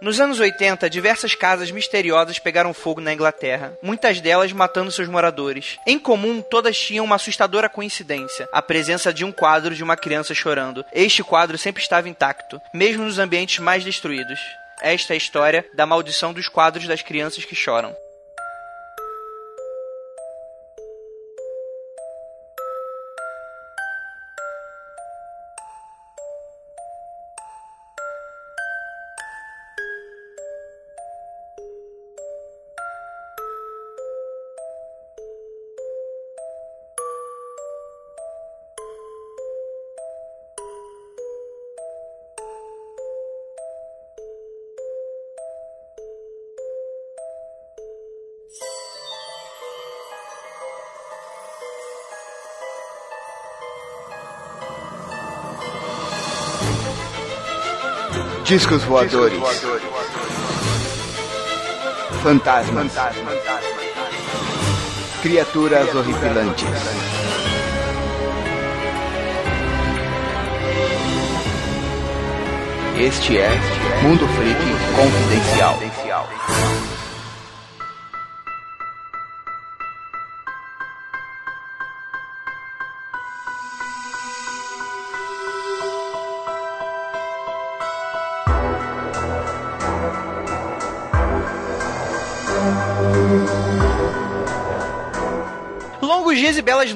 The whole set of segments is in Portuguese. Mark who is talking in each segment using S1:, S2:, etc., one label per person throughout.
S1: Nos anos 80, diversas casas misteriosas pegaram fogo na Inglaterra, muitas delas matando seus moradores. Em comum, todas tinham uma assustadora coincidência: a presença de um quadro de uma criança chorando. Este quadro sempre estava intacto, mesmo nos ambientes mais destruídos. Esta é a história da maldição dos quadros das crianças que choram.
S2: Discos voadores. Fantasmas. Criaturas horripilantes. Este é Mundo Freak Confidencial.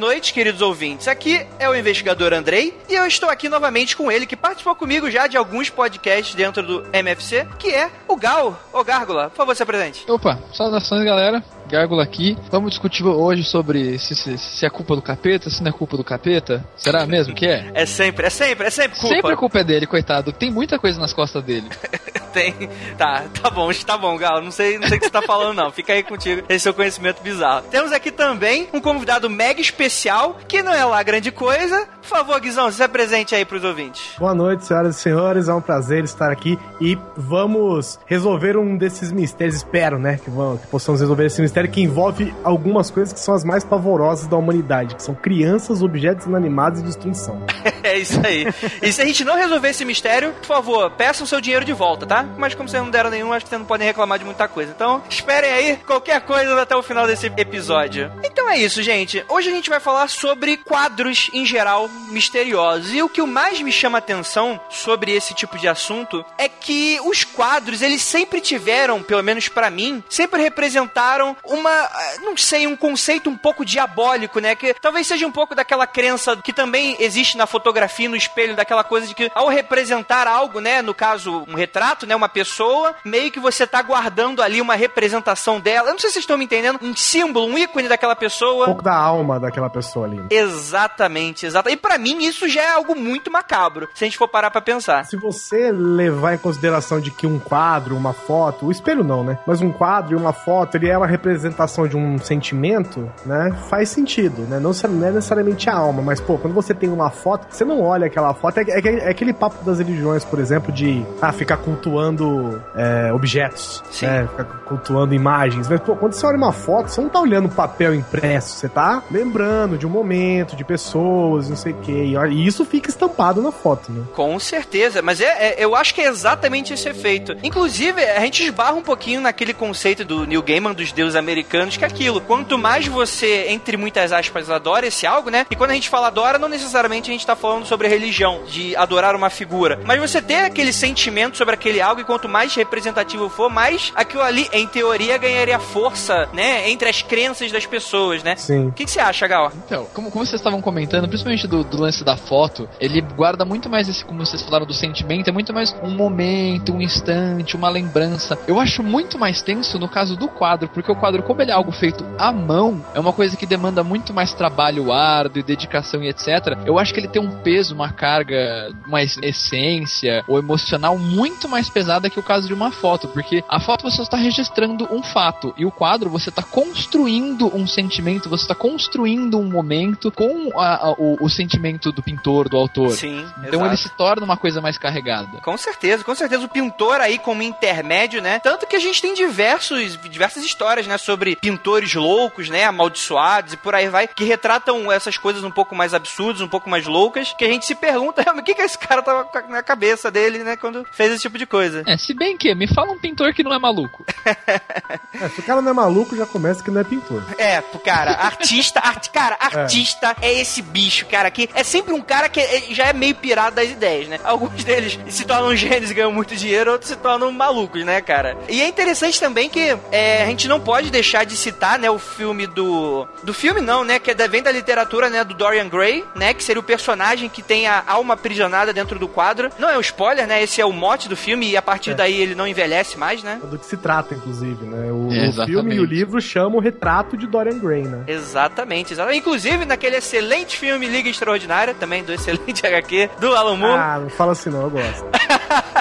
S1: E noites, queridos ouvintes. Aqui é o investigador Andrei e eu estou aqui novamente com ele, que participou comigo já de alguns podcasts dentro do MFC, que é o Gal, o Gárgula. Por favor, se apresente.
S3: Opa, saudações galera, Gárgula aqui. Vamos discutir hoje sobre se, se, se é culpa do capeta, se não é culpa do capeta. Será mesmo que é?
S1: É sempre, é sempre, é sempre culpa.
S3: Sempre a culpa é dele, coitado. Tem muita coisa nas costas dele.
S1: Tem. Tá, tá bom, tá bom, Gal. Não sei, não sei o que você tá falando, não. Fica aí contigo, esse seu conhecimento bizarro. Temos aqui também um convidado mega especial, que não é lá grande coisa. Por favor, Guizão, se apresente aí pros ouvintes.
S4: Boa noite, senhoras e senhores. É um prazer estar aqui e vamos resolver um desses mistérios. Espero, né? Que, vamos, que possamos resolver esse mistério que envolve algumas coisas que são as mais pavorosas da humanidade, que são crianças, objetos inanimados e destruição.
S1: é isso aí. E se a gente não resolver esse mistério, por favor, peçam seu dinheiro de volta, tá? Mas como vocês não deram nenhum, acho que vocês não podem reclamar de muita coisa. Então, esperem aí qualquer coisa até o final desse episódio. Então é isso, gente. Hoje a gente vai falar sobre quadros em geral misteriosos. E o que mais me chama atenção sobre esse tipo de assunto é que os quadros, eles sempre tiveram, pelo menos para mim, sempre representaram uma, não sei, um conceito um pouco diabólico, né? Que talvez seja um pouco daquela crença que também existe na fotografia, no espelho, daquela coisa de que ao representar algo, né, no caso, um retrato, né, uma pessoa, meio que você tá guardando ali uma representação dela. Eu não sei se vocês estão me entendendo, um símbolo, um ícone daquela pessoa.
S4: Um pouco da alma daquela pessoa ali.
S1: Exatamente, exato. Para mim isso já é algo muito macabro, se a gente for parar para pensar.
S4: Se você levar em consideração de que um quadro, uma foto, o espelho não, né? Mas um quadro e uma foto, ele é uma representação de um sentimento, né? Faz sentido, né? Não, não é necessariamente a alma, mas pô, quando você tem uma foto, você não olha aquela foto, é, é, é aquele papo das religiões, por exemplo, de ah, ficar cultuando é, objetos,
S1: Sim.
S4: né? Ficar cultuando imagens. Mas pô, quando você olha uma foto, você não tá olhando papel impresso, você tá lembrando de um momento, de pessoas, não sei o quê. E isso fica estampado na foto, né?
S1: Com certeza, mas é, é, eu acho que é exatamente esse efeito. Inclusive, a gente esbarra um pouquinho naquele conceito do Neil Gaiman dos deuses americanos, que é aquilo. Quanto mais você, entre muitas aspas, adora esse algo, né? E quando a gente fala adora, não necessariamente a gente tá falando sobre religião, de adorar uma figura. Mas você ter aquele sentimento sobre aquele algo, e quanto mais representativo for, mais aquilo ali, em teoria, ganharia força, né? Entre as crenças das pessoas, né?
S4: Sim.
S1: O que, que você acha, Gal?
S3: Então, como, como vocês estavam comentando, principalmente do, do lance da foto, ele guarda muito mais esse, como vocês falaram, do sentimento, é muito mais um momento, um instante, uma lembrança. Eu acho muito mais tenso no caso do quadro, porque o quadro, como ele é algo feito à mão, é uma coisa que demanda muito mais trabalho árduo e dedicação e etc. Eu acho que ele tem um peso, uma carga, uma essência ou emocional muito mais pesada que o caso de uma foto, porque a foto você está registrando um fato e o quadro você está construindo um sentimento você está construindo um momento com a, a, o, o, sentimento do pintor, do autor.
S1: Sim.
S3: Então
S1: exato.
S3: ele se torna uma coisa mais carregada.
S1: Com certeza, com certeza. O pintor aí como intermédio, né? Tanto que a gente tem diversos, diversas histórias, né? Sobre pintores loucos, né? Amaldiçoados e por aí vai, que retratam essas coisas um pouco mais absurdas, um pouco mais loucas, que a gente se pergunta, o que que esse cara tava na cabeça dele, né? Quando fez esse tipo de coisa.
S3: É, se bem que, me fala um pintor que não é maluco.
S4: é, se o cara não é maluco, já começa que não é pintor.
S1: É, cara, artista, art, cara, artista é. é. esse bicho, cara, que é sempre um cara que é, já é meio pirado das ideias, né? Alguns deles se tornam gênios e ganham muito dinheiro, outros se tornam malucos, né, cara? E é interessante também que é, a gente não pode deixar de citar, né, o filme do... Do filme não, né, que é, vem da literatura, né, do Dorian Gray, né, que seria o personagem que tem a alma aprisionada dentro do quadro. Não é um spoiler, né, esse é o mote do filme e a partir é. daí ele não envelhece mais, né?
S4: É do que se trata, inclusive, né? O, o filme e o livro chamam o retrato de Dorian Gray, né?
S1: Exatamente, exatamente. Inclusive, naquele excelente filme Liga Extraordinária, também do excelente HQ do Alan Moore.
S4: Ah, não fala assim não, eu gosto.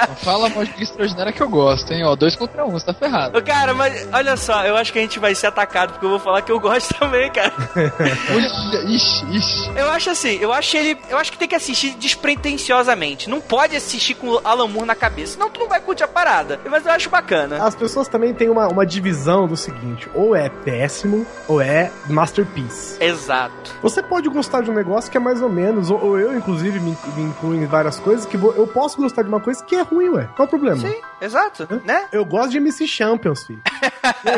S3: não fala mais Liga Extraordinária que eu gosto, hein? Ó, dois contra um, você tá ferrado.
S1: Cara, mas olha só, eu acho que a gente vai ser atacado, porque eu vou falar que eu gosto também, cara.
S3: ixi, ixi.
S1: Eu acho assim, eu acho ele. Eu acho que tem que assistir despretensiosamente. Não pode assistir com o Alan Moore na cabeça, senão tu não vai curtir a parada. Mas eu acho bacana.
S4: As pessoas também têm uma, uma divisão do seguinte: ou é péssimo, ou é masterpiece.
S1: Exato.
S4: Você pode gostar de um negócio que é mais ou menos, ou, ou eu, inclusive, me, me incluo em várias coisas, que vou, eu posso gostar de uma coisa que é ruim, ué. Qual é o problema?
S1: Sim, exato, né?
S4: Eu gosto de MC Champions, filho.
S1: E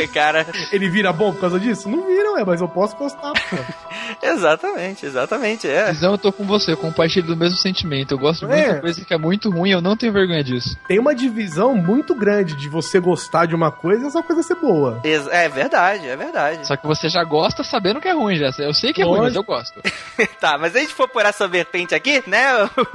S1: aí? Cara.
S4: Ele vira bom por causa disso? Não vira, ué, mas eu posso gostar, pô.
S1: exatamente, exatamente, é.
S3: Então eu tô com você, eu compartilho do mesmo sentimento. Eu gosto de é. muita coisa que é muito ruim, eu não tenho vergonha disso.
S4: Tem uma divisão muito grande de você gostar de uma coisa e essa coisa ser boa.
S1: É verdade, é verdade.
S3: Só que você já gosta sabendo que é ruim, já. Eu sei que é Lógico. ruim, mas eu gosto.
S1: tá, mas a gente for por essa vertente aqui, né?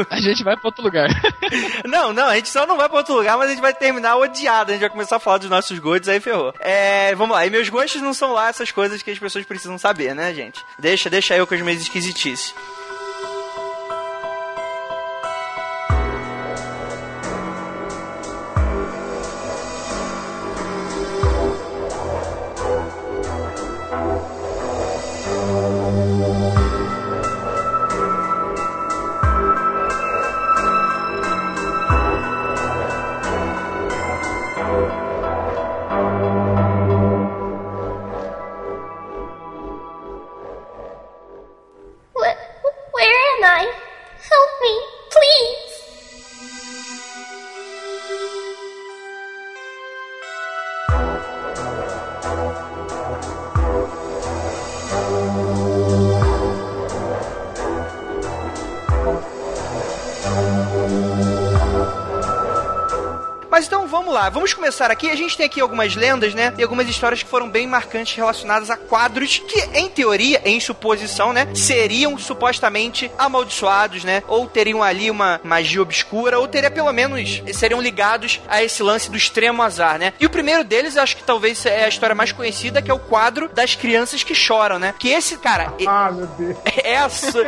S3: a gente vai pra outro lugar.
S1: não, não, a gente só não vai pra outro lugar, mas a gente vai terminar odiado. A gente vai começar a falar dos nossos gostos, aí ferrou. É, vamos lá. E meus gostos não são lá essas coisas que as pessoas precisam saber, né, gente? Deixa, deixa eu com as minhas esquisitices. Vamos começar aqui. A gente tem aqui algumas lendas, né? E algumas histórias que foram bem marcantes relacionadas a quadros que, em teoria, em suposição, né? Seriam supostamente amaldiçoados, né? Ou teriam ali uma magia obscura, ou teria pelo menos seriam ligados a esse lance do extremo azar, né? E o primeiro deles, acho que talvez é a história mais conhecida, que é o quadro das crianças que choram, né? Que esse, cara.
S4: Ah, meu Deus.
S1: É essa.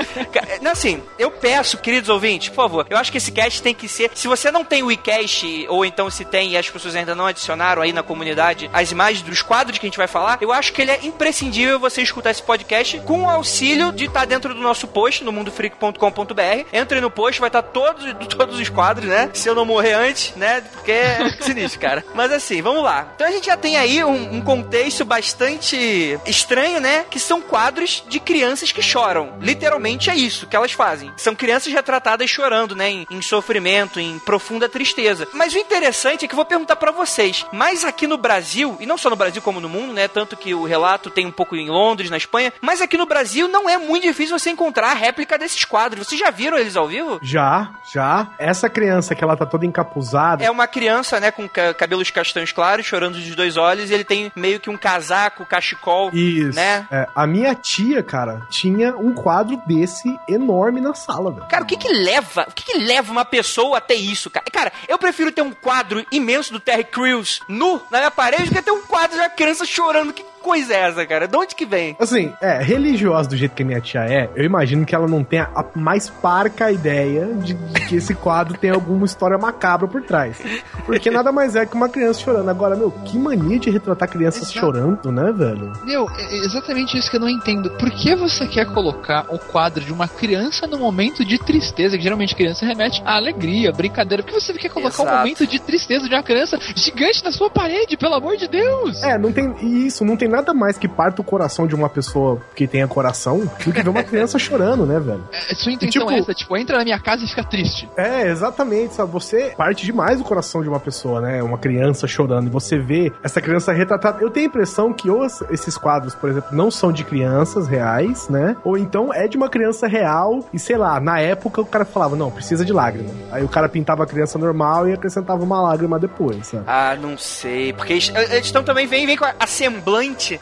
S1: assim, eu peço, queridos ouvintes, por favor, eu acho que esse cast tem que ser. Se você não tem o WeCast, ou então se tem as pessoas ainda não adicionaram aí na comunidade as imagens dos quadros que a gente vai falar, eu acho que ele é imprescindível você escutar esse podcast com o auxílio de estar tá dentro do nosso post no mundofreak.com.br. Entre no post, vai estar tá todos, todos os quadros, né? Se eu não morrer antes, né? Porque é sinistro, cara. Mas assim, vamos lá. Então a gente já tem aí um, um contexto bastante estranho, né? Que são quadros de crianças que choram. Literalmente é isso que elas fazem. São crianças retratadas chorando, né? Em, em sofrimento, em profunda tristeza. Mas o interessante é que eu vou perguntar para vocês, mas aqui no Brasil, e não só no Brasil como no mundo, né? Tanto que o relato tem um pouco em Londres, na Espanha, mas aqui no Brasil não é muito difícil você encontrar a réplica desses quadros. Vocês já viram eles ao vivo?
S4: Já, já. Essa criança que ela tá toda encapuzada.
S1: É uma criança, né, com cabelos castanhos claros, chorando dos dois olhos, e ele tem meio que um casaco, cachecol,
S4: Isso.
S1: né?
S4: É, a minha tia, cara, tinha um quadro desse enorme na sala, velho.
S1: Cara, o que que leva, o que que leva uma pessoa até isso, cara? Cara, eu prefiro ter um quadro imenso do Terry Crews nu na minha parede do que ter um quadro de uma criança chorando. Que coisa é essa, cara? De onde que vem?
S4: Assim, é, religiosa do jeito que a minha tia é, eu imagino que ela não tenha a mais parca ideia de, de que esse quadro tem alguma história macabra por trás. Porque nada mais é que uma criança chorando. Agora, meu, que mania de retratar crianças
S3: Exato.
S4: chorando, né, velho?
S3: Meu, é exatamente isso que eu não entendo. Por que você quer colocar o quadro de uma criança no momento de tristeza, que geralmente criança remete à alegria, brincadeira? Por que você quer colocar um
S1: Exato.
S3: momento de tristeza de uma criança gigante na sua parede, pelo amor de Deus?
S4: É, não tem isso, não tem nada mais que parta o coração de uma pessoa que tenha coração do que ver uma criança chorando, né, velho?
S3: É, sua intenção
S4: tipo-
S3: é essa, tipo, entra na minha casa e fica triste.
S4: É, exatamente, sabe? Você parte demais do coração de uma pessoa, né? Uma criança chorando. E você vê essa criança retratada. Eu tenho a impressão que ou es- esses quadros, por exemplo, não são de crianças reais, né? Ou então é de uma criança real e, sei lá, na época o cara falava, não, precisa de lágrima. Aí o cara pintava a criança normal e acrescentava uma lágrima depois, sabe?
S1: Ah, não sei. Porque eles eles estão também, vem, vem com a, a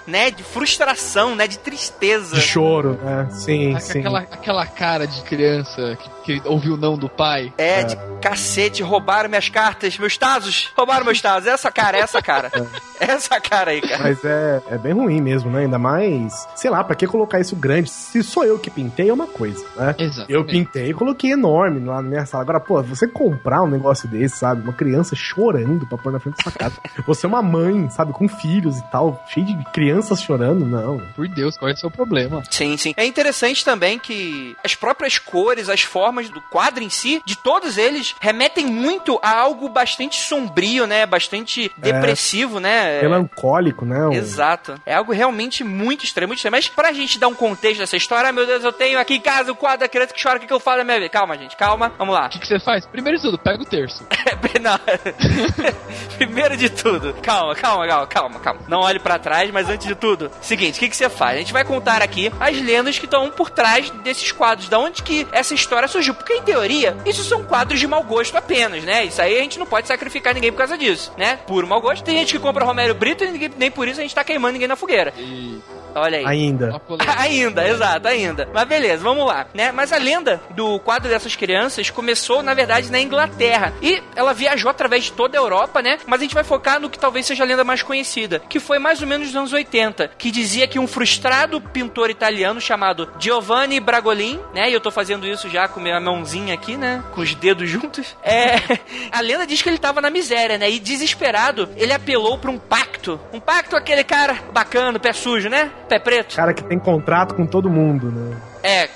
S1: né? De frustração, né? De tristeza.
S4: De choro, né? Sim, sim.
S3: Aquela, aquela cara de criança que, que ouviu o não do pai.
S1: É, de cacete, roubaram minhas cartas, meus tazos, roubaram meus tazos. Essa cara, essa cara. Essa cara aí, cara.
S4: Mas é, é bem ruim mesmo, né? Ainda mais, sei lá, pra que colocar isso grande? Se sou eu que pintei, é uma coisa, né?
S3: Exato.
S4: Eu pintei e coloquei enorme lá na minha sala. Agora, pô, você comprar um negócio desse, sabe? Uma criança chorando pra pôr na frente da sua casa. Você é uma mãe, sabe? Com filhos e tal, cheio de crianças chorando. Não.
S3: Por Deus, qual é o seu problema?
S1: Sim, sim. É interessante também que as próprias cores, as formas do quadro em si, de todos eles, remetem muito a algo bastante sombrio, né? Bastante depressivo, né? É-
S4: Melancólico, né?
S1: Exato. É algo realmente muito estranho, muito estranho. Mas pra gente dar um contexto dessa história, ah, meu Deus, eu tenho aqui em casa o quadro da criança que chora, o que, que eu falo na minha vida? Calma, gente, calma, vamos lá.
S3: O que, que você faz? Primeiro de tudo, pega o terço.
S1: Não. Primeiro de tudo, calma, calma, calma, calma, calma. Não olhe pra trás, mas antes de tudo, seguinte, o que, que você faz? A gente vai contar aqui as lendas que estão por trás desses quadros, da onde que essa história surgiu. Porque, em teoria, isso são quadros de mau gosto apenas, né? Isso aí a gente não pode sacrificar ninguém por causa disso, né? Puro mau gosto. Tem gente que compra Romero Brito e ninguém- nem por isso a gente tá queimando ninguém na fogueira.
S3: E.
S1: Olha aí.
S4: Ainda.
S1: Ainda, exato, ainda. Mas beleza, vamos lá, né? Mas a lenda do quadro dessas crianças começou, na verdade, na Inglaterra. E ela viajou através de toda a Europa, né? Mas a gente vai focar no que talvez seja a lenda mais conhecida, que foi mais ou menos nos anos 80, que dizia que um frustrado pintor italiano chamado Giovanni Bragolin, né? E eu tô fazendo isso já com minha mãozinha aqui, né? Com os dedos juntos. É. A lenda diz que ele tava na miséria, né? E desesperado, ele apelou pra um pacto. Um pacto, aquele cara bacana, pé sujo, né? Pé preto.
S4: Cara que tem contrato com todo mundo, né?
S1: É,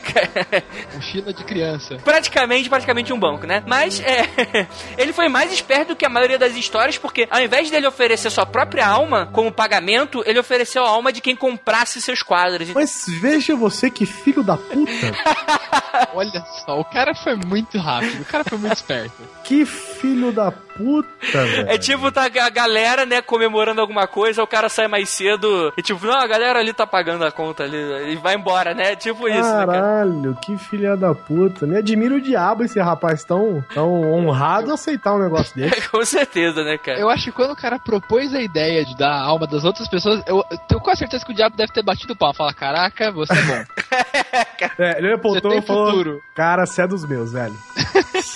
S3: Mochila de criança.
S1: praticamente, praticamente um banco, né? Mas é, ele foi mais esperto do que a maioria das histórias, porque ao invés dele oferecer sua própria alma como pagamento, ele ofereceu a alma de quem comprasse seus quadros.
S4: Mas veja você que filho da puta.
S3: Olha só, o cara foi muito rápido, o cara foi muito esperto.
S4: que filho da puta, velho.
S1: É tipo, tá a galera, né, comemorando alguma coisa, o cara sai mais cedo e tipo, não, a galera ali tá pagando a conta ali e vai embora, né? Tipo isso, né, cara?
S4: Caralho, que filha da puta. Me admira o diabo esse rapaz tão, tão honrado aceitar um negócio desse.
S1: Com certeza, né, cara?
S3: Eu acho que quando o cara propôs a ideia de dar a alma das outras pessoas, eu eu tenho quase certeza que o diabo deve ter batido o pau. Fala, caraca, você é bom.
S4: É, ele apontou e falou:
S3: futuro.
S4: Cara, você é dos meus, velho.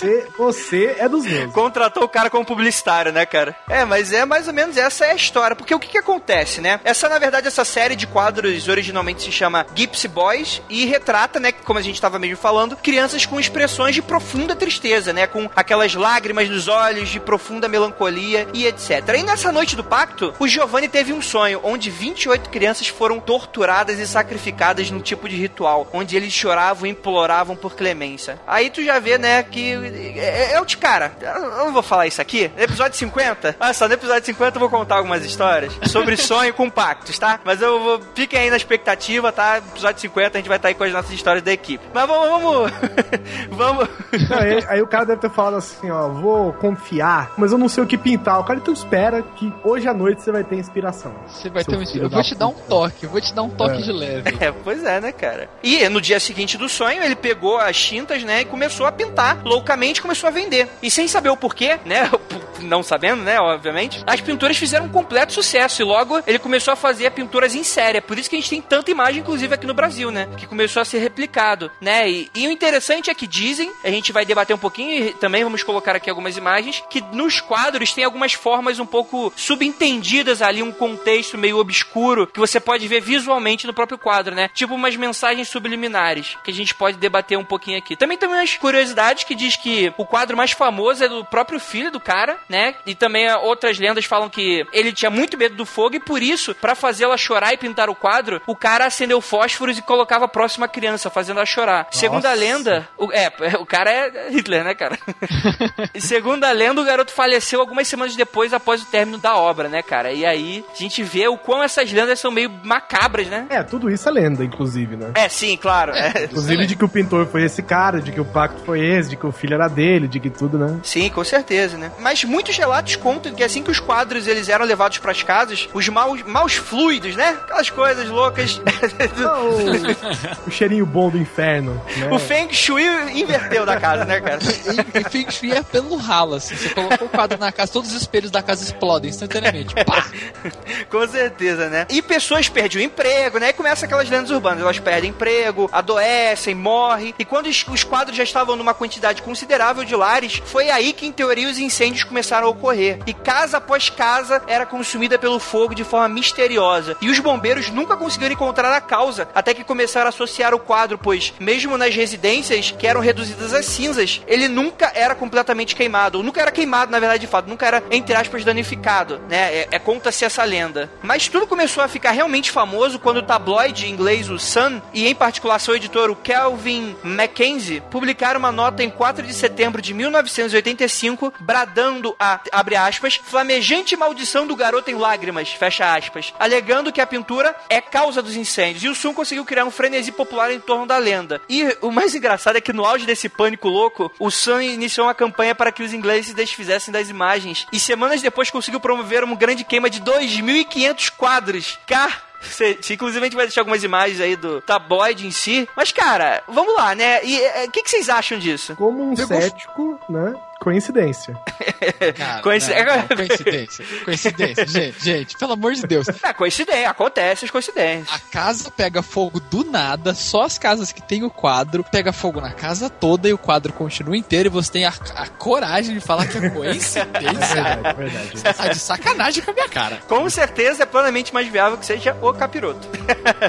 S4: Você, você é dos meus.
S1: Contratou o cara como publicitário, né, cara? É, mas é mais ou menos essa é a história. Porque o que que acontece, né? Essa, na verdade, essa série de quadros originalmente se chama Gypsy Boys e retrata, né, como a gente tava mesmo falando, crianças com expressões de profunda tristeza, né? Com aquelas lágrimas nos olhos, de profunda melancolia e etc. E nessa noite do pacto, o Giovanni teve um sonho onde 28 crianças foram torturadas e sacrificadas num tipo de ritual, onde eles choravam e imploravam por clemência. Aí tu já vê, né, que é, é o de cara. Eu não vou falar isso aqui. No episódio 50, olha só, no episódio 50 eu vou contar algumas histórias sobre sonho com pactos, tá? Mas eu vou. Fiquem aí na expectativa, tá? No episódio 50 a gente vai estar aí com as nossas histórias da equipe. Mas vamos. Vamos. vamos.
S4: Aí, aí o cara deve ter falado assim, ó, vou confiar, mas eu não sei o que pintar. O cara então espera que hoje à noite você vai ter inspiração.
S3: Você vai ter um. Eu vou te dar um toque, eu vou te dar um toque
S4: É.
S3: de leve.
S1: É, pois é, né, cara? E no dia seguinte do sonho, ele pegou as tintas, né, e começou a pintar loucamente começou a vender. E sem saber o porquê, né? Não sabendo, né? Obviamente, as pinturas fizeram um completo sucesso. E logo ele começou a fazer pinturas em série. É por isso que a gente tem tanta imagem, inclusive aqui no Brasil, né? Que começou a ser replicado, né? E, e o interessante é que dizem, a gente vai debater um pouquinho e também vamos colocar aqui algumas imagens, que nos quadros tem algumas formas um pouco subentendidas ali, um contexto meio obscuro que você pode ver visualmente no próprio quadro, né? Tipo umas mensagens subliminares que a gente pode debater um pouquinho aqui. Também tem umas curiosidades que diz que o quadro mais famoso é do próprio filho do cara, né? E também ah, outras lendas falam que ele tinha muito medo do fogo e por isso, para fazê-la chorar e pintar o quadro, o cara acendeu fósforos e colocava próximo à criança, fazendo ela chorar. Nossa. Segundo a lenda, o, é, o cara é Hitler, né, cara? e segundo a lenda, o garoto faleceu algumas semanas depois, após o término da obra, né, cara? E aí a gente vê o quão essas lendas são meio macabras, né?
S4: É, tudo isso é lenda, inclusive, né?
S1: É, sim, claro. É,
S4: é. Inclusive de que o pintor foi esse cara, de que o pacto foi esse, de que o filho era dele, de que tudo, né?
S1: Sim, com certeza, né? Mas muitos relatos contam que assim que os quadros eles eram levados para as casas, os maus, maus fluidos, né? Aquelas coisas loucas.
S4: o, o cheirinho bom do inferno. Né?
S1: O Feng Shui inverteu da casa, né, cara?
S3: e, e Feng Shui é pelo ralo, assim. Você colocou o quadro na casa, todos os espelhos da casa explodem instantaneamente. Pá!
S1: com certeza, né? E pessoas perdem o emprego, né? E começa aquelas lendas urbanas. Elas perdem emprego, adoecem, morrem. E quando os quadros já estavam numa quantidade considerável de lares, foi aí que, em teoria, os incêndios começaram a ocorrer. E casa após casa era consumida pelo fogo de forma misteriosa. E os bombeiros nunca conseguiram encontrar a causa, até que começaram a associar o quadro, pois, mesmo nas residências que eram reduzidas a cinzas, ele nunca era completamente queimado. Ou nunca era queimado, na verdade, de fato. Nunca era, entre aspas, danificado. Né? É, é conta-se essa lenda. Mas tudo começou a ficar realmente famoso quando o tabloide inglês, o Sun, e em particular seu editor, o Kelvin Mackenzie, publicaram uma nota em 4 de setembro de 1985, bradando a, abre aspas, flamejante maldição do garoto em lágrimas, fecha aspas, alegando que a pintura é causa dos incêndios. E o Sun conseguiu criar um frenesi popular em torno da lenda. E o mais engraçado é que no auge desse pânico louco, o Sun iniciou uma campanha para que os ingleses se desfizessem das imagens. E semanas depois conseguiu promover uma grande queima de 2.500 quadros. Car inclusive a gente vai deixar algumas imagens aí do tabloide em si. Mas, cara, vamos lá, né? E é, o que, que, vocês acham disso?
S4: Como um cético, né? Coincidência.
S3: Cara, Coincidência. Não, não, coincidência. Coincidência. gente, gente, pelo amor de Deus.
S1: É, coincidência. Acontece as coincidências.
S3: A casa pega fogo do nada, só as casas que tem o quadro, pega fogo na casa toda e o quadro continua inteiro e você tem a, a coragem de falar que é coincidência. é verdade, é verdade. Você tá de sacanagem com a minha cara.
S1: Com certeza é plenamente mais viável que seja o capiroto.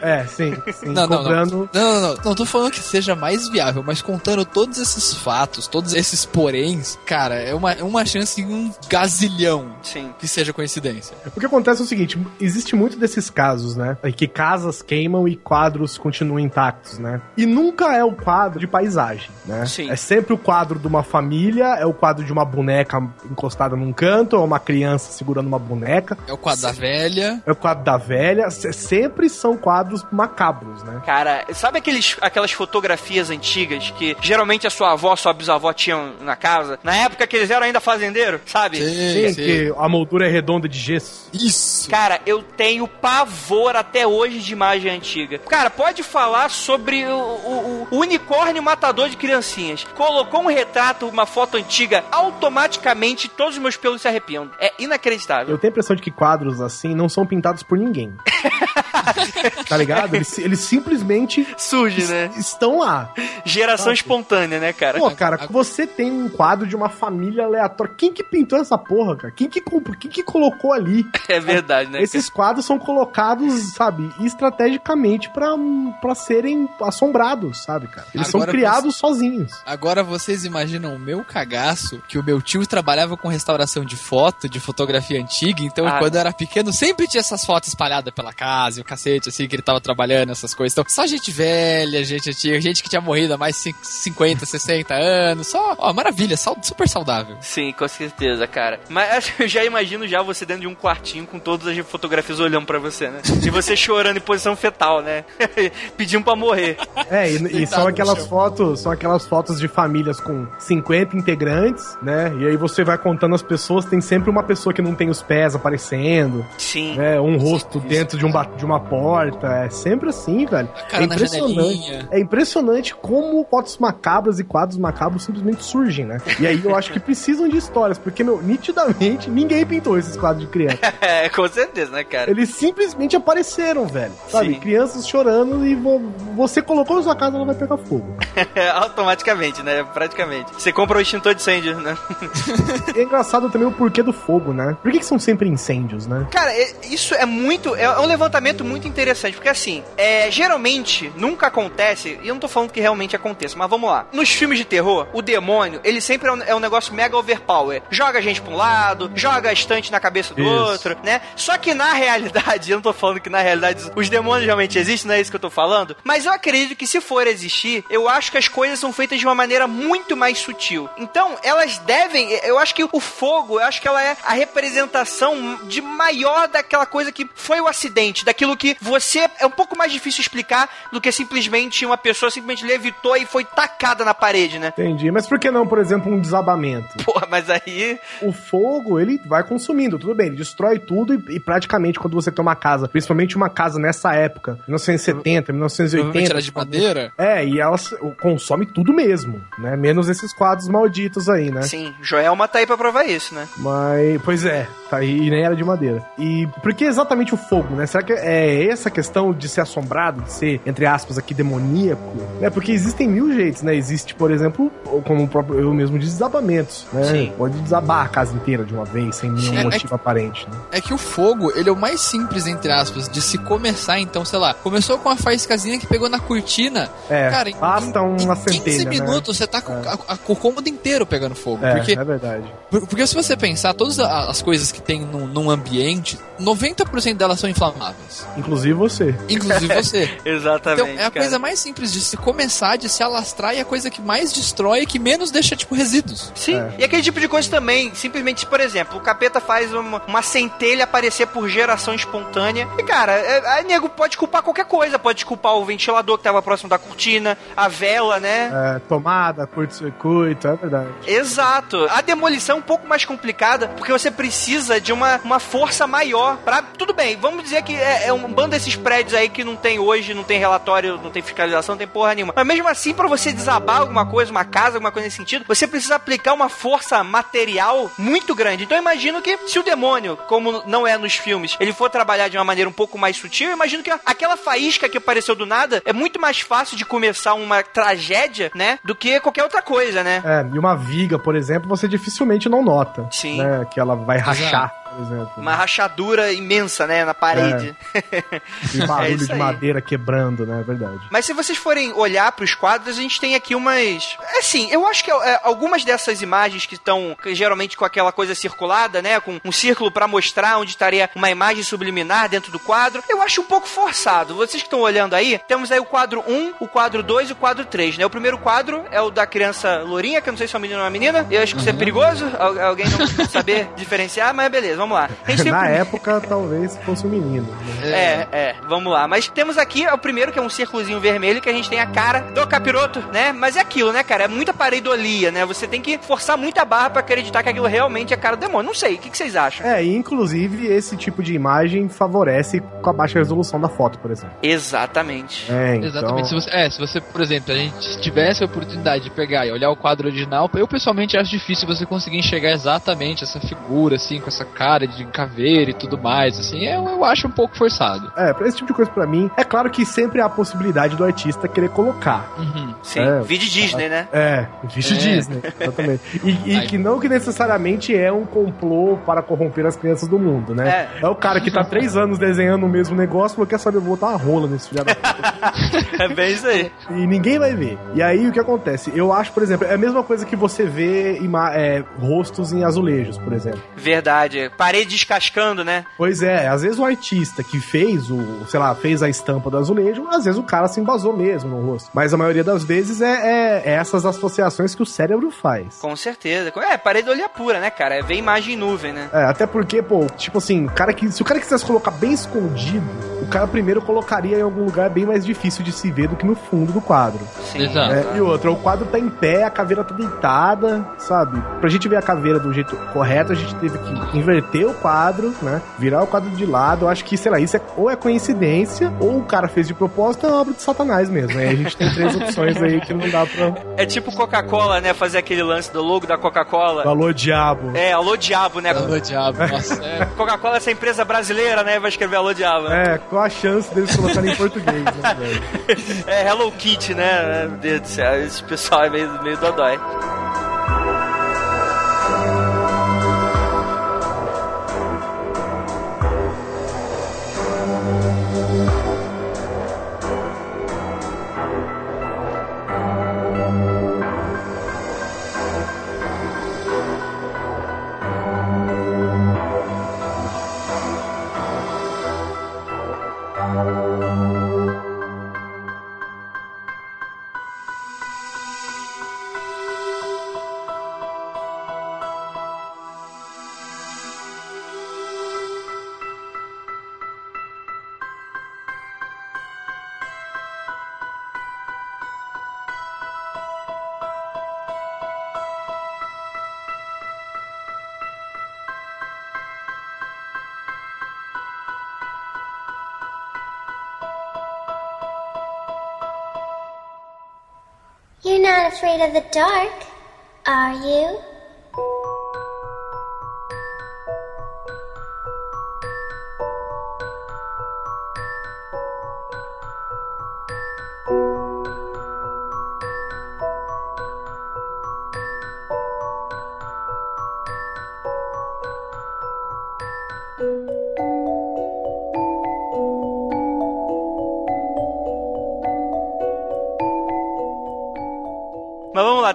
S4: é, sim, sim.
S3: Não, não, cobrando... não, não, não, não. Não tô falando que seja mais viável, mas contando todos esses fatos, todos esses poréns, cara, é uma, é uma chance em um gazilhão
S1: Sim.
S3: que seja coincidência.
S4: O que acontece é o seguinte: existe muito desses casos, né? Em que casas queimam e quadros continuam intactos, né? E nunca é o quadro de paisagem, né?
S1: Sim.
S4: É sempre o quadro de uma família, é o quadro de uma boneca encostada num canto, ou uma criança segurando uma boneca.
S3: É o quadro da velha.
S4: É o quadro da velha. Sempre são quadros macabros, né?
S1: Cara, sabe aqueles, aquelas fotografias antigas que geralmente a sua avó, sua bisavó tinham na casa? Na época que eles eram ainda fazendeiro, sabe?
S4: Sim, sim, que a moldura é redonda de gesso.
S1: Isso. Cara, eu tenho pavor até hoje de imagem antiga. Cara, pode falar sobre o, o, o unicórnio matador de criancinhas. Colocou um retrato, uma foto antiga, automaticamente todos os meus pelos se arrepiam. É inacreditável.
S4: Eu tenho a impressão de que quadros assim não são pintados por ninguém. tá ligado? Eles, eles simplesmente
S1: surgem, né?
S4: Estão lá.
S1: Geração sabe? espontânea, né, cara?
S4: Pô, cara, você tem um quadro de uma família aleatória. Quem que pintou essa porra, cara? Quem que, quem que colocou ali?
S1: É verdade, né?
S4: Esses quadros são colocados, sabe, estrategicamente para serem assombrados, sabe, cara? Eles Agora são criados você... sozinhos.
S3: Agora vocês imaginam o meu cagaço, que o meu tio trabalhava com restauração de foto, de fotografia antiga, então ah. quando eu era pequeno sempre tinha essas fotos espalhadas pela casa o cacete, assim, que ele tava trabalhando, essas coisas. Então, só gente velha, gente antiga, gente que tinha morrido há mais 50, 60 anos, só, ó, maravilha, super saudável.
S1: Sim, com certeza, cara. Mas eu já imagino já você dentro de um quartinho com todas as fotografias olhando para você, né? E você chorando em posição fetal, né? Pedindo para morrer.
S4: É, e, e são aquelas fotos, são aquelas fotos de famílias com 50 integrantes, né? E aí você vai contando as pessoas, tem sempre uma pessoa que não tem os pés aparecendo.
S1: Sim.
S4: Né? Um rosto Sim, dentro de, um, de uma porta. É sempre assim, velho. É
S3: na
S4: impressionante. É impressionante como fotos macabras e quadros macabros simplesmente surgem, né? E aí eu acho que precisam de histórias, porque, meu, nitidamente ninguém pintou esses quadros de criança.
S1: É, com certeza, né, cara?
S4: Eles simplesmente apareceram, velho. Sabe?
S1: Sim.
S4: Crianças chorando e vo- você colocou na sua casa, ela vai pegar fogo.
S1: Automaticamente, né? Praticamente. Você compra o extintor de incêndio, né?
S4: É engraçado também o porquê do fogo, né? Por que, que são sempre incêndios, né?
S1: Cara, é- isso é muito. É um levantamento muito interessante, porque assim, é, geralmente nunca acontece, e eu não tô falando que realmente aconteça, mas vamos lá. Nos filmes de terror, o demônio, ele sempre é um, é um negócio mega overpower. Joga a gente pra um lado, joga a estante na cabeça do
S4: Isso.
S1: outro, né? Só que na realidade, eu não tô falando que na realidade os demônios realmente existem, não é isso que eu tô falando, mas eu acredito que se for existir, eu acho que as coisas são feitas de uma maneira muito mais sutil. Então, elas devem, eu acho que o fogo, eu acho que ela é a representação de maior daquela coisa que foi o acidente, daquilo que você é um pouco mais difícil explicar do que simplesmente uma pessoa simplesmente levitou e foi tacada na parede, né?
S4: Entendi. Mas por que não, por exemplo, um desabamento?
S1: Porra, mas aí.
S4: O fogo, ele vai consumindo, tudo bem, ele destrói tudo e, e praticamente quando você tem uma casa, principalmente uma casa nessa época, 1970,
S3: Provavelmente
S4: 1980.
S3: era de madeira.
S4: É, e ela consome tudo mesmo, né? Menos esses quadros malditos aí, né?
S1: Sim, Joelma tá aí pra provar isso, né?
S4: Mas, pois é, tá aí, e nem era de madeira. E por que exatamente o fogo, né? Será que é essa questão de ser assombrado, de ser, entre aspas, aqui demoníaco? É porque existem mil jeitos, né? Existe, por exemplo, como o próprio eu mesmo disse, desabamentos, né?
S1: Sim.
S4: Pode desabar a casa inteira de uma vez, sem nenhum
S3: Sim, é
S4: motivo aparente, né?
S3: É que o fogo, ele é o mais simples, entre aspas, de se começar. Então, sei lá, começou com a faíscazinha que pegou na cortina.
S4: É,
S3: Cara, em-
S4: basta
S3: em,
S4: uma
S3: em 15
S4: centelha, né?
S3: minutos você tá com, a- a- com o cômodo inteiro pegando fogo.
S4: É,
S3: porque,
S4: é verdade.
S3: por- porque se você pensar, todas a- as coisas que tem num, num ambiente, 90% delas são inflamáveis.
S4: Inclusive você.
S3: Inclusive você.
S1: Exatamente.
S3: Então, é a
S1: cara.
S3: coisa mais simples de se começar, de se alastrar, e a coisa que mais destrói e que menos deixa, tipo, resíduos.
S1: Sim,
S4: É.
S1: e aquele tipo de coisa também, simplesmente, por exemplo, o capeta faz uma, uma centelha aparecer por geração espontânea. E, cara, é, aí nego pode culpar qualquer coisa. Pode culpar o ventilador que tava próximo da cortina, a vela, né?
S4: É, tomada, curto-circuito, é verdade.
S1: Exato. A demolição é um pouco mais complicada, porque você precisa de uma, uma força maior pra. Tudo bem, vamos dizer que é, é um bando desses prédios aí que não tem hoje, não tem relatório, não tem fiscalização, não tem porra nenhuma. Mas mesmo assim, pra você desabar alguma coisa, uma casa, alguma coisa nesse sentido, você precisa aplicar uma força material muito grande. Então eu imagino que se o demônio, como não é nos filmes, ele for trabalhar de uma maneira um pouco mais sutil, eu imagino que aquela faísca que apareceu do nada é muito mais fácil de começar uma tragédia, né? Do que qualquer outra coisa, né?
S4: É, e uma viga, por exemplo, você dificilmente não nota.
S1: Sim.
S4: Né, que ela vai rachar, por exemplo.
S1: Uma rachadura imensa, né, na parede.
S4: E barulho
S1: É
S4: de madeira quebrando, né? É verdade.
S1: Mas se vocês forem olhar pros quadros, a gente tem aqui umas. Assim, eu acho que é, algumas dessas imagens que estão geralmente com aquela coisa circulada, né? Com um círculo pra mostrar onde estaria uma imagem subliminar dentro do quadro, eu acho um pouco forçado. Vocês que estão olhando aí, temos aí o quadro 1, o quadro 2 e o quadro 3, né? O primeiro quadro é o da criança lourinha, que eu não sei se é um menino ou uma menina. Eu acho que isso é perigoso, al- alguém não saber diferenciar, mas beleza, vamos lá. A gente tem o
S4: Na época, talvez fosse um menino. né?
S1: É, é, vamos lá. Mas temos aqui o primeiro, que é um círculozinho vermelho, que a gente tem a cara do capiroto, né? Mas é aquilo, né, cara? É muita pareidolia, né? Você tem que forçar muita barra pra acreditar que aquilo realmente é a cara do demônio. Não sei, o que, que vocês acham?
S4: É, e inclusive esse tipo de imagem favorece com a baixa resolução da foto, por exemplo.
S1: Exatamente.
S4: É, então...
S3: Exatamente. Se você, é, se você, por exemplo, a gente tivesse a oportunidade de pegar e olhar o quadro original, eu pessoalmente acho difícil você conseguir enxergar exatamente essa figura, assim, com essa cara de caveira e tudo mais, assim, eu, eu acho um pouco forçado.
S4: É, pra esse tipo de coisa pra mim, é claro que sempre há a possibilidade do artista querer colocar.
S3: Uhum.
S1: Sim,
S4: É,
S1: vídeo Disney, né?
S4: É, vixe
S3: É.
S4: Disney, exatamente. E, e que não que necessariamente é um complô para corromper as crianças do mundo, né? É, o cara que tá três anos desenhando o mesmo negócio, falou, quer saber, eu vou botar uma rola nesse filho da puta.
S1: É bem isso aí.
S4: E ninguém vai ver. E aí o que acontece? Eu acho, por exemplo, é a mesma coisa que você vê é, rostos em azulejos, por exemplo.
S1: Verdade. Parede descascando, né?
S4: Pois é, às vezes o artista que fez o, sei lá, fez a estampa do azulejo, às vezes o cara se embasou mesmo no rosto. Mas a maioria das vezes é, é- é essas associações que o cérebro faz.
S1: Com certeza. É, pareidolia pura, né, cara? É ver imagem em nuvem, né?
S4: É, até porque, pô, tipo assim, o cara que, se o cara quisesse colocar bem escondido o cara primeiro colocaria em algum lugar bem mais difícil de se ver do que no fundo do quadro.
S1: Sim.
S3: Exato.
S4: É, e outra, o quadro tá em pé, a caveira tá deitada, sabe? Pra gente ver a caveira do jeito correto, a gente teve que inverter o quadro, né? Virar o quadro de lado. Eu acho que, sei lá, isso é, ou é coincidência, ou o cara fez de propósito, é obra de Satanás mesmo. Aí a gente tem três opções aí que não dá pra.
S1: É tipo Coca-Cola, né? Fazer aquele lance do logo da Coca-Cola.
S4: Alô, diabo.
S1: É, alô diabo, né?
S3: Alô, diabo. Nossa, é.
S1: Coca-Cola é essa empresa brasileira, né? Vai escrever alô diabo. né?
S4: É, qual a chance deles colocarem em português, né, velho?
S1: É Hello Kitty, né? Meu Deus do céu, esse pessoal é meio, meio dodói.
S5: Afraid of the dark, are you?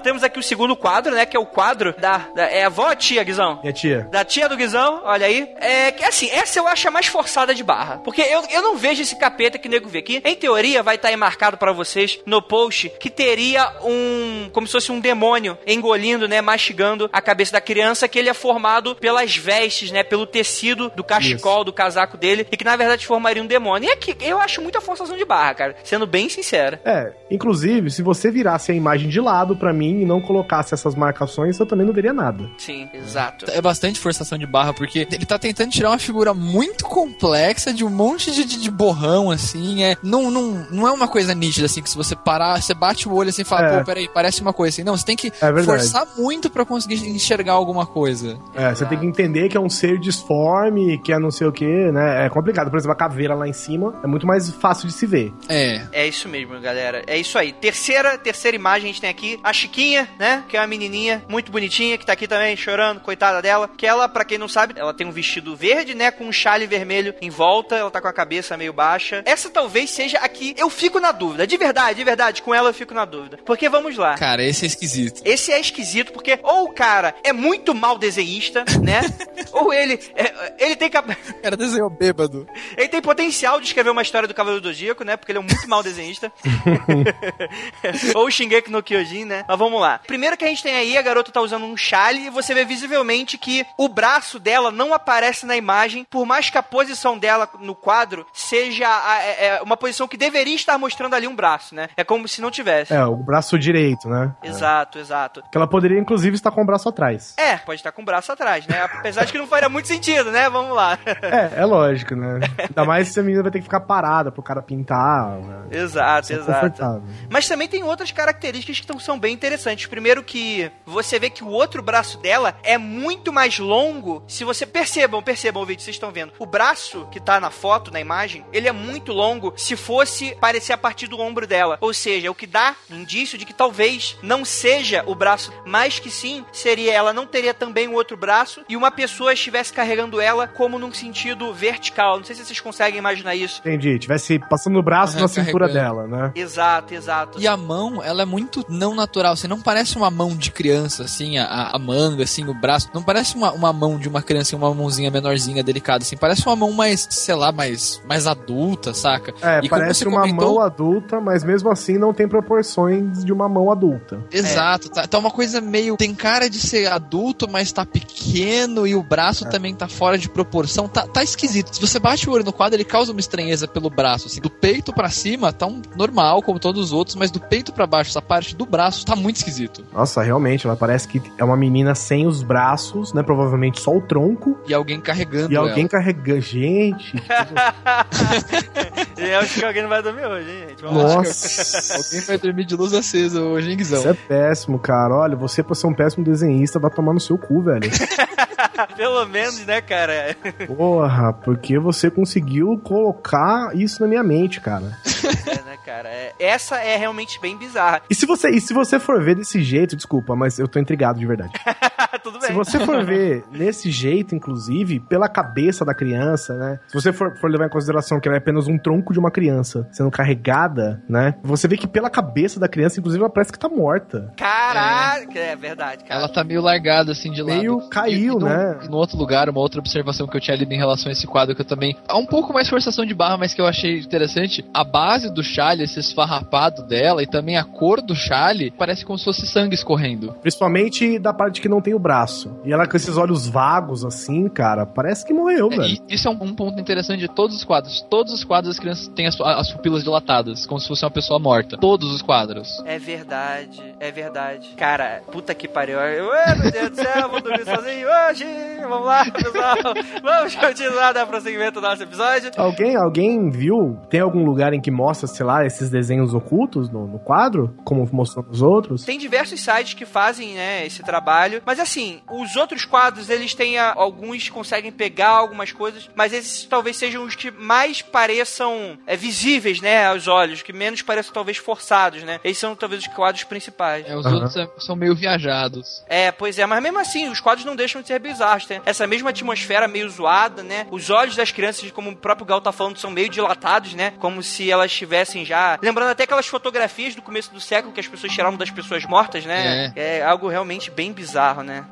S1: Temos aqui o segundo quadro, né? Que é o quadro da. da- é a avó ou a tia, Guizão?
S4: Minha tia.
S1: Da tia do Guizão, olha aí. É que assim, essa eu acho a mais forçada de barra. Porque eu, eu não vejo esse capeta que o nego vê aqui. Em teoria, vai estar aí marcado pra vocês no post que teria um. como se fosse um demônio engolindo, né? Mastigando a cabeça da criança, que ele é formado pelas vestes, né? Pelo tecido do cachecol, do casaco dele, e que na verdade formaria um demônio. E aqui, eu acho muita forçação de barra, cara. Sendo bem sincero.
S4: É, inclusive, se você virasse a imagem de lado pra mim e não colocasse essas marcações, eu também não veria nada.
S1: Sim, exato.
S3: É bastante forçação de barra, porque ele tá tentando tirar uma figura muito complexa de um monte de, de, de borrão, assim. É, não, não, não é uma coisa nítida, assim, que se você parar, você bate o olho assim e fala,
S4: É.
S3: pô, peraí, parece uma coisa assim. Não, você tem que
S4: É
S3: forçar muito pra conseguir enxergar alguma coisa.
S4: É, você tem que entender que é um ser disforme, que é não sei o que, né? É complicado. Por exemplo, a caveira lá em cima é muito mais fácil de se ver.
S3: É.
S1: É isso mesmo, galera. É isso aí. Terceira, terceira imagem a gente tem aqui a Chiquinha, né? Que é uma menininha muito bonitinha que tá aqui também chorando, coitada dela. Que ela, pra quem não sabe, ela tem um vestido verde, né? Com um chale vermelho em volta. Ela tá com a cabeça meio baixa. Essa talvez seja a que eu fico na dúvida. De verdade, de verdade, com ela eu fico na dúvida. Porque vamos lá.
S3: Cara, esse é esquisito.
S1: Esse é esquisito porque ou o cara é muito mal desenhista, né? ou ele é- ele tem cap-
S3: O cara desenhou bêbado.
S1: ele tem potencial de escrever uma história do Cavaleiro do Zodíaco, né? Porque ele é um muito mal desenhista. Ou o Shingeki no Kyojin, né? Mas vamos lá. Primeiro que a gente tem aí, a garota tá usando um chale e você vê visivelmente que o braço dela não aparece na imagem, por mais que a posição dela no quadro seja a- é- é uma posição que deveria estar mostrando ali um braço, né? É como se não tivesse.
S4: É, o braço direito, né?
S1: Exato, exato.
S4: Que ela poderia, inclusive, estar com o braço atrás.
S1: É, pode estar com o braço atrás, né? Apesar de que não faria muito sentido, né? Vamos lá.
S4: É, é lógico, né? Ainda mais se a menina vai ter que ficar parada pro cara pintar. Né?
S1: exato,
S4: é
S1: exato. Mas também tem outras características que são bem interessantes. Primeiro que você vê que o outro braço dela é muito mais longo. Se você percebam, percebam o vídeo, vocês estão vendo. O braço que tá na foto, na imagem, ele é muito longo se fosse parecer a partir do ombro dela. Ou seja, o que dá indício de que talvez não seja o braço, mas que sim, seria ela não teria também o outro braço e uma pessoa estivesse carregando ela como num sentido vertical. Não sei se vocês conseguem imaginar isso.
S4: Entendi. Tivesse passando o braço
S3: Aham,
S4: na cintura dela, né?
S1: Exato, exato.
S3: E a mão, ela é muito não natural, assim, não parece uma mão de criança, assim, a, a manga, assim, o braço. Não parece uma, uma mão de uma criança, uma mãozinha menorzinha, delicada, assim. Parece uma mão mais, sei lá, mais, mais adulta, saca?
S4: É,
S3: E
S4: parece uma
S3: comentou-
S4: mão adulta, mas mesmo assim não tem proporções de uma mão adulta.
S3: Exato, tá, tá uma coisa meio. Tem cara de ser adulto, mas tá pequeno e o braço também tá fora de proporção. Tá, tá esquisito. Se você bate o olho no quadro, ele causa uma estranheza pelo braço. Assim. Do peito pra cima tá um normal, como todos os outros, mas do peito pra baixo, essa parte do braço tá muito esquisito.
S4: Nossa, realmente, ela parece que é uma menina sem os braços, né? Provavelmente só o tronco.
S3: E alguém carregando
S4: E alguém
S3: ela.
S4: carregando. Gente,
S1: E eu acho que alguém não vai dormir hoje, hein, gente? Vamos
S4: nossa.
S3: Alguém vai dormir de luz acesa hoje, hein, Guizão?
S4: Isso é péssimo, cara. Olha, você pra ser um péssimo desenhista vai tomar no seu cu, velho.
S1: Pelo menos, né, cara?
S4: Porra, porque você conseguiu colocar isso na minha mente, cara.
S1: É, né, cara? É, essa é realmente bem bizarra.
S4: E se você, e se você for ver desse jeito, desculpa, mas eu tô intrigado de verdade.
S1: Tudo bem.
S4: Se você for ver nesse jeito, inclusive, pela cabeça da criança, né? Se você for, for levar em consideração que ela é apenas um tronco de uma criança sendo carregada, né? Você vê que pela cabeça da criança, inclusive, ela parece que tá morta.
S1: Caraca, é, verdade, cara.
S3: Ela tá meio largada, assim, de lado.
S4: Meio caiu,
S3: E- e no-
S4: né?
S3: e No outro lugar, uma outra observação que eu tinha lido em relação a esse quadro, que eu também... Há um pouco mais forçação de barra, mas que eu achei interessante. A base do chale, esse esfarrapado dela, e também a cor do chale, parece como se fosse sangue escorrendo.
S4: Principalmente da parte que não tem o braço. E ela com esses olhos vagos, assim, cara, parece que morreu,
S3: É,
S4: velho.
S3: isso é um, um ponto interessante de todos os quadros. Todos os quadros as crianças têm as, as pupilas dilatadas, como se fosse uma pessoa morta. Todos os quadros.
S1: É verdade, é verdade. Cara, puta que pariu. Eu, "Ai, meu Deus do céu, vou dormir sozinho hoje. Vamos lá, pessoal. Vamos continuar dar prosseguimento do nosso episódio.
S4: Alguém, alguém viu? Tem algum lugar em que mostra, sei lá, esses desenhos ocultos no, no quadro? Como mostrou nos outros?
S1: Tem diversos sites que fazem, né, esse trabalho. Mas assim, os outros quadros, eles têm a- alguns conseguem pegar algumas coisas, mas esses talvez sejam os que mais pareçam é, visíveis, né, aos olhos, que menos pareçam talvez forçados, né? Esses são talvez os quadros principais.
S3: É, os
S4: Aham.
S3: outros é- são meio viajados.
S1: É, pois é, mas mesmo assim, os quadros não deixam de ser bizarros. Tem essa mesma atmosfera meio zoada, né? Os olhos das crianças, como o próprio Gal tá falando, são meio dilatados, né? Como se elas estivessem já. Lembrando até aquelas fotografias do começo do século que as pessoas tiravam das pessoas mortas, né? É, algo realmente bem bizarro, né?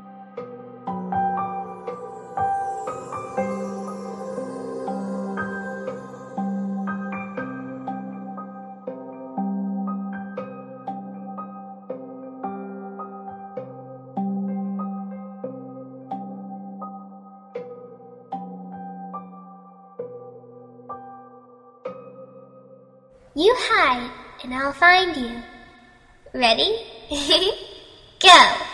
S5: You hide, and I'll find you. Ready? Go!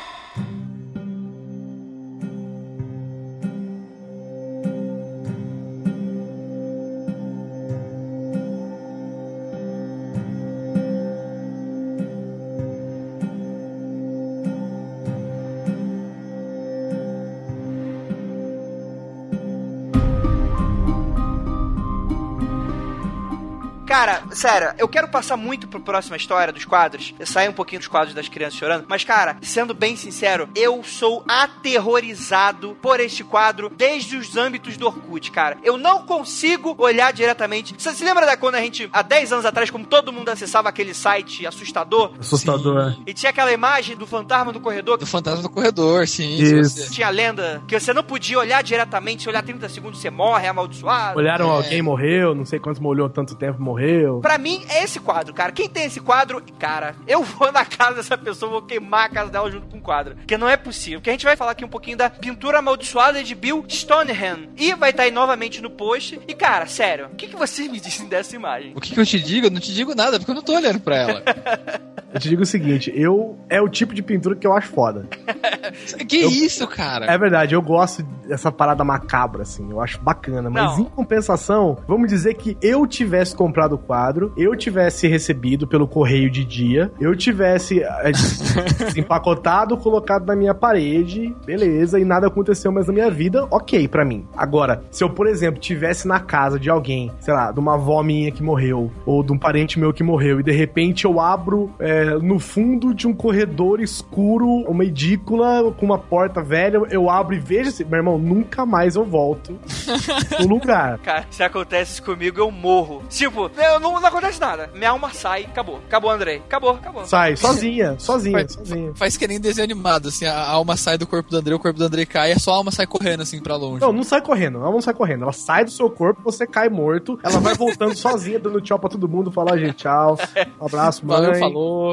S1: Cara, sério, eu quero passar muito pro próxima história dos quadros. Eu saio um pouquinho dos quadros das crianças chorando. Mas, cara, sendo bem sincero, eu sou aterrorizado por este quadro desde os âmbitos do Orkut, cara. Eu não consigo olhar diretamente. Você se lembra da quando a gente, há 10 anos atrás, como todo mundo acessava aquele site assustador?
S4: Assustador.
S1: E tinha aquela imagem do fantasma do corredor
S3: Do fantasma do corredor, sim.
S4: Isso.
S3: você-
S1: tinha a lenda que você não podia olhar diretamente, se olhar 30 segundos você morre, é amaldiçoado.
S4: Olharam
S3: É.
S4: alguém morreu, não sei quantos molhou tanto tempo morreu.
S1: Pra mim, é esse quadro, cara. Quem tem esse quadro, cara, eu vou na casa dessa pessoa, vou queimar a casa dela junto com o quadro. Porque não é possível. Porque a gente vai falar aqui um pouquinho da pintura amaldiçoada de Bill Stoneham. E vai estar aí novamente no post. E, cara, sério, o que, que vocês me dizem dessa imagem?
S3: O que, que eu te digo? Eu não te digo nada, porque eu não tô olhando pra ela.
S4: Eu te digo o seguinte, eu é o tipo de pintura que eu acho foda.
S3: que
S4: Eu-
S3: isso, cara?
S4: É verdade, eu gosto dessa parada macabra, assim, eu acho bacana. Mas
S1: Não.
S4: em compensação, vamos dizer que eu tivesse comprado o quadro, eu tivesse recebido pelo correio de dia, eu tivesse é, empacotado, colocado na minha parede, beleza, e nada aconteceu mais na minha vida, ok pra mim. Agora, se eu, por exemplo, tivesse na casa de alguém, sei lá, de uma avó minha que morreu, ou de um parente meu que morreu, e de repente eu abro é, é, no fundo de um corredor escuro, uma edícula com uma porta velha, eu abro e vejo assim, meu irmão, nunca mais eu volto no lugar.
S1: Cara, se acontece isso comigo, eu morro. Tipo, eu não, não acontece nada. Minha alma sai, acabou. Acabou, Andrei. Acabou, acabou.
S4: Sai, sozinha, sozinha,
S3: Faz-
S4: sozinha.
S3: Faz que nem desenho animado, assim, a alma sai do corpo do André, o corpo do André cai, e só a alma sai correndo, assim, pra longe.
S4: Não, não sai correndo, ela não sai correndo. Ela sai do seu corpo, você cai morto. Ela vai voltando sozinha, dando tchau pra todo mundo, falar, gente, tchau. Um abraço, mãe.
S3: Valeu, falou.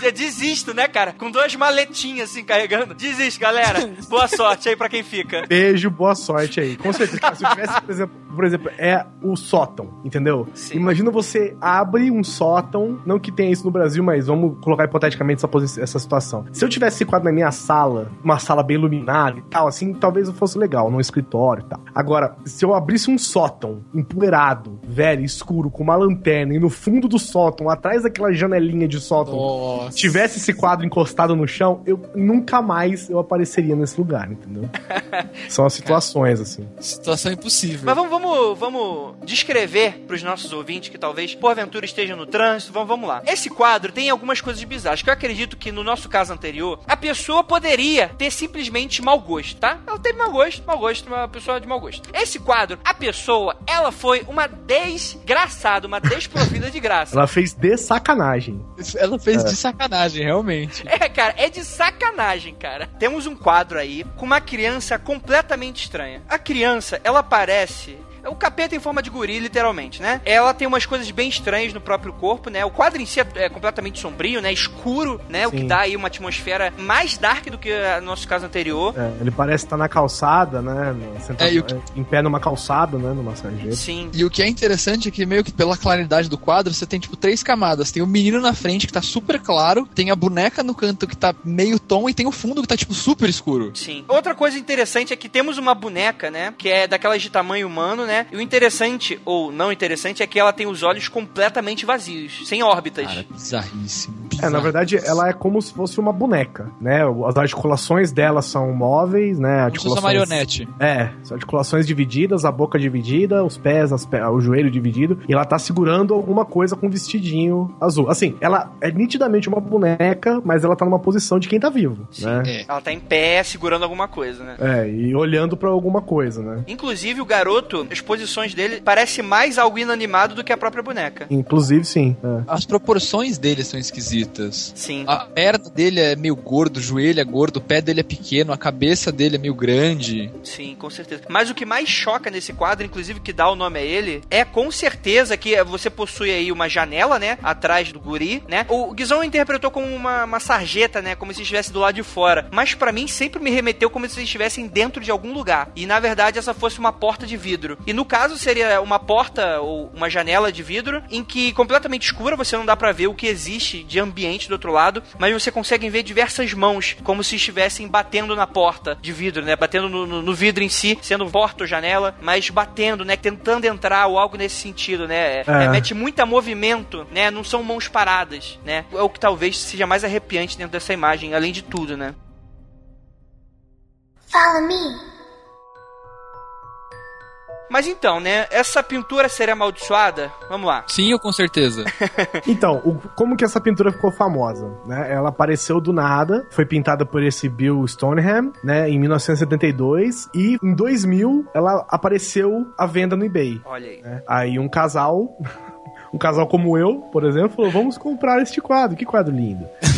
S1: Já desisto, né, cara? Com duas maletinhas assim carregando. Desisto, galera. Boa sorte aí pra quem fica.
S4: Beijo, boa sorte aí. Com certeza. Cara, se eu tivesse, por exemplo, por exemplo, é o sótão, entendeu?
S1: Sim.
S4: Imagina você abre um sótão, não que tenha isso no Brasil, mas vamos colocar hipoteticamente essa, posi- essa situação. Se eu tivesse esse quadro na minha sala, uma sala bem iluminada e tal, assim, talvez fosse legal, num escritório e tal. Agora, se eu abrisse um sótão empoeirado, velho, escuro, com uma lanterna, e no fundo do sótão, atrás daquela janelinha de sótão,
S3: Nossa.
S4: tivesse esse quadro encostado no chão, eu nunca mais eu apareceria nesse lugar, entendeu? São as situações, assim.
S3: Situação impossível.
S1: Mas vamos, vamos, vamos descrever pros nossos ouvintes que talvez porventura estejam no trânsito. Vamos, vamos lá. Esse quadro tem algumas coisas bizarras que eu acredito que no nosso caso anterior, a pessoa poderia ter simplesmente mau gosto, tá? Ela teve mau gosto, mau gosto, uma pessoa de mau gosto. Esse quadro, a pessoa, ela foi uma desgraçada, uma desprovida de graça.
S4: Ela fez de sacanagem.
S3: Ela fez de sacanagem, realmente.
S1: É, cara, é de sacanagem, cara. Temos um quadro aí com uma criança completamente estranha. A criança, ela parece. É o capeta em forma de guri, literalmente, né? Ela tem umas coisas bem estranhas no próprio corpo, né? O quadro em si é, é completamente sombrio, né? Escuro, né? O que
S4: Sim.
S1: dá aí uma atmosfera mais dark do que o nosso caso anterior.
S4: É, ele parece estar na calçada, né? sentado-
S3: É, que-
S4: é, Em pé numa calçada, né? Numa sarjeta.
S1: Sim.
S3: E o que é interessante é que, meio que pela claridade do quadro, você tem, tipo, três camadas. Tem o menino na frente, que tá super claro, tem a boneca no canto, que tá meio tom, e tem o fundo, que tá, tipo, super escuro.
S1: Sim. Outra coisa interessante é que temos uma boneca, né? Que é daquelas de tamanho humano, né? E o interessante, ou não interessante, é que ela tem os olhos completamente vazios, sem órbitas.
S3: Cara, bizarríssimo.
S4: É, na verdade, ela é como se fosse uma boneca, né? As articulações dela são móveis, né?
S3: Como se fosse
S4: Articulações...
S3: uma marionete.
S4: É, são articulações divididas, a boca dividida, os pés, as pe- o joelho dividido, e ela tá segurando alguma coisa com um vestidinho azul. Assim, ela é nitidamente uma boneca, mas ela tá numa posição de quem tá vivo, né?
S3: É.
S1: Ela tá em pé, segurando alguma coisa, né?
S4: É, e olhando pra alguma coisa, né?
S1: Inclusive, o garoto, posições dele parece mais algo inanimado do que a própria boneca.
S4: Inclusive, sim. é.
S3: As proporções dele são esquisitas.
S1: Sim.
S3: A perna dele é meio gordo, o joelho é gordo, o pé dele é pequeno, a cabeça dele é meio grande.
S1: Sim, com certeza. Mas o que mais choca nesse quadro, inclusive que dá o nome a ele, é com certeza que você possui aí uma janela, né? Atrás do guri, né? O Guizão interpretou como uma, uma sarjeta, né? Como se estivesse do lado de fora. Mas pra mim sempre me remeteu como se eles estivessem dentro de algum lugar. E na verdade essa fosse uma porta de vidro. E no caso seria uma porta ou uma janela de vidro em que completamente escura, você não dá pra ver o que existe de ambiente do outro lado, mas você consegue ver diversas mãos como se estivessem batendo na porta de vidro, né? Batendo no, no- no vidro em si, sendo porta ou janela, mas batendo, né? Tentando entrar ou algo nesse sentido, né?
S4: É.
S1: Remete muito a movimento, né? Não são mãos paradas, né? É o que talvez seja mais arrepiante dentro dessa imagem, além de tudo, né?
S5: Follow me.
S1: Mas então, né? Essa pintura seria amaldiçoada? Vamos lá.
S3: Sim, eu com certeza.
S4: Então, o- como que essa pintura ficou famosa? Né? Ela apareceu do nada, foi pintada por esse Bill Stoneham, né, em 1972, e em 2000 ela apareceu à venda no eBay.
S1: Olha aí.
S4: né? Aí um casal, um casal como eu, por exemplo, falou: vamos comprar este quadro, que quadro lindo.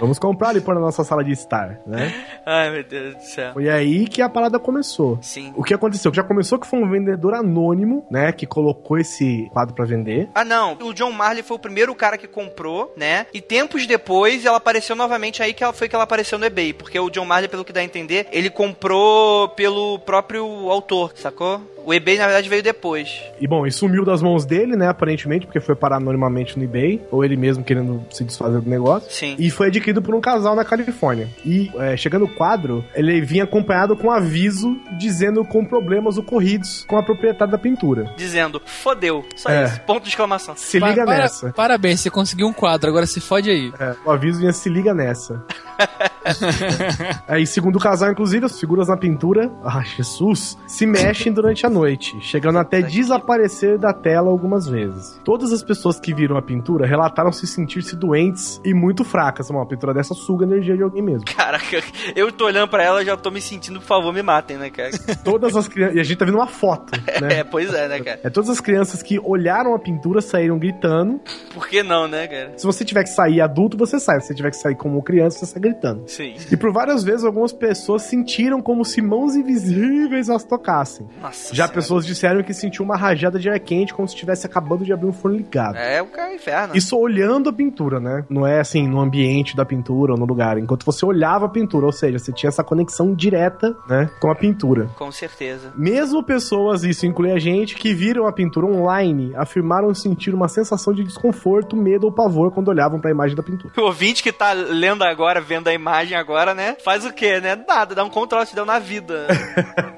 S4: vamos comprar e pôr na nossa sala de estar, né?
S1: Ai, meu Deus do céu.
S4: Foi aí que a parada começou.
S1: Sim.
S4: O que aconteceu? Já começou que foi um vendedor anônimo, né, que colocou esse quadro pra vender.
S1: Ah, não. O John Marley foi o primeiro cara que comprou, né? E tempos depois ela apareceu novamente aí que ela foi que ela apareceu no eBay. Porque o John Marley, pelo que dá a entender, ele comprou pelo próprio autor, sacou? O eBay, na verdade, veio depois.
S4: E bom, e sumiu das mãos dele, né, aparentemente, porque foi parar anonimamente no eBay, ou ele mesmo querendo se desfazer do negócio.
S1: Sim.
S4: E foi adquirido por um casal na Califórnia. E é, chegando o quadro, ele vinha acompanhado com um aviso dizendo com problemas ocorridos com a proprietária da pintura.
S1: Dizendo, fodeu. Só
S4: É.
S1: isso. Ponto de exclamação.
S4: Se
S3: Pa-
S4: liga
S3: para-
S4: nessa.
S3: Parabéns, você conseguiu um quadro, agora se fode aí.
S4: É, o aviso vinha se liga nessa. Aí, segundo o casal, inclusive, as figuras na pintura, ah, Jesus, se mexem durante a noite, chegando até desaparecer da tela algumas vezes. Todas as pessoas que viram a pintura relataram se sentir-se doentes e muito fracas. Uma pintura dessa suga a energia de alguém mesmo.
S1: Caraca, eu tô olhando pra ela e já tô me sentindo, por favor, me matem, né, cara?
S4: Todas as crianças. E a gente tá vendo uma foto, né?
S1: É, pois é, né, cara?
S4: É todas as crianças que olharam a pintura saíram gritando.
S1: Por que não, né, cara?
S4: Se você tiver que sair adulto, você sai. Se você tiver que sair como criança, você sai gritando.
S1: Sim.
S4: E por várias vezes algumas pessoas sentiram como se mãos invisíveis as tocassem.
S1: Nossa
S4: Já
S1: senhora.
S4: pessoas disseram que sentiu uma rajada de ar quente como se estivesse acabando de abrir um forno ligado.
S1: É o cara inferno.
S4: Isso olhando a pintura, né? Não é assim, no ambiente da pintura ou no lugar. Enquanto você olhava a pintura, ou seja, você tinha essa conexão direta, né, com a pintura.
S1: Com certeza.
S4: Mesmo pessoas, isso inclui a gente, que viram a pintura online, afirmaram sentir uma sensação de desconforto, medo ou pavor quando olhavam para a imagem da pintura.
S1: O ouvinte que tá lendo agora, vendo a imagem agora, né? Faz o quê, né? Nada, dá um controle te deu na vida.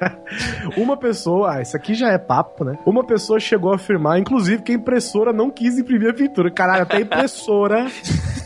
S4: Uma pessoa, ah, isso aqui já é papo, né? Uma pessoa chegou a afirmar, inclusive, que a impressora não quis imprimir a pintura. Caralho, até a impressora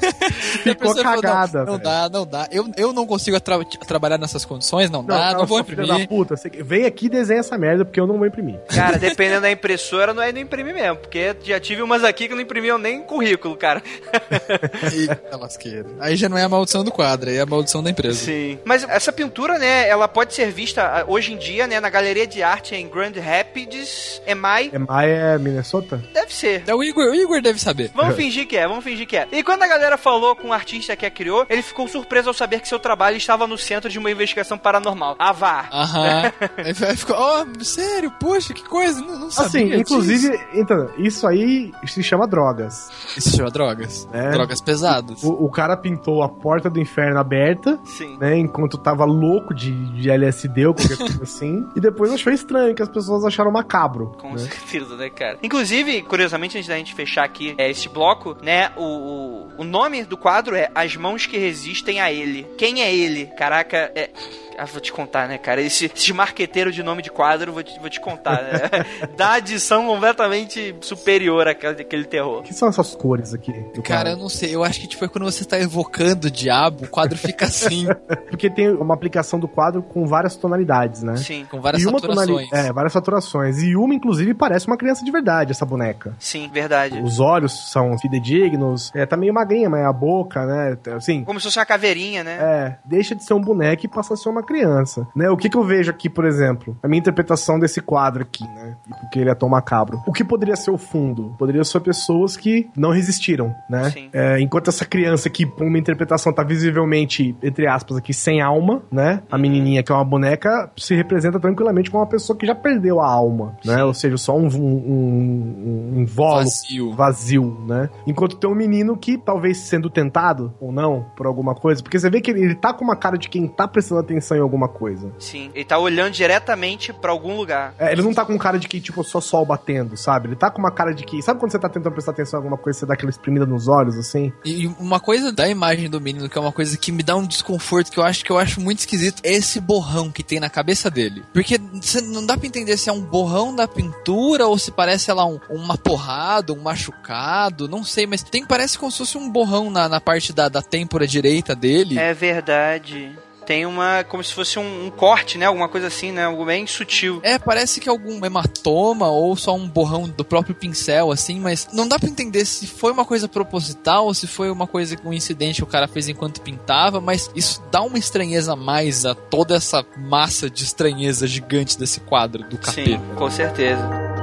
S3: E a
S4: ficou
S3: pessoa falou,
S4: cagada.
S3: Não, não dá, não dá. Eu, eu não consigo tra- trabalhar nessas condições, não, dá,
S4: cara,
S3: não vou imprimir.
S4: Da puta, você- vem aqui e desenha essa merda, porque eu não vou imprimir.
S1: Cara, dependendo da impressora, não é nem imprimir mesmo. Porque já tive umas aqui que não imprimiam nem currículo, cara.
S3: Eita lasqueira. Aí já não é a maldição do quadro, aí é a maldição da empresa.
S1: Sim. Mas essa pintura, né, ela pode ser vista ah, hoje em dia, né, na Galeria de Arte em Grand Rapids, EMI.
S4: EMI é Minnesota?
S1: Deve ser.
S3: É o Igor, o Igor deve saber.
S1: Vamos fingir que é, vamos fingir que é. E quando a galera falou com o artista que a criou, ele ficou surpreso ao saber que seu trabalho estava no centro de uma investigação paranormal. Ah, vá.
S3: Aham. Aí ficou, oh, sério, poxa, que coisa, não, não sabia
S4: Assim,
S3: disso.
S4: inclusive, então, isso aí se chama drogas.
S3: Isso se chama drogas.
S4: É.
S3: Drogas pesadas.
S4: O, o cara pintou a porta do inferno aberta,
S1: Sim.
S4: né? Enquanto tava louco de, de LSD ou qualquer coisa assim. E depois achou estranho, que as pessoas acharam macabro.
S1: Com
S4: né?
S1: certeza, né, cara? Inclusive, curiosamente, antes da gente fechar aqui é, esse bloco, né? O, o, o nome do quadro é As Mãos que Resistem a Ele. Quem é ele? Caraca, é. Ah, vou te contar, né, cara? Esse, esse marqueteiro de nome de quadro, vou te, vou te contar, né? Dá adição completamente superior àquele, àquele terror.
S4: O que são essas cores aqui? do
S3: Cara, eu
S4: quadro?
S3: não sei, eu acho que tipo, é quando você tá evocando o diabo, o quadro fica assim,
S4: Porque tem uma aplicação do quadro com várias tonalidades, né?
S1: Sim,
S3: com várias
S4: e
S3: saturações.
S4: tonali- É, várias saturações. E uma, inclusive, parece uma criança de verdade, essa boneca.
S1: sim, verdade.
S4: Os olhos são fidedignos. É, tá meio magrinha, mas a boca, né? Assim,
S1: Como se fosse uma caveirinha, né?
S4: É, deixa de ser um boneco e passa a ser uma criança, né? O que que eu vejo aqui, por exemplo? A minha interpretação desse quadro aqui, né? E porque ele é tão macabro. O que poderia ser o fundo? Poderia ser pessoas que não resistiram, né?
S1: Sim.
S4: É, enquanto essa criança aqui, por uma interpretação, tá visivelmente, entre aspas, aqui, sem alma, né? A menininha, que é uma boneca, se representa tranquilamente como uma pessoa que já perdeu a alma, né? Ou seja, só um, um, um, um
S3: Vazio.
S4: vazio, né? Enquanto tem um menino que, talvez sendo tentado ou não por alguma coisa, porque você vê que ele, ele tá com uma cara de quem tá prestando atenção em alguma coisa.
S1: Sim. Ele tá olhando diretamente pra algum lugar.
S4: É, ele não tá com cara de que, tipo, só sol batendo, sabe? Ele tá com uma cara de que. Sabe quando você tá tentando prestar atenção em alguma coisa, você dá aquela espremida nos olhos, assim?
S3: E uma coisa da imagem do menino, que é uma coisa que me dá um desconforto, que eu acho que eu acho muito esquisito, é esse borrão que tem na cabeça dele. Porque cê não dá pra entender se é um borrão da pintura ou se parece, sei lá, um- uma porrada, um machucado, não sei, mas tem parece como se fosse um borrão na, na parte da, da têmpora direita dele.
S1: É verdade. Tem uma. como se fosse um, um corte, né? Alguma coisa assim, né? Algo bem sutil.
S3: É, parece que é algum hematoma ou só um borrão do próprio pincel, assim, mas não dá pra entender se foi uma coisa proposital ou se foi uma coisa, um incidente que o cara fez enquanto pintava, mas isso dá uma estranheza a mais a toda essa massa de estranheza gigante desse quadro do capeta.
S1: Sim, com certeza.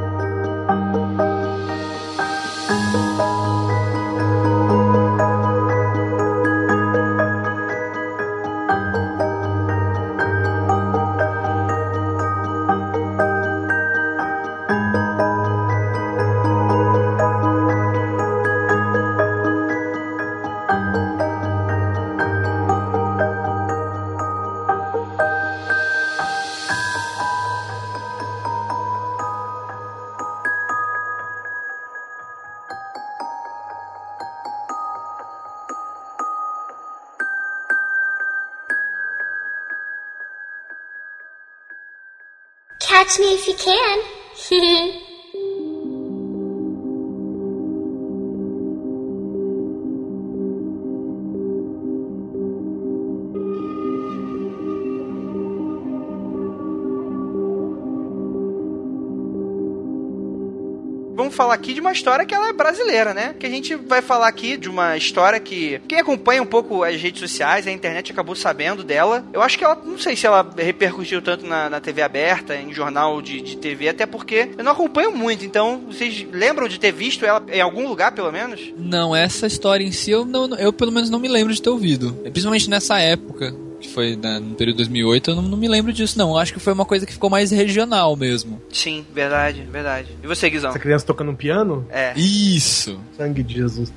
S1: Vamos falar aqui de uma história que ela é brasileira, né? Que a gente vai falar aqui de uma história que quem acompanha um pouco as redes sociais, a internet acabou sabendo dela. Eu acho que ela, não sei se ela repercutiu tanto na, na TV aberta, em jornal de, de TV, até porque eu não acompanho muito. Então, vocês lembram de ter visto ela em algum lugar, pelo menos?
S3: Não, essa história em si eu, não, eu pelo menos não me lembro de ter ouvido. Principalmente nessa época que foi né, no período 2008, eu não, não, me lembro disso, não. Eu acho que foi uma coisa que ficou mais regional mesmo.
S1: Sim, verdade, verdade. E você, Guizão?
S4: Essa criança tocando um piano?
S1: É.
S3: Isso!
S4: Sangue de Jesus.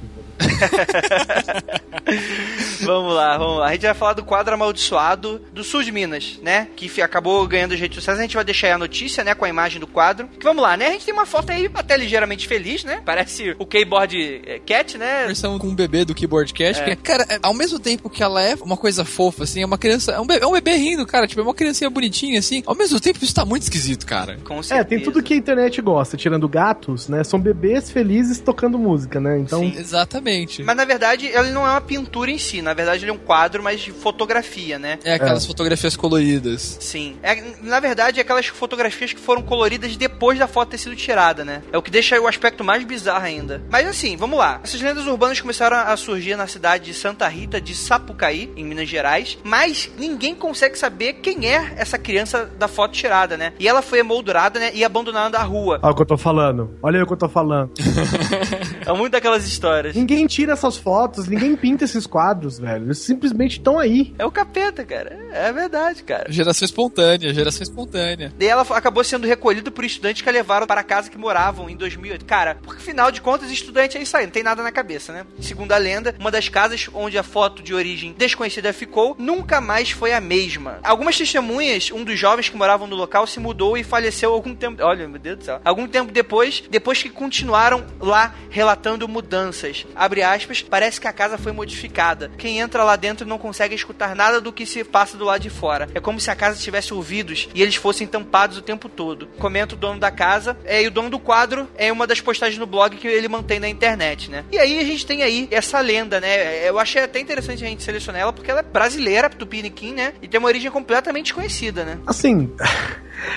S1: vamos lá, vamos lá. A gente vai falar do quadro amaldiçoado do sul de Minas, né? Que acabou ganhando as redes sociais. A gente vai deixar aí a notícia, né? Com a imagem do quadro. Que vamos lá, né? A gente tem uma foto aí até ligeiramente feliz, né? Parece o Keyboard Cat, né?
S3: Versão com um bebê do Keyboard Cat. É. Porque, cara, ao mesmo tempo que ela é uma coisa fofa, assim, é uma criança. É um bebê, é um bebê rindo, cara. Tipo, é uma criancinha bonitinha, assim. Ao mesmo tempo, isso tá muito esquisito, cara.
S1: Com certeza.
S4: É, tem tudo que a internet gosta, tirando gatos, né? São bebês felizes tocando música, né? Então.
S3: Sim, exatamente.
S1: Mas na verdade, ele não é uma pintura em si. Na verdade, ele é um quadro, mas de fotografia, né?
S3: É aquelas é. fotografias coloridas.
S1: Sim. É, na verdade, é aquelas fotografias que foram coloridas depois da foto ter sido tirada, né? É o que deixa o aspecto mais bizarro ainda. Mas assim, vamos lá. Essas lendas urbanas começaram a surgir na cidade de Santa Rita de Sapucaí, em Minas Gerais, mas ninguém consegue saber quem é essa criança da foto tirada, né? E ela foi emoldurada, né? E abandonada na rua.
S4: Olha o que eu tô falando. Olha aí o que eu tô falando.
S1: é muito daquelas histórias.
S4: Ninguém tira essas fotos, ninguém pinta esses quadros, velho. Eles simplesmente estão aí.
S1: É o capeta, cara. É verdade, cara.
S3: Geração espontânea, geração espontânea.
S1: E ela acabou sendo recolhida por estudantes que a levaram para a casa que moravam em 2008. Cara, porque afinal de contas, estudante é isso aí, não tem nada na cabeça, né? Segundo a lenda, uma das casas onde a foto de origem desconhecida ficou nunca mais foi a mesma. Algumas testemunhas, um dos jovens que moravam no local se mudou e faleceu algum tempo. Olha, meu Deus do céu. Algum tempo depois, depois que continuaram lá relatando mudanças. Abre aspas, parece que a casa foi modificada. Quem entra lá dentro não consegue escutar nada do que se passa do lado de fora. É como se a casa tivesse ouvidos e eles fossem tampados o tempo todo. Comenta o dono da casa, é, e o dono do quadro é uma das postagens no blog que ele mantém na internet, né? E aí a gente tem aí essa lenda, né? Eu achei até interessante a gente selecionar ela porque ela é brasileira, Tupiniquim, né? E tem uma origem completamente desconhecida, né?
S4: Assim.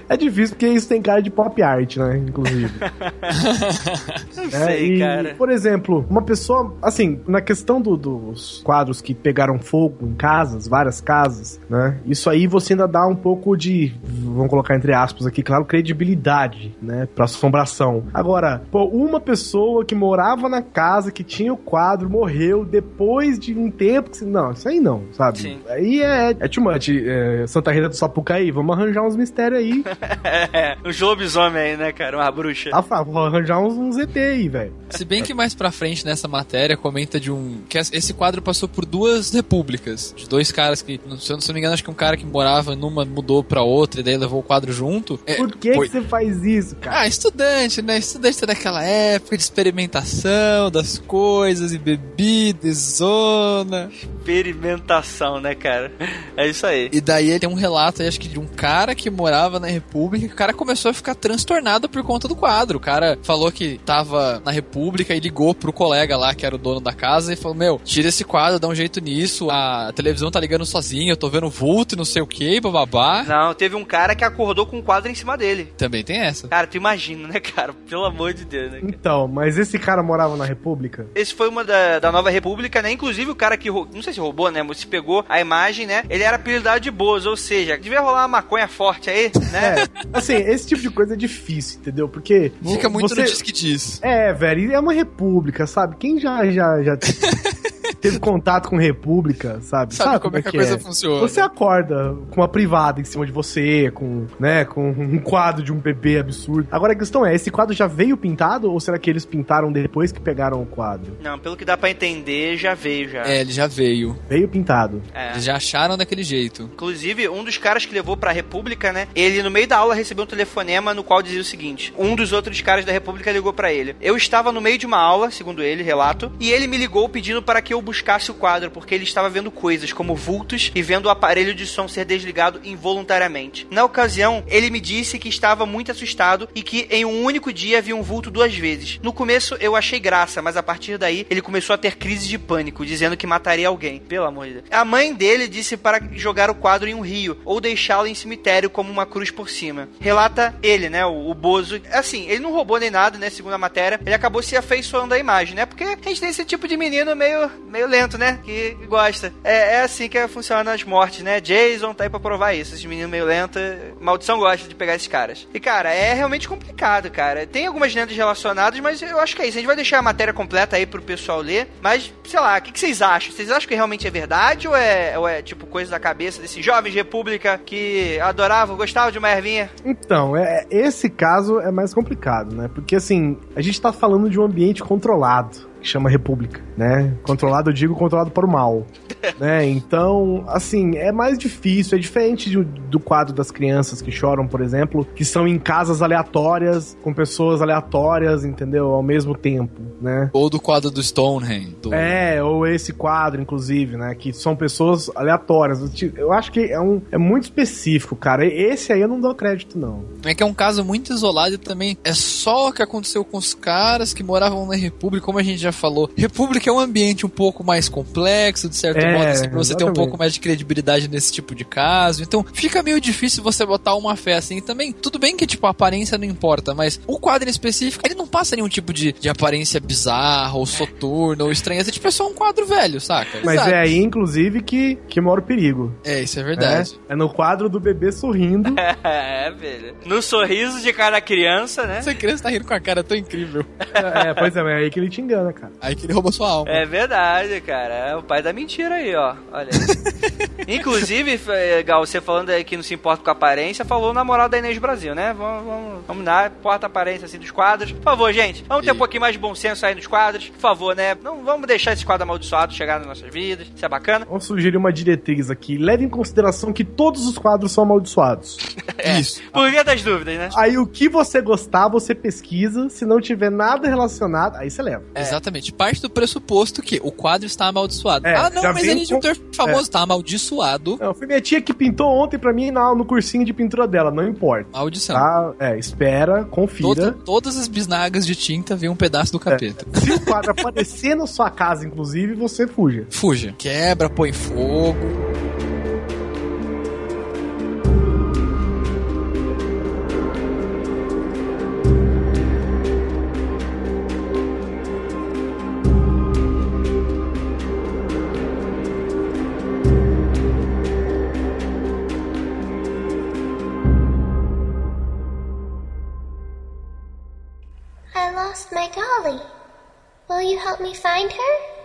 S4: É difícil porque isso tem cara de pop art, né? Inclusive.
S1: Não é, sei, e, cara.
S4: Por exemplo, uma pessoa, assim, na questão do, dos quadros que pegaram fogo em casas, várias casas, né? Isso aí você ainda dá um pouco de, vamos colocar entre aspas aqui, claro, credibilidade, né? Pra assombração. Agora, pô, uma pessoa que morava na casa, que tinha o quadro, morreu depois de um tempo que. Não, isso aí não, sabe? Sim. Aí é, é too much. É, Santa Rita do Sapucaí, vamos arranjar uns mistérios aí
S1: é, um lobisomem aí, né, cara? Uma bruxa.
S4: Ah, vou arranjar uns, uns ET aí, velho.
S3: Se bem que mais pra frente nessa matéria comenta de um. que esse quadro passou por duas repúblicas. De dois caras que, se eu não me engano, acho que um cara que morava numa mudou pra outra e daí levou o quadro junto.
S4: É, por que, foi... que você faz isso, cara?
S3: Ah, estudante, né? Estudante daquela época de experimentação das coisas e bebida e zona.
S1: Experimentação, né, cara? É isso aí.
S3: E daí tem um relato aí, acho que de um cara que morava na República e o cara começou a ficar transtornado por conta do quadro. O cara falou que tava na República e ligou pro colega lá, que era o dono da casa, e falou: Meu, tira esse quadro, dá um jeito nisso. A televisão tá ligando sozinha, eu tô vendo vulto e não sei o que, bababá.
S1: Não, teve um cara que acordou com um quadro em cima dele.
S3: Também tem essa.
S1: Cara, tu imagina, né, cara? Pelo amor de Deus, né?
S4: Cara? Então, mas esse cara morava na República?
S1: Esse foi uma da, da Nova República, né? Inclusive o cara que, não sei se roubou, né? Mas se pegou a imagem, né? Ele era apelidado de Boas, ou seja, devia rolar uma maconha forte aí, né?
S4: É, assim, esse tipo de coisa é difícil, entendeu? Porque.
S3: Fica muito você... no disque diz.
S4: É, velho, é uma república, sabe? Quem já. já, já... teve contato com república, sabe?
S3: Sabe, sabe como, é que, que a coisa é? funciona.
S4: Você acorda com uma privada em cima de você, com, né, com um quadro de um bebê absurdo. Agora a questão é, esse quadro já veio pintado ou será que eles pintaram depois que pegaram o quadro?
S1: Não, pelo que dá para entender, já veio já.
S3: É, ele já veio.
S4: Veio pintado.
S3: É. Eles já acharam daquele jeito.
S1: Inclusive, um dos caras que levou pra República, né, ele no meio da aula recebeu um telefonema no qual dizia o seguinte: um dos outros caras da República ligou para ele. Eu estava no meio de uma aula, segundo ele, relato, e ele me ligou pedindo para que eu buscasse o quadro porque ele estava vendo coisas como vultos e vendo o aparelho de som ser desligado involuntariamente. Na ocasião, ele me disse que estava muito assustado e que em um único dia viu um vulto duas vezes. No começo eu achei graça, mas a partir daí ele começou a ter crise de pânico, dizendo que mataria alguém. Pelo amor de Deus. A mãe dele disse para jogar o quadro em um rio ou deixá-lo em cemitério como uma cruz por cima. Relata ele, né, o, o Bozo. Assim, ele não roubou nem nada, né, segundo a matéria. Ele acabou se afeiçoando à imagem, né? Porque a gente tem esse tipo de menino meio, meio lento, né? Que, gosta. É, é assim que funciona as mortes, né? Jason tá aí pra provar isso. Esses meninos meio lentos, maldição gosta de pegar esses caras. E, cara, é realmente complicado, cara. Tem algumas lendas relacionadas, mas eu acho que é isso. A gente vai deixar a matéria completa aí pro pessoal ler. Mas, sei lá, o que, que vocês acham? Vocês acham que realmente é verdade ou é, ou é tipo coisa da cabeça desses jovens de república que adoravam, gostavam de uma ervinha?
S4: Então, é, esse caso é mais complicado, né? Porque assim, a gente tá falando de um ambiente controlado que chama República, né? Controlado, eu digo controlado para o mal, né? Então, assim, é mais difícil, é diferente de, do quadro das crianças que choram, por exemplo, que são em casas aleatórias, com pessoas aleatórias, entendeu? Ao mesmo tempo, né?
S3: Ou do quadro do Stonehenge. Do...
S4: É, ou esse quadro, inclusive, né? Que são pessoas aleatórias. Eu acho que é, um, é muito específico, cara. Esse aí eu não dou crédito, não.
S3: É que é um caso muito isolado e também é só o que aconteceu com os caras que moravam na República, como a gente já falou. República é um ambiente um pouco mais complexo, de certo
S4: É,
S3: modo, assim, pra você ter um pouco mais de credibilidade nesse tipo de caso. Então, fica meio difícil você botar uma fé assim. E também, tudo bem que, tipo, a aparência não importa, mas o quadro em específico, ele não passa nenhum tipo de, de aparência bizarra, ou soturna, ou estranha. É tipo, é só um quadro velho, saca?
S4: Mas
S3: Exato.
S4: é aí, inclusive, que, que mora o perigo.
S3: É, isso é verdade.
S4: É no quadro do bebê sorrindo.
S1: É, velho. No sorriso de cada criança, né?
S3: Essa criança tá rindo com a cara tão incrível.
S4: é, pois é, mas é aí que ele te engana, cara.
S3: Aí que ele rouba sua alma.
S1: É verdade, cara. É o pai da mentira aí, ó. Olha. Inclusive, é, Gal, você falando aí que não se importa com a aparência, falou o namorado da Inês Brasil, né? Vamos, vamos, vamos dar, importa a aparência assim dos quadros. Por favor, gente, vamos ter um
S3: E-
S1: pouquinho mais de bom senso aí nos quadros. Por favor, né? Não vamos deixar esse quadro amaldiçoado chegar nas nossas vidas. Isso é bacana.
S4: Vamos sugerir uma diretriz aqui. Leve em consideração que todos os quadros são amaldiçoados.
S3: Isso.
S1: Por via das dúvidas, né?
S4: Aí o que você gostar, você pesquisa. Se não tiver nada relacionado, aí você leva.
S3: Exatamente. Parte do pressuposto que o quadro está amaldiçoado.
S4: É,
S3: ah, não, mas ele é de um
S4: com-
S3: famoso, está amaldiçoado.
S4: Não, foi minha tia que pintou ontem pra mim na- no cursinho de pintura dela, não importa.
S3: Maldição.
S4: Tá? É, espera, confira.
S3: Todo- todas as bisnagas de tinta vêm um pedaço do capeta.
S4: Se o quadro aparecer na sua casa, inclusive, você fuja.
S3: Fuja. Quebra, põe fogo.
S5: Lost my dolly. Will you help me find her?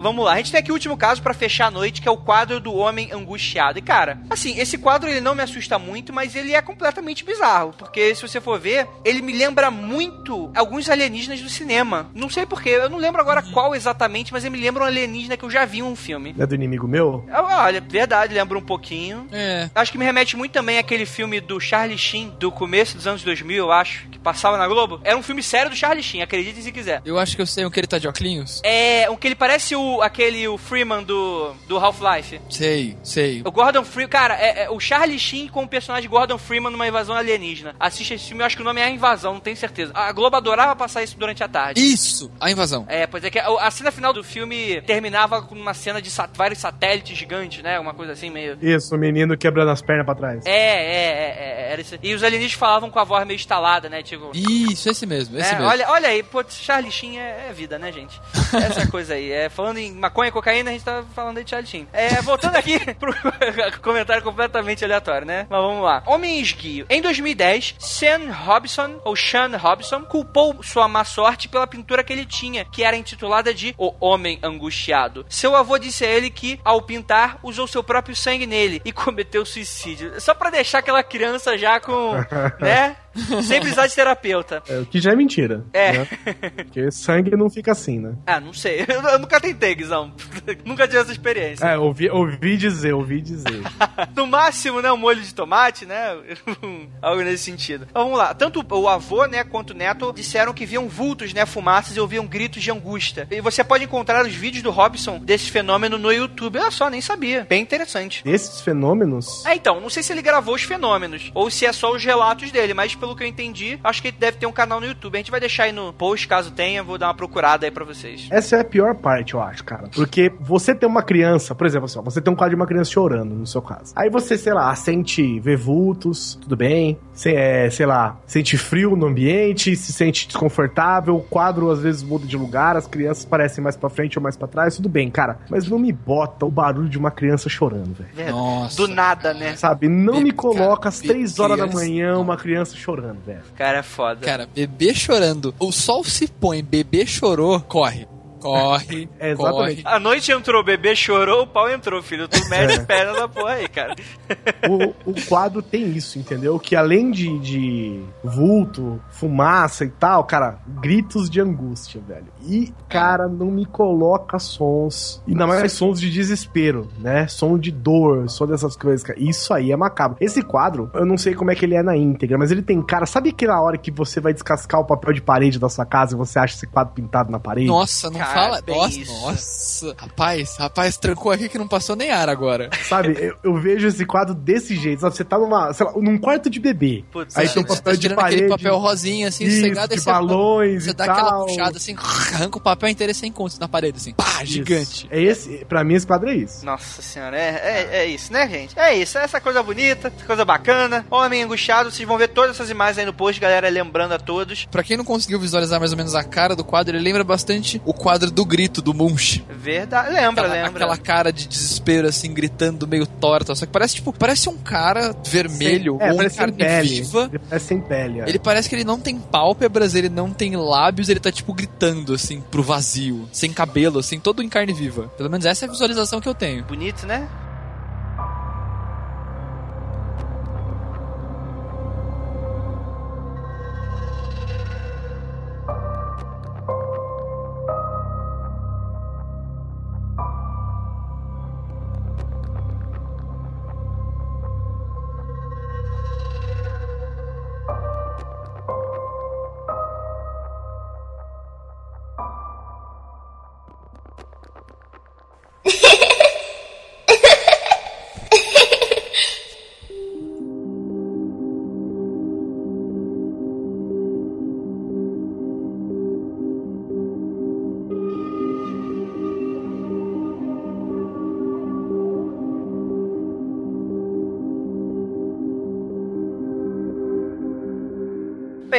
S1: Vamos lá, a gente tem aqui o último caso pra fechar a noite, que é o quadro do Homem Angustiado. E cara, assim, esse quadro ele não me assusta muito, mas ele é completamente bizarro, porque se você for ver, ele me lembra muito alguns alienígenas do cinema. Não sei porquê, eu não lembro agora qual exatamente, mas ele me lembra um alienígena que eu já vi em um filme.
S4: É do inimigo meu?
S1: Ah, Olha, verdade, lembra um pouquinho.
S3: É.
S1: Acho que me remete muito também àquele filme do Charlie Sheen, do começo dos anos 2000, eu acho, que passava na Globo. Era um filme sério do Charlie Sheen, acreditem se quiser.
S3: Eu acho que eu sei um que ele tá de óculos.
S1: É, um que ele parece o aquele o Freeman do, do Half-Life.
S3: Sei, sei.
S1: O Gordon Freeman, cara, é, é o Charlie Sheen com o personagem Gordon Freeman numa invasão alienígena. Assiste esse filme, eu acho que o nome é A Invasão, não tenho certeza. A Globo adorava passar isso durante a tarde.
S3: Isso! A invasão.
S1: É, pois é que a, a cena final do filme terminava com uma cena de sat- vários satélites gigantes, né? Uma coisa assim meio.
S4: Isso, o menino quebrando as pernas pra trás.
S1: É, é, é, é, era isso. E os alienígenas falavam com a voz meio instalada, né? Tipo.
S3: Isso, esse mesmo, esse
S1: É,
S3: mesmo.
S1: olha, olha aí, pô, Charlie Sheen é, é vida, né, gente? Essa coisa aí. É, falando em maconha e cocaína, a gente tá falando de Charlie Sheen. É, voltando aqui pro comentário completamente aleatório, né? Mas vamos lá. Homem esguio. Em 2010, Sean Robson, ou Sean Robson, culpou sua má sorte pela pintura que ele tinha, que era intitulada de O Homem Angustiado. Seu avô disse a ele que, ao pintar, usou seu próprio sangue nele e cometeu suicídio. Só pra deixar aquela criança já com, né? Sem precisar de terapeuta.
S4: É, o que já é mentira.
S1: É.
S4: né? Porque sangue não fica assim, né?
S1: Ah, não sei. Eu, eu nunca tentei, Guizão. nunca tive essa experiência.
S4: É, ouvi, ouvi dizer, ouvi dizer.
S1: No máximo, né, um molho de tomate, né? Algo nesse sentido. Então vamos lá. Tanto o avô, né, quanto o neto disseram que viam vultos, né, fumaças e ouviam gritos de angústia. E você pode encontrar os vídeos do Robson desse fenômeno no YouTube. Olha só, nem sabia. Bem interessante.
S4: Esses fenômenos.
S1: É, então, não sei se ele gravou os fenômenos ou se é só os relatos dele, mas pelo que eu entendi, acho que ele deve ter um canal no YouTube. A gente vai deixar aí no post, caso tenha, vou dar uma procurada aí pra vocês.
S4: Essa é a pior parte, eu acho, cara. Porque você tem uma criança, por exemplo, assim, ó, você tem um quadro de uma criança chorando, no seu caso. Aí você, sei lá, sente ver vultos, tudo bem. Cê, é, sei lá, sente frio no ambiente, se sente desconfortável, o quadro às vezes muda de lugar, as crianças parecem mais pra frente ou mais pra trás, tudo bem, cara. Mas não me bota o barulho de uma criança chorando, velho.
S3: Nossa,
S1: Do nada, né?
S4: Sabe? Não me coloca
S3: cara,
S4: às três horas da manhã
S3: não.
S4: uma criança chorando, velho.
S1: Cara, é foda.
S3: Cara, bebê chorando. O sol se põe, bebê chorou, corre. Corre,
S4: É, exatamente.
S3: corre.
S1: A noite entrou, o bebê chorou, o pau entrou, filho. Tu mete
S4: É.
S1: perna da porra aí, cara.
S4: o, o quadro tem isso, entendeu? Que além de, de vulto, fumaça e tal, cara, gritos de angústia, velho. E, cara, não me coloca sons. Ainda mais sons de desespero, né? Som de dor, som dessas coisas, cara. Isso aí é macabro. Esse quadro, eu não sei como é que ele é na íntegra, mas ele tem cara. Sabe aquela hora que você vai descascar o papel de parede da sua casa e você acha esse quadro pintado na parede?
S3: Nossa, não
S1: Cara,
S3: fala.
S1: bem
S3: Nossa, nossa. Rapaz, rapaz, trancou aqui que não passou nem ar agora.
S4: Sabe, eu, eu vejo esse quadro desse jeito. Sabe, você tá numa, sei lá, num quarto de bebê.
S1: Putz,
S4: Aí
S1: é.
S4: tem um
S3: Você
S4: papel
S3: tá
S4: de parede.
S3: aquele papel rosinha, assim,
S4: Isso,
S3: sossegado,
S4: de
S3: você,
S4: balões
S3: você
S4: e
S3: dá aquela
S4: tal.
S3: puxada assim, arranca o papel inteiro e você encontra na parede, assim. Pá,
S4: Isso.
S3: gigante.
S4: É esse, pra mim esse quadro é isso.
S1: Nossa senhora, é, é, é isso, né, gente? É isso, é essa coisa bonita, essa coisa bacana. Homem angustiado, vocês vão ver todas essas imagens aí no post, galera, lembrando a todos.
S3: Pra quem não conseguiu visualizar mais ou menos a cara do quadro, ele lembra bastante o quadro do grito do Munch.
S1: Verdade, lembra,
S3: Aquela,
S1: lembra.
S3: aquela cara de desespero, assim, gritando meio torta. Só que parece, tipo, parece um cara vermelho
S4: é,
S3: ou um
S4: parece sem
S3: carne
S4: pele.
S3: viva.
S4: Ele parece sem pele. é.
S3: Ele parece que ele não tem pálpebras, ele não tem lábios, ele tá, tipo, gritando, assim, pro vazio. Sem cabelo, assim, todo em carne viva. Pelo menos essa é a visualização que eu tenho.
S1: Bonito, né?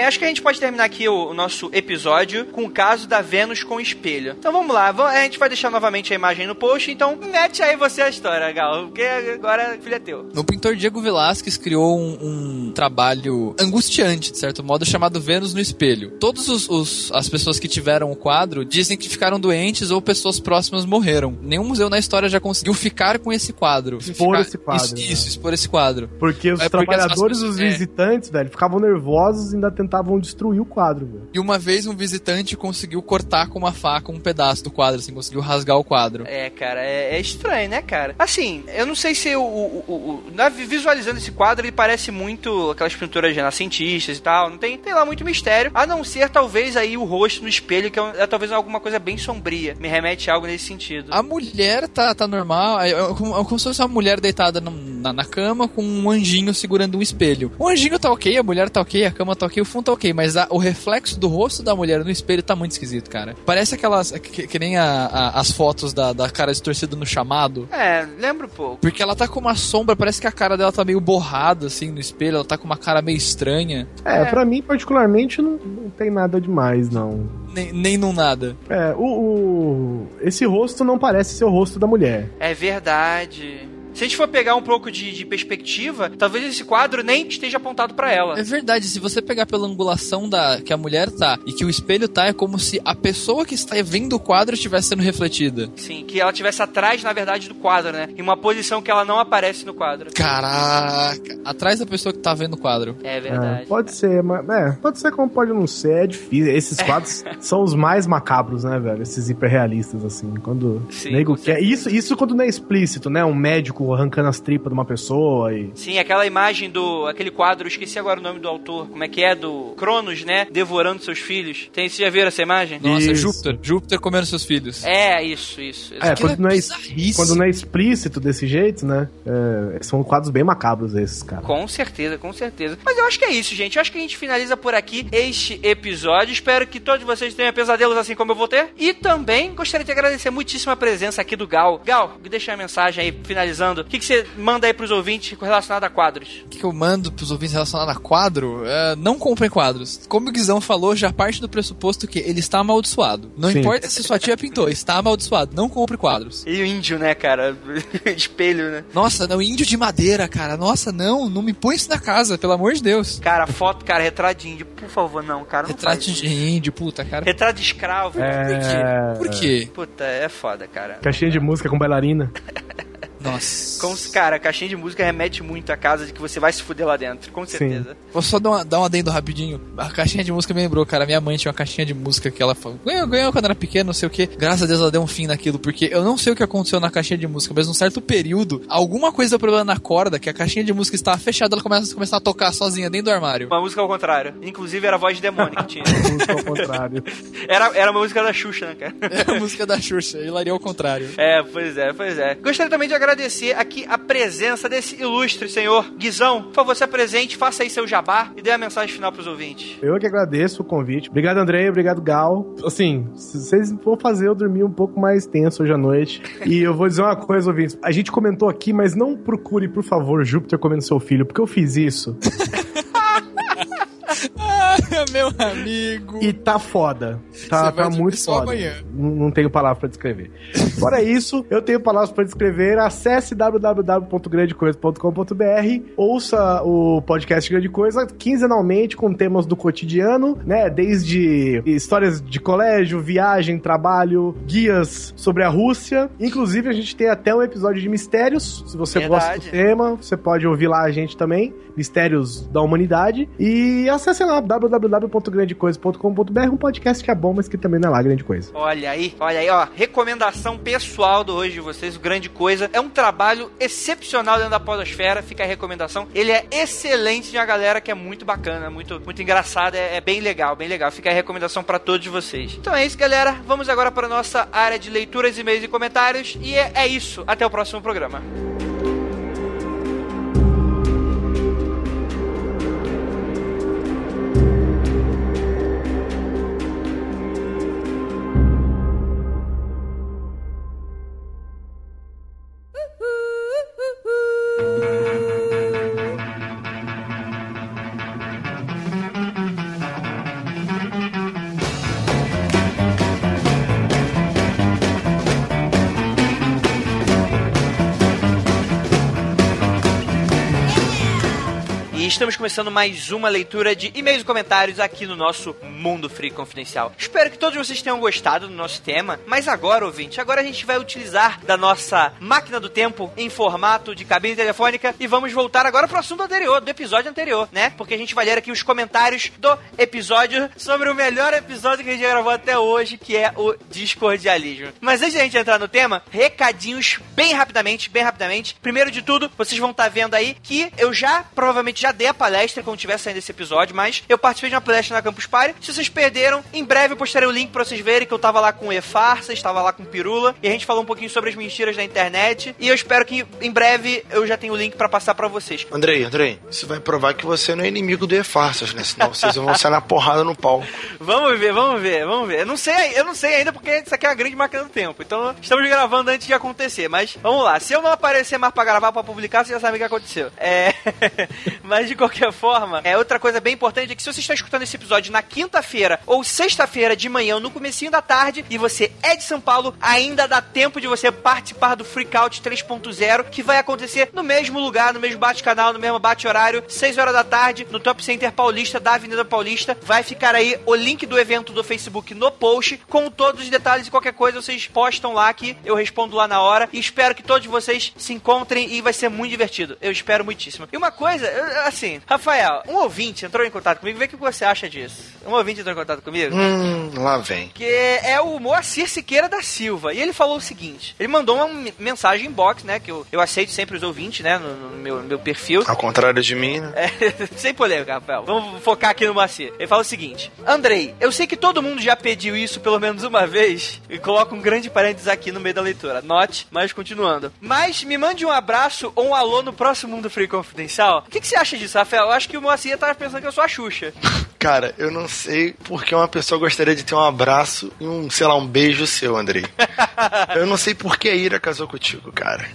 S1: Acho que a gente pode terminar aqui o, o nosso episódio com o caso da Vênus com espelho. Então vamos lá, a gente vai deixar novamente a imagem no post, então mete aí você a história, Gal, porque agora o filho é teu.
S3: O pintor Diego Velázquez criou um, um trabalho angustiante, de certo modo, chamado Vênus no Espelho. Todas os, os- as pessoas que tiveram o quadro dizem que ficaram doentes ou pessoas próximas morreram. Nenhum museu na história já conseguiu ficar com esse quadro.
S4: Expor
S3: Ficar-
S4: esse quadro,
S3: Isso,
S4: né?
S3: isso, expor esse quadro.
S4: Porque os
S3: É porque as-
S4: trabalhadores,
S3: as pessoas-
S4: os
S3: é.
S4: visitantes, velho, ficavam nervosos e ainda tentavam destruir o quadro, velho.
S3: E uma vez um visitante conseguiu cortar com uma faca um pedaço do quadro, assim, conseguiu rasgar o quadro.
S1: É, cara, é, é estranho, né, cara? Assim, eu não sei se o, o, o- o- na- visualizando esse quadro, ele parece muito aquelas pinturas renascentistas e tal. Não tem, tem lá muito mistério. A não ser, talvez, aí o rosto no espelho, que é, é talvez alguma coisa bem sombria. Me remete a algo nesse sentido.
S3: A mulher tá, tá normal, é, é como, é como se fosse uma mulher deitada num- na, na cama com um anjinho segurando um espelho. O anjinho tá ok, a mulher tá ok, a cama tá ok, o fundo tá ok, mas a- o reflexo do rosto da mulher no espelho tá muito esquisito, cara. Parece aquelas. que, que nem a- a- as fotos da, da cara distorcida no chamado.
S1: É, lembro um pouco.
S3: Porque ela tá com uma sombra, parece que a cara dela tá meio borrada, assim, no espelho, ela tá com uma cara meio estranha.
S4: É,
S1: É.
S4: pra mim, particularmente, não, não tem nada demais, não.
S3: Nem, nem num nada.
S4: É, o, o- Esse rosto não parece ser o rosto da mulher.
S1: É verdade. Se a gente for pegar um pouco de, de perspectiva, talvez esse quadro nem esteja apontado pra ela.
S3: É verdade, se você pegar pela angulação da que a mulher tá e que o espelho tá, é como se a pessoa que está vendo o quadro estivesse sendo refletida.
S1: Sim, que ela estivesse atrás, na verdade, do quadro, né? Em uma posição que ela não aparece no quadro.
S3: Caraca! Atrás da pessoa que tá vendo o quadro.
S1: É verdade.
S4: É, pode ser, mas é, pode ser como pode não ser, é difícil. Esses quadros são os mais macabros, né, velho? Esses hiperrealistas, assim. Quando
S1: Sim,
S4: nego quer. Isso, isso quando não é explícito, né? Um médico arrancando as tripas de uma pessoa e.
S1: Sim, aquela imagem do. aquele quadro, esqueci agora o nome do autor. Como é que é? Do Cronos, né? Devorando seus filhos. Tem, vocês já viram essa imagem?
S3: Nossa,
S4: Isso.
S3: Júpiter. Júpiter comendo seus filhos.
S1: É, isso, isso.
S4: É, quando não é, quando não é explícito desse jeito, né? é, são quadros bem macabros esses, cara.
S1: Com certeza, com certeza. Mas eu acho que é isso, gente. Eu acho que a gente finaliza por aqui este episódio. Espero que todos vocês tenham pesadelos assim como eu vou ter. E também gostaria de agradecer muitíssimo a presença aqui do Gal. Gal, deixa a mensagem aí, finalizando. O que, que você manda aí pros ouvintes relacionado a quadros?
S3: O que, que eu mando pros ouvintes relacionado a quadro? É, não comprem quadros. Como o Guizão falou, já parte do pressuposto que ele está amaldiçoado. Não
S4: Sim.
S3: importa se sua tia pintou, está amaldiçoado. Não compre quadros.
S1: E o índio, né, cara? Espelho, né?
S3: Nossa, não, índio de madeira, cara. Nossa, não, não me põe isso na casa, pelo amor de Deus.
S1: Cara, foto, cara, retrato de índio. Por favor, não, cara. Não
S3: Retrato de índio, puta, cara.
S1: Retrato de escravo.
S4: É.
S3: Por quê?
S1: Puta, é foda, cara.
S4: Caixinha de música com bailarina.
S3: Nossa.
S1: Como cara, a caixinha de música remete muito à casa de que você vai se fuder lá dentro, com certeza.
S3: Vou só dar, uma, dar um adendo rapidinho. A caixinha de música me lembrou, cara. Minha mãe tinha uma caixinha de música que ela falou, ganhou, ganhou quando era pequena, não sei o que. Graças a Deus ela deu um fim naquilo, porque eu não sei o que aconteceu na caixinha de música, mas num certo período, alguma coisa deu problema na corda, que a caixinha de música estava fechada, ela começa, começar a tocar sozinha dentro do armário.
S1: Uma música ao contrário. Inclusive era a voz de demônio que tinha.
S4: Música ao contrário.
S1: Era, era uma música da Xuxa, né, cara?
S3: É a música da Xuxa, hilaria ao contrário.
S1: É, pois é, pois é. Gostaria também de agradecer aqui a presença desse ilustre senhor Guizão. Por favor, se apresente, faça aí seu jabá e dê a mensagem final pros ouvintes.
S4: Eu que agradeço o convite. Obrigado, Andrei. Obrigado, Gal. Assim, se vocês vão fazer eu dormir um pouco mais tenso hoje à noite. E eu vou dizer uma coisa, ouvintes. A gente comentou aqui, mas não procure, por favor, Júpiter comendo seu filho, porque eu fiz isso.
S3: meu amigo.
S4: E tá foda. Tá, tá muito foda. Não, não tenho palavra pra descrever. Fora isso, eu tenho palavras pra descrever. Acesse www.grandecoisa.com.br. Ouça o podcast Grande Coisa quinzenalmente com temas do cotidiano, né? Desde histórias de colégio, viagem, trabalho, guias sobre a Rússia. Inclusive, a gente tem até um episódio de mistérios. Se você gosta do
S1: Verdade.
S4: tema, você pode ouvir lá a gente também. Mistérios da Humanidade. E acesse lá www.grandecoisa.com.br. Um podcast que é bom, mas que também não é lá grande coisa.
S1: Olha aí, olha aí, ó. Recomendação pessoal do hoje de vocês, o Grande Coisa. É um trabalho excepcional dentro da Podosfera, fica a recomendação. Ele é excelente de uma galera que é muito bacana, muito, muito engraçada, é, é bem legal, bem legal. Fica a recomendação pra todos vocês. Então é isso, galera. Vamos agora para nossa área de leituras, e-mails e comentários. E é, é isso. Até o próximo programa. Começando mais uma leitura de e-mails e comentários aqui no nosso Mundo Free Confidencial. Espero que todos vocês tenham gostado do nosso tema, mas agora, ouvinte, agora a gente vai utilizar da nossa máquina do tempo em formato de cabine telefônica e vamos voltar agora pro assunto anterior, do episódio anterior, né? Porque a gente vai ler aqui os comentários do episódio sobre o melhor episódio que a gente gravou até hoje, que é o Discordialismo. Mas antes de a gente entrar no tema, recadinhos bem rapidamente, bem rapidamente. Primeiro de tudo, vocês vão estar vendo aí que eu já, provavelmente, já dei a palestra quando tiver saindo esse episódio, mas eu participei de uma palestra na Campus Party. Se vocês perderam, em breve eu postarei o link pra vocês verem que eu tava lá com o E-Farsa, estava lá com o Pirula, e a gente falou um pouquinho sobre as mentiras da internet, e eu espero que em breve eu já tenha o link pra passar pra vocês.
S6: Andrei, Andrei, isso vai provar que você não é inimigo do E-Farsas, né? Senão vocês vão sair na porrada no pau.
S1: Vamos ver, vamos ver, vamos ver. Eu não sei, eu não sei ainda porque isso aqui é uma grande máquina do tempo. Então, estamos gravando antes de acontecer, mas vamos lá. Se eu não aparecer mais pra gravar, pra publicar, você já sabe o que aconteceu. É, mas de qualquer forma, é outra coisa bem importante é que se você está escutando esse episódio na quinta-feira ou sexta-feira de manhã, no comecinho da tarde, e você é de São Paulo, ainda dá tempo de você participar do Freakout 3.0, que vai acontecer no mesmo lugar, no mesmo bate-canal, no mesmo bate-horário, 6 horas da tarde, no Top Center Paulista, da Avenida Paulista. Vai ficar aí o link do evento do Facebook no post, com todos os detalhes e qualquer coisa vocês postam lá que eu respondo lá na hora. E espero que todos vocês se encontrem e vai ser muito divertido. Eu espero muitíssimo. E uma coisa, assim, Rafael, um ouvinte entrou em contato comigo, vê o que você acha disso. Um ouvinte entrou em contato comigo.
S6: Hum, lá vem.
S1: Que é o Moacir Siqueira da Silva. E ele falou o seguinte: ele mandou uma mensagem inbox, né? Que eu, eu aceito sempre os ouvintes, né? No, no meu, no meu perfil.
S6: Ao contrário de mim, né?
S1: É, sem polêmica, Rafael. Vamos focar aqui no Moacir. Ele fala o seguinte: Andrei, eu sei que todo mundo já pediu isso pelo menos uma vez. E coloca um grande parênteses aqui no meio da leitura. Note, mas continuando. Mas me mande um abraço ou um alô no próximo Mundo Free Confidencial. O que, que você acha disso, Rafael? Eu acho que o Moacir tava pensando que eu sou a Xuxa.
S6: Cara, eu não sei porque uma pessoa gostaria de ter um abraço e um, sei lá, um beijo seu, Andrei. eu não sei por que a Ira casou contigo, cara.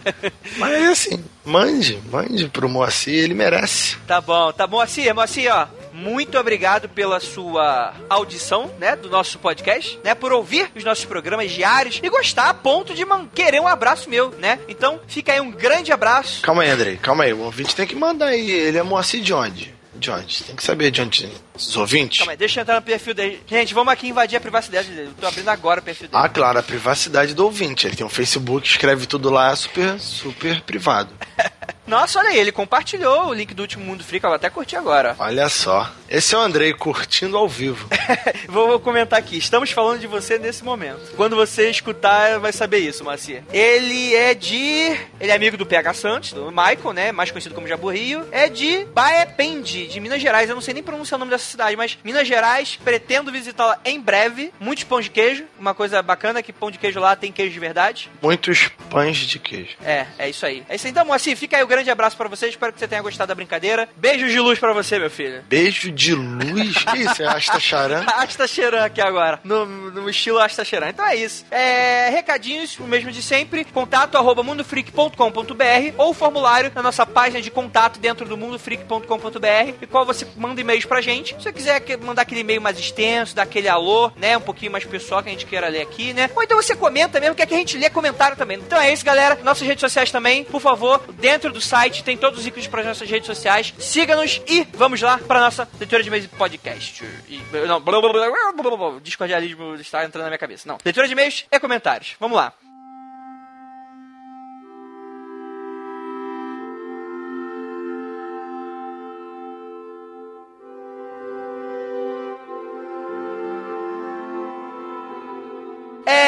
S6: Mas assim, mande, mande pro Moacir, ele merece.
S1: Tá bom, tá bom. Moacir, Moacir, ó. Muito obrigado pela sua audição, né, do nosso podcast, né, por ouvir os nossos programas diários e gostar a ponto de querer um abraço meu, né? Então, fica aí um grande abraço.
S6: Calma aí, Andrei, calma aí. O ouvinte tem que mandar aí. Ele é Moacir de onde? De onde? Tem que saber de onde. Os ouvintes?
S1: Calma aí, deixa eu entrar no perfil dele. Gente, vamos aqui invadir a privacidade dele. Eu tô abrindo agora o perfil dele.
S6: Ah, claro, a privacidade do ouvinte. Ele tem um Facebook, escreve tudo lá, é super, super privado.
S1: Nossa, olha aí, ele compartilhou o link do último Mundo Freak, eu vou até curtir agora.
S6: Olha só. Esse é o Andrei curtindo ao vivo.
S1: Vou, vou comentar aqui. Estamos falando de você nesse momento. Quando você escutar, vai saber isso, Macia. Ele é de. Ele é amigo do PH Santos, do Michael, né? Mais conhecido como Jabu Rio. É de Baependi, de Minas Gerais. Eu não sei nem pronunciar o nome dessa cidade, mas Minas Gerais. Pretendo visitá-la em breve. Muitos pão de queijo. Uma coisa bacana é que pão de queijo lá tem queijo de verdade.
S6: Muitos pães de queijo.
S1: É, é isso aí. É isso aí. Então, Moacir, fica aí um grande abraço pra você. Espero que você tenha gostado da brincadeira. Beijos de luz pra você, meu filho.
S6: Beijo de luz? Que isso? É Asta Charan?
S1: Asta Cheran aqui agora, no, no estilo Asta Cheran. Então é isso. É, recadinhos, o mesmo de sempre, contato arroba mundofreak.com.br ou formulário na nossa página de contato dentro do mundofreak.com.br e qual você manda e-mails pra gente. Se você quiser que- mandar aquele e-mail mais extenso, dar aquele alô, né, um pouquinho mais pessoal que a gente queira ler aqui, né? Ou então você comenta mesmo, que aqui a gente lê comentário também. Então é isso, galera. Nossas redes sociais também, por favor, dentro do site tem todos os ícones para as nossas redes sociais. Siga-nos e vamos lá para nossa leitura de e-mails e podcast. E, não, blá, blá, blá, blá, blá, blá, discordialismo está entrando na minha cabeça. Não, leitura de e-mails e comentários. Vamos lá.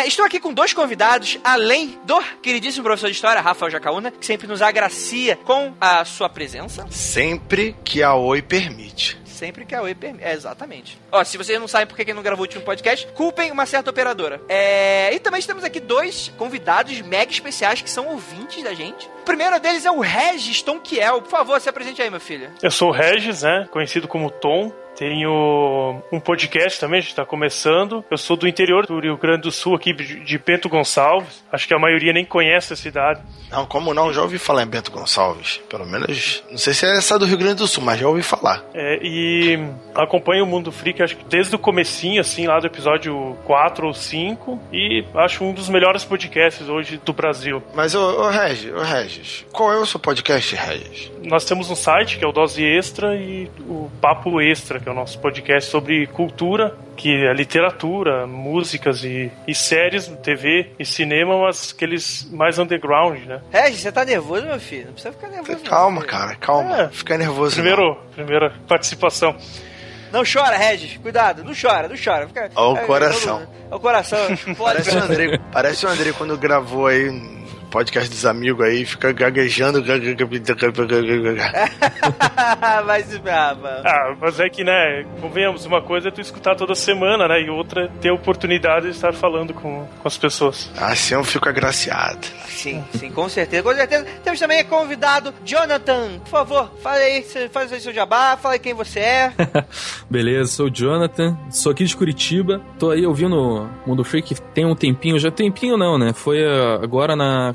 S1: Estou aqui com dois convidados, além do queridíssimo professor de história, Rafael Jacaúna, que sempre nos agracia com a sua presença.
S6: Sempre que a Oi permite.
S1: Sempre que a Oi permite. É, exatamente. Ó, se vocês não sabem por que não gravou o último podcast, culpem uma certa operadora. É, e também temos aqui dois convidados mega especiais que são ouvintes da gente. O primeiro deles é o Regis Tonquiel. Por favor, se apresente aí, meu filho.
S7: Eu sou o Regis, né? Conhecido como Tom. Tenho um podcast também, a gente tá começando. Eu sou do interior do Rio Grande do Sul, aqui de de Bento Gonçalves. Acho que a maioria nem conhece a cidade.
S6: Não, como não? Já ouvi falar em Bento Gonçalves. Pelo menos, não sei se é essa do Rio Grande do Sul, mas já ouvi falar.
S7: É, e acompanho o Mundo Freak, acho que desde o comecinho, assim, lá do episódio 4 ou 5. E acho um dos melhores podcasts hoje do Brasil.
S6: Mas, ô, ô Regis, ô Regis, qual é o seu podcast, Regis?
S7: Nós temos um site que é o Dose Extra e o Papo Extra, que é o nosso podcast sobre cultura, que é literatura, músicas e, e séries, TV e cinema, mas aqueles mais underground, né?
S1: Regis, você tá nervoso, meu filho? Não precisa ficar nervoso. não,
S6: Calma,
S1: filho.
S6: cara, calma.
S7: É.
S6: Fica nervoso. não.
S7: Primeiro, primeira participação.
S1: Não chora, Regis. Cuidado, não chora, não chora. Fica...
S6: Ó o
S1: é,
S6: coração.
S1: É, o coração.
S6: Parece o André, parece o André quando gravou aí podcast dos amigos aí, fica gaguejando.
S1: Vai se mano.
S7: Ah, mas é que, né, convenhamos, uma coisa é tu escutar toda semana, né, e outra é ter a oportunidade de estar falando com, com as pessoas.
S6: Assim eu fico agraciado.
S1: Sim, sim, com certeza, com certeza. Temos também convidado Jonathan. Por favor, fala aí, você- faz aí seu jabá, fala aí quem você é.
S8: Beleza, sou o Jonathan, sou aqui de Curitiba, tô aí ouvindo o Mundo Freak tem um tempinho, já tempinho não, né? Foi ah, agora na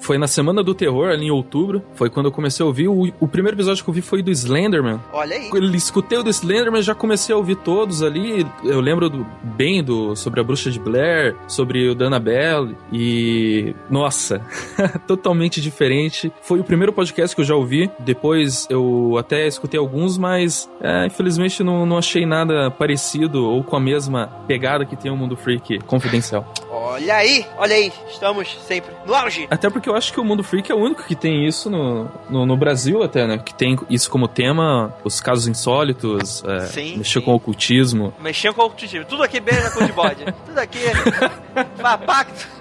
S8: foi na Semana do Terror, ali em outubro. Foi quando eu comecei a ouvir. O, o primeiro episódio que eu vi foi do Slenderman.
S1: Olha aí.
S8: Eu escutei o do Slenderman, já comecei a ouvir todos ali. Eu lembro do, bem do sobre a Bruxa de Blair, sobre o da Annabelle. E. Nossa, totalmente diferente. Foi o primeiro podcast que eu já ouvi. Depois eu até escutei alguns, mas é, infelizmente não, não achei nada parecido ou com a mesma pegada que tem o Mundo Freak confidencial.
S1: Olha aí, olha aí. Estamos sempre no auge.
S8: Até porque eu acho que o Mundo Freak é o único que tem isso no, no, no Brasil até, né? Que tem isso como tema, os casos insólitos, é,
S1: Sim,
S8: mexer
S1: sim.
S8: com o ocultismo.
S1: Mexendo com o cultivo. Tudo aqui beija com de bode. Tudo aqui. Faz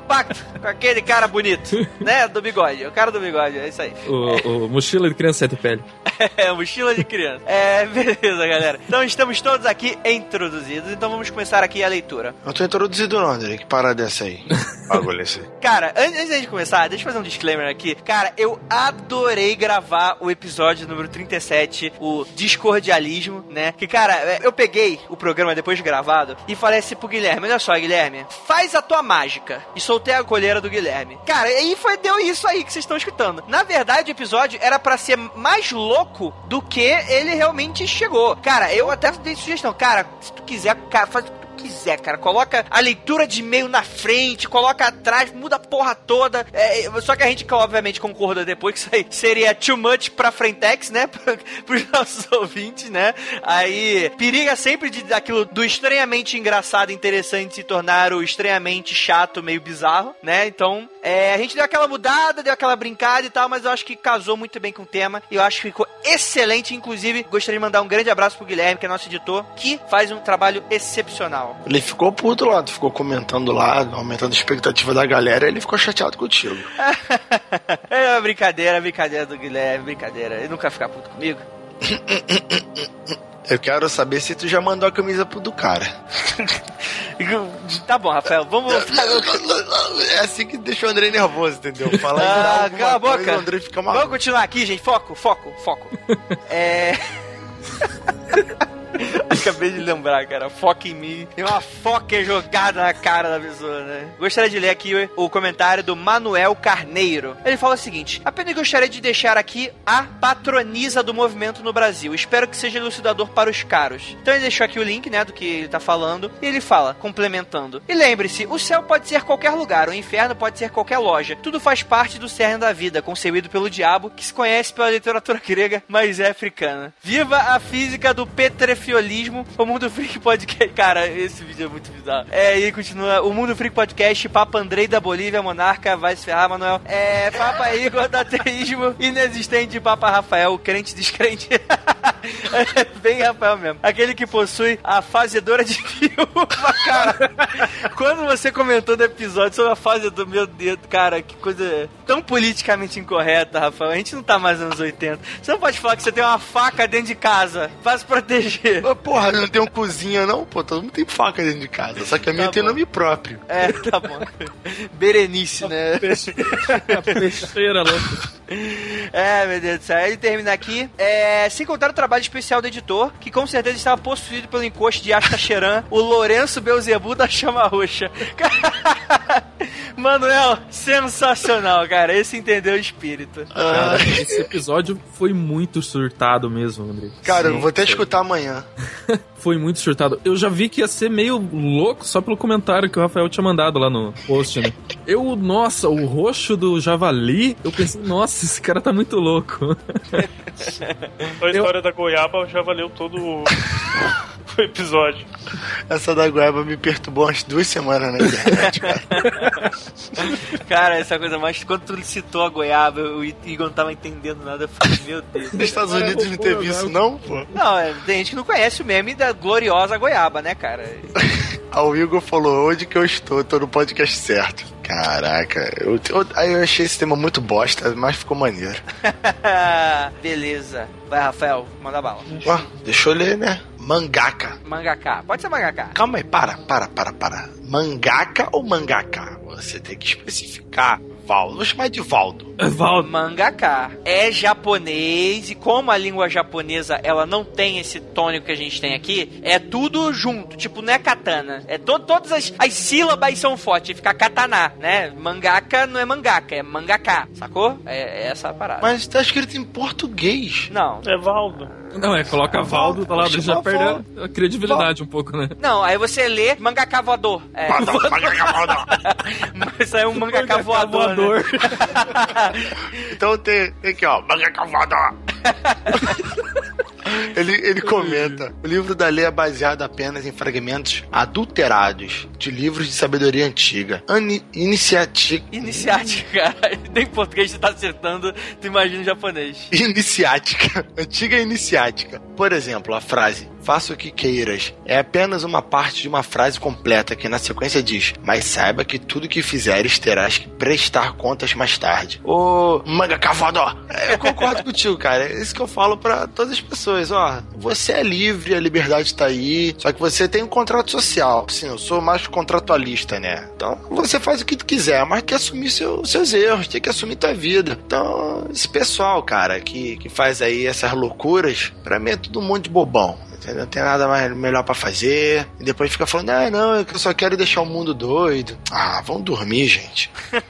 S1: com aquele cara bonito, né? Do bigode. O cara do bigode, é isso aí.
S8: O, o mochila de criança sete pele.
S1: É, mochila de criança. É, beleza, galera. Então estamos todos aqui introduzidos, então vamos começar aqui a leitura.
S6: Não tô introduzido não, Andrei. Que parada é essa aí? Bagulho esse.
S1: Cara, an- antes da gente começar, deixa eu fazer um disclaimer aqui. Cara, eu adorei gravar o episódio número 37, o Discordialismo, né? Que, cara, é, eu peguei o programa depois de gravado e falei assim pro Guilherme: olha só, Guilherme, faz a tua mágica. E soltei a colheira do Guilherme. Cara, e foi, deu isso aí que vocês estão escutando. Na verdade, o episódio era pra ser mais louco do que ele realmente chegou. Cara, eu até dei sugestão. Cara, se tu quiser, cara, faz quiser, cara. Coloca a leitura de e-mail na frente, coloca atrás, muda a porra toda. É, é, só que a gente, obviamente, concorda depois que isso aí seria too much pra Frentex, né? Pro- Pros nossos ouvintes, né? Aí, periga sempre de daquilo do estranhamente engraçado interessante se tornar o estranhamente chato, meio bizarro, né? Então, é, a gente deu aquela mudada, deu aquela brincada e tal, mas eu acho que casou muito bem com o tema. E eu acho que ficou excelente. Inclusive, gostaria de mandar um grande abraço pro Guilherme, que é nosso editor, que faz um trabalho excepcional.
S6: Ele ficou puto lá, tu ficou comentando lá, aumentando a expectativa da galera, ele ficou chateado contigo.
S1: É uma brincadeira, brincadeira do Guilherme, brincadeira. Ele nunca vai ficar puto comigo.
S6: Eu quero saber se tu já mandou a camisa pro do cara.
S1: Tá bom, Rafael, vamos.
S6: É assim que deixa o Andrei nervoso, entendeu? Falar
S1: Ah, cala a
S6: coisa,
S1: boca.
S6: o Andrei fica
S1: Vamos
S6: maluco.
S1: continuar aqui, gente. Foco, foco, foco. É. Acabei de lembrar, cara. Foca em mim. Tem uma foca jogada na cara da pessoa, né? Gostaria de ler aqui o comentário do Manuel Carneiro. Ele fala o seguinte: apenas gostaria de deixar aqui a patronisa do movimento no Brasil. Espero que seja elucidador para os caros. Então ele deixou aqui o link, né, do que ele tá falando. E ele fala, complementando: E lembre-se, o céu pode ser qualquer lugar, o inferno pode ser qualquer loja. Tudo faz parte do cerne da vida, concebido pelo diabo, que se conhece pela literatura grega, mas é africana. Viva a física do petrefiolismo, o Mundo Freak Podcast. Cara, esse vídeo é muito bizarro. É, e continua: O Mundo Freak Podcast, Papa Andrei da Bolívia, Monarca, vai se ferrar, Manuel. É, Papa Igor da Ateísmo, inexistente Papa Rafael, crente descrente. É bem Rafael mesmo. Aquele que possui a fazedora de viúva, cara. Quando você comentou no episódio sobre a fazedora, meu Deus, cara, que coisa tão politicamente incorreta, Rafael. A gente não tá mais nos anos 80. Você não pode falar que você tem uma faca dentro de casa se proteger.
S6: Ô, porra, não tem um cozinha não? Pô, todo mundo tem faca dentro de casa. Só que a minha
S1: Tá
S6: tem
S1: bom.
S6: nome próprio.
S1: É, tá bom. Berenice, né?
S8: Peixeira louco.
S1: É, meu Deus do céu. Ele termina aqui. É, sem contar o trabalho especial do editor, que com certeza estava possuído pelo encosto de Astacheran, o Lourenço Beuzebu da Chama Roxa. Manuel, sensacional, cara. Esse entendeu o espírito.
S6: Ah,
S8: Cara, esse episódio foi muito surtado mesmo, André.
S6: cara, eu
S8: Sim,
S6: vou até
S8: foi.
S6: escutar amanhã.
S8: Foi muito surtado. Eu já vi que ia ser meio louco só pelo comentário que o Rafael tinha mandado lá no post, né? Eu, nossa, o roxo do javali, eu pensei, nossa, esse cara tá muito louco.
S7: A história da goiaba já valeu todo o o episódio.
S6: Essa da goiaba me perturbou umas duas semanas na internet, cara.
S1: Cara, essa coisa mais. Quando tu citou a goiaba, o Igor não tava entendendo nada. Eu falei, meu Deus.
S6: Nos Estados Unidos não teve isso, não, pô?
S1: Não, é, tem gente que não conhece o meme da gloriosa goiaba, né, cara?
S6: O Igor falou, onde que eu estou? Tô no podcast certo. Caraca, eu, eu, aí eu achei esse tema muito bosta, mas ficou maneiro.
S1: Beleza. Vai, Rafael, manda bala.
S6: Ó, deixa eu ler, né? Mangaka.
S1: Mangaká. Pode ser mangaká.
S6: Calma aí, para, para, para, para. Mangaka ou mangaka? Você tem que especificar. Valdo. Vou chamar de Valdo.
S8: Valdo.
S1: Mangaka. É japonês e como a língua japonesa ela não tem esse tônico que a gente tem aqui, é tudo junto. Tipo, não é katana. É to todas as, as sílabas são fortes. Fica katana, né? Mangaka não é mangaka, é mangaka. Sacou? É, é essa a parada.
S6: Mas tá escrito em português.
S1: Não.
S7: É Valdo.
S8: Não, é, coloca Valdo, tá lá,
S6: Chama
S8: já perde
S6: Valdo.
S8: a credibilidade um pouco, né?
S1: Não, aí você lê mangaka voador. É. Isso aí é um mangaka voador. né?
S6: Então tem, tem aqui, ó. Mangaka voador. Ele, ele comenta: o livro da lei é baseado apenas em fragmentos adulterados de livros de sabedoria antiga. Ani, iniciática.
S1: Iniciática, cara. Nem em português você tá acertando, tu imagina em japonês.
S6: Iniciática. Antiga iniciática. Por exemplo, a frase faça o que queiras é apenas uma parte de uma frase completa que na sequência diz: Mas saiba que tudo que fizeres terás que prestar contas mais tarde. Ô, manga cavado! Eu concordo contigo, cara. É isso que eu falo pra todas as pessoas. Ó, você é livre, a liberdade tá aí. Só que você tem um contrato social. Sim, eu sou mais contratualista, né? Então você faz o que tu quiser, mas tem que assumir seu- seus erros, tem que assumir tua vida. Então, esse pessoal, cara, que, que faz aí essas loucuras, pra mim é tudo um monte de bobão. Entendeu? Não tem nada mais melhor pra fazer. E depois fica falando, ah, não, eu só quero deixar o mundo doido. Ah, vão dormir, gente.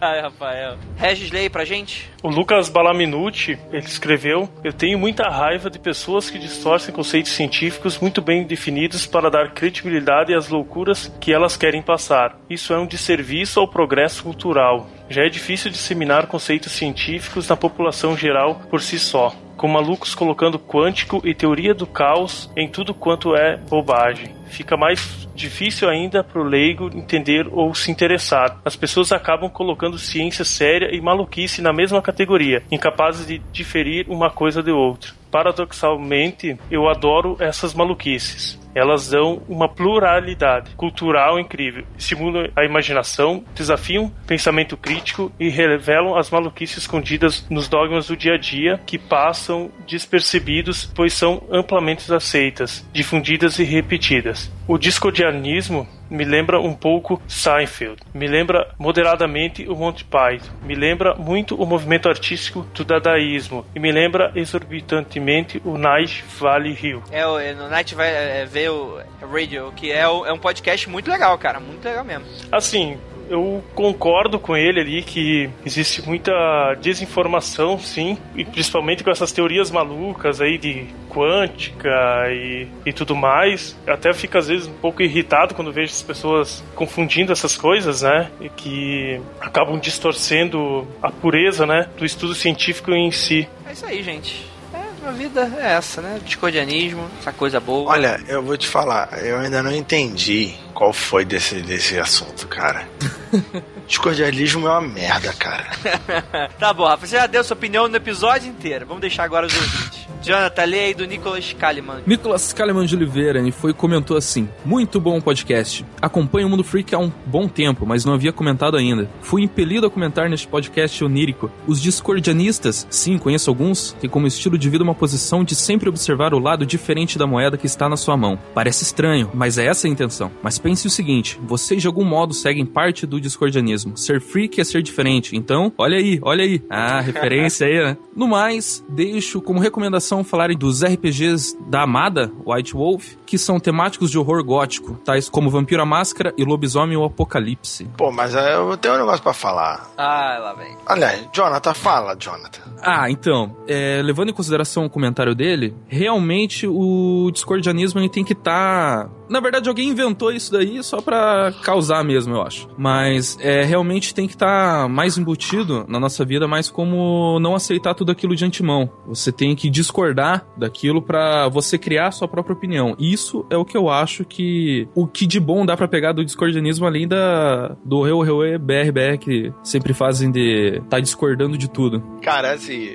S1: Ai, Rafael. Regis, aí pra gente.
S7: O Lucas Balaminuti, ele escreveu: Eu tenho muita raiva de pessoas que distorcem conceitos científicos muito bem definidos para dar credibilidade às loucuras que elas querem passar. Isso é um desserviço ao progresso cultural. Já é difícil disseminar conceitos científicos na população geral por si só. Com malucos colocando quântico e teoria do caos em tudo quanto é bobagem. Fica mais difícil ainda para o leigo entender ou se interessar. As pessoas acabam colocando ciência séria e maluquice na mesma categoria, incapazes de diferir uma coisa de outra. Paradoxalmente, eu adoro essas maluquices. Elas dão uma pluralidade cultural incrível, estimulam a imaginação, desafiam pensamento crítico e revelam as maluquices escondidas nos dogmas do dia a dia que passam despercebidos, pois são amplamente aceitas, difundidas e repetidas. O discordianismo me lembra um pouco Seinfeld, me lembra moderadamente o Monty Python, me lembra muito o movimento artístico do dadaísmo e me lembra exorbitantemente o Night Valley Hill.
S1: É, o- é, no Night vai é, ver o Radio, que é, é um podcast muito legal, cara. Muito legal mesmo.
S7: Assim, eu concordo com ele ali que existe muita desinformação, sim, e principalmente com essas teorias malucas aí de quântica e, e tudo mais. Eu até fico às vezes um pouco irritado quando vejo as pessoas confundindo essas coisas, né? E que acabam distorcendo a pureza, né, do estudo científico em si.
S1: É isso aí, gente. É, a vida é essa, né? Discordianismo, essa coisa boa.
S6: Olha, eu vou te falar, eu ainda não entendi qual foi desse, desse assunto, cara. Discordialismo é uma merda, cara.
S1: tá bom, Rafa, você já deu sua opinião no episódio inteiro. Vamos deixar agora os ouvintes. Jonathan, lê aí do Nicholas Kaliman.
S8: Nicolas Kaleman de Oliveira e foi comentou assim: Muito bom podcast. Acompanho o Mundo Freak há um bom tempo, mas não havia comentado ainda. Fui impelido a comentar neste podcast onírico. Os discordianistas, sim, conheço alguns, têm como estilo de vida uma posição de sempre observar o lado diferente da moeda que está na sua mão. Parece estranho, mas é essa a intenção. Mas pense o seguinte: vocês de algum modo seguem parte do discordianismo. Ser freak é ser diferente. Então, olha aí, olha aí. Ah, referência aí, né? No mais, deixo como recomendação falarem dos RPGs da Amada, White Wolf, que são temáticos de horror gótico, tais como Vampiro à Máscara e Lobisomem ou Apocalipse.
S6: Pô, mas é, eu tenho um negócio pra falar.
S1: Ah, lá vem.
S6: Olha, Jonathan, fala, Jonathan.
S8: Ah, então, é, levando em consideração o comentário dele, realmente o discordianismo ele tem que estar. Na verdade, alguém inventou isso daí só pra causar mesmo, eu acho. Mas é, realmente tem que estar mais embutido na nossa vida, mais como não aceitar tudo aquilo de antemão. Você tem que discordar daquilo pra você criar a sua própria opinião. Isso é o que eu acho que o que de bom dá pra pegar do discordianismo além da do Reu Reu BRBR que sempre fazem de tá discordando de tudo.
S6: Cara, assim,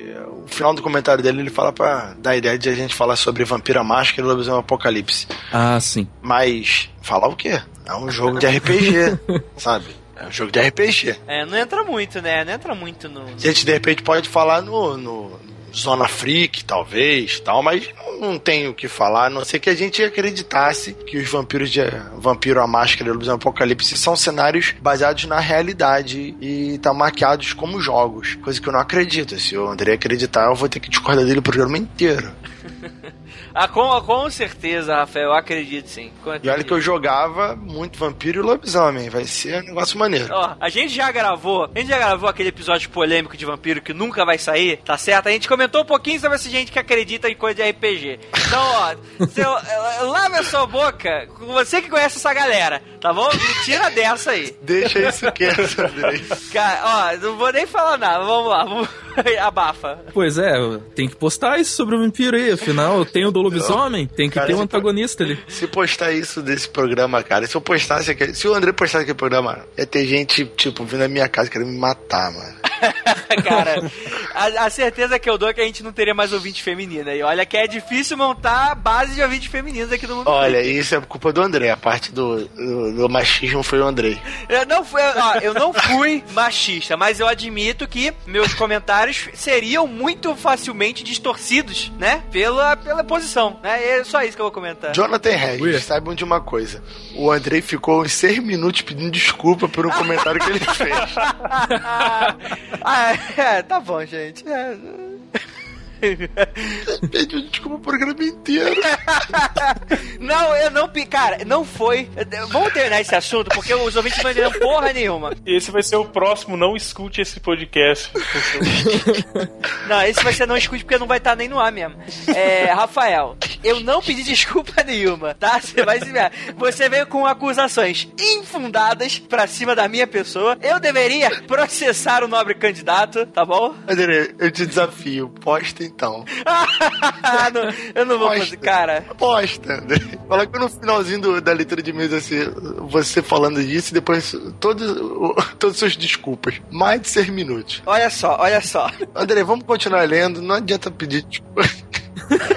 S6: o final do comentário dele ele fala pra dar a ideia de a gente falar sobre Vampira Máscara e Lobisomem Apocalipse.
S8: Ah, sim.
S6: Mas, falar o quê? É um jogo de RPG, sabe? É um jogo de RPG.
S1: É, não entra muito, né? Não entra muito no.
S6: A gente, de repente, pode falar no, no Zona Freak, talvez, tal, mas não tenho o que falar, a não ser que a gente acreditasse que os vampiros de Vampiro a Máscara e o Lobisomem Apocalipse são cenários baseados na realidade e tá maquiados como jogos, coisa que eu não acredito. Se o André acreditar, eu vou ter que discordar dele o programa inteiro.
S1: Ah, com, com certeza, Rafael, eu acredito sim.
S6: E olha que eu jogava muito vampiro e lobisomem. Vai ser um negócio maneiro.
S1: Ó, a gente já gravou, a gente já gravou aquele episódio polêmico de vampiro que nunca vai sair, tá certo? A gente comentou um pouquinho sobre essa gente que acredita em coisa de RPG. Então, ó, seu, lave a sua boca, você que conhece essa galera, tá bom? Me tira dessa aí.
S6: Deixa isso quieto.
S1: Cara, ó, não vou nem falar nada, vamos lá, vamos... abafa.
S8: Pois é, tem que postar isso sobre o vampiro aí, afinal tem o do lobisomem, tem que
S6: Cara,
S8: ter um antagonista ali.
S6: Se postar isso desse programa, cara, se eu postasse aquele, se o André postasse aquele programa, ia ter gente, tipo, vindo na minha casa querendo me matar, mano.
S1: cara, a, a, certeza que eu dou é que a gente não teria mais ouvinte feminina. E olha que é difícil montar a base de ouvinte femininos aqui no mundo.
S6: Olha, isso é culpa do André. A parte do, do, do machismo foi o André.
S1: Eu não, fui, ó, eu não fui machista, mas eu admito que meus comentários seriam muito facilmente distorcidos, né? Pela, pela posição, né? É só isso que eu vou comentar.
S6: Jonathan Regis, saibam de uma coisa. O Andrei ficou uns seis minutos pedindo desculpa por um comentário que ele fez.
S1: ah, é, tá bom, gente. É.
S6: Pediu desculpa o programa inteiro.
S1: não, eu não. Cara, não foi. Vamos terminar esse assunto, porque os ouvintes não entenderam porra nenhuma.
S7: Esse vai ser o próximo, não escute esse podcast.
S1: não, esse vai ser não escute porque não vai estar nem no ar mesmo. É, Rafael, eu não pedi desculpa nenhuma, tá? Você vai se ver. Você veio com acusações infundadas pra cima da minha pessoa. Eu deveria processar o nobre candidato, tá bom?
S6: André, eu te desafio. Posta então.
S1: não, eu não vou Posta. fazer, cara.
S6: Posta. Fala que no finalzinho do, da leitura de mesa assim, você falando disso e depois todos, todas as suas desculpas. Mais de seis minutos.
S1: Olha só, olha só.
S6: André, vamos continuar lendo. Não adianta pedir desculpa.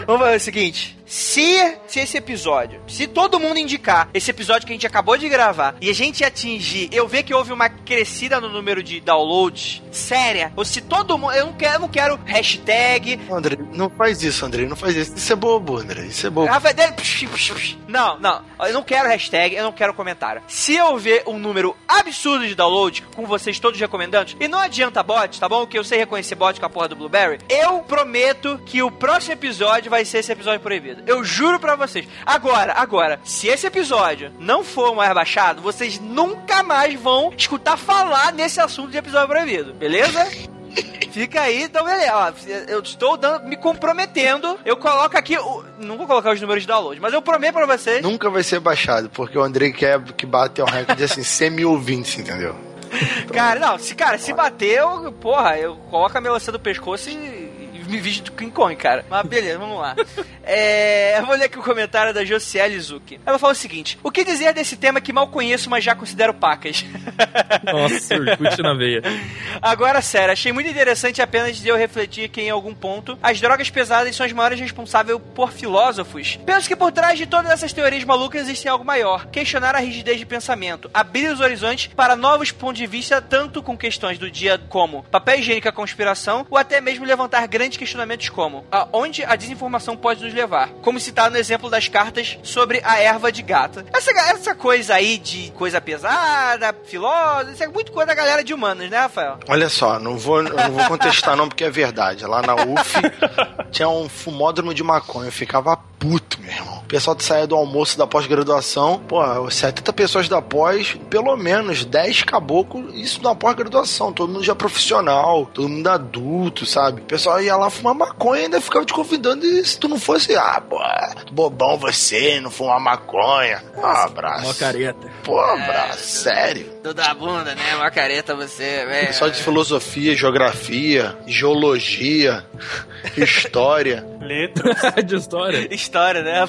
S1: Vamos fazer o seguinte: se, se esse episódio, se todo mundo indicar esse episódio que a gente acabou de gravar e a gente atingir, eu ver que houve uma crescida no número de downloads séria, ou se todo mundo, eu não quero, eu não quero hashtag.
S6: André, não faz isso, André, não faz isso. Isso é bobo, André, isso é bobo.
S1: Não, não, eu não quero hashtag, eu não quero comentário. Se eu ver um número absurdo de download, com vocês todos recomendando, e não adianta bot, tá bom? Que eu sei reconhecer bot com a porra do Blueberry, eu prometo que o próximo episódio vai ser esse episódio proibido. Eu juro pra vocês. Agora, agora, se esse episódio não for mais baixado, vocês nunca mais vão escutar falar nesse assunto de episódio proibido, beleza? Fica aí, então beleza. Ó, eu estou dando, me comprometendo. Eu coloco aqui. O, não vou colocar os números de download, mas eu prometo pra vocês.
S6: Nunca vai ser baixado, porque o André quer que bate o recorde assim, semi-ouvintes, entendeu?
S1: Cara, não, se, cara, se bater, eu, porra, eu coloco a melancia do pescoço e vídeo do King Kong, cara. Mas beleza, vamos lá. É, eu vou ler aqui o comentário da Josiele Zuki. Ela fala o seguinte: O que dizer desse tema que mal conheço, mas já considero pacas?
S8: Nossa, Orkut na veia.
S1: Agora, sério, achei muito interessante apenas de eu refletir que em algum ponto as drogas pesadas são as maiores responsáveis por filósofos. Penso que por trás de todas essas teorias malucas existe algo maior: questionar a rigidez de pensamento, abrir os horizontes para novos pontos de vista, tanto com questões do dia como papel higiênico, a conspiração, ou até mesmo levantar grandes questionamentos como aonde a desinformação pode nos levar, como citar no exemplo das cartas sobre a erva de gata. Essa, essa coisa aí de coisa pesada, filósofo, isso é muito coisa da galera de humanas, né, Rafael?
S6: Olha só, não vou, não vou contestar não, porque é verdade. Lá na UF tinha um fumódromo de maconha, eu ficava puto, pessoal que saía do almoço da pós-graduação, pô, 70 pessoas da pós, pelo menos 10 caboclos, isso na pós-graduação, todo mundo já profissional, todo mundo adulto, sabe? O pessoal ia lá fumar maconha e ainda ficava te convidando e se tu não fosse, ah, pô, bobão você, não fumar maconha. Ah, abraço.
S8: Uma careta.
S6: Pô, abraço, sério.
S1: Tudo a bunda, né? Uma careta você, velho.
S6: Pessoal de filosofia, geografia, geologia, história.
S7: Letras.
S8: de história.
S1: História, né?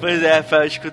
S1: Pois é,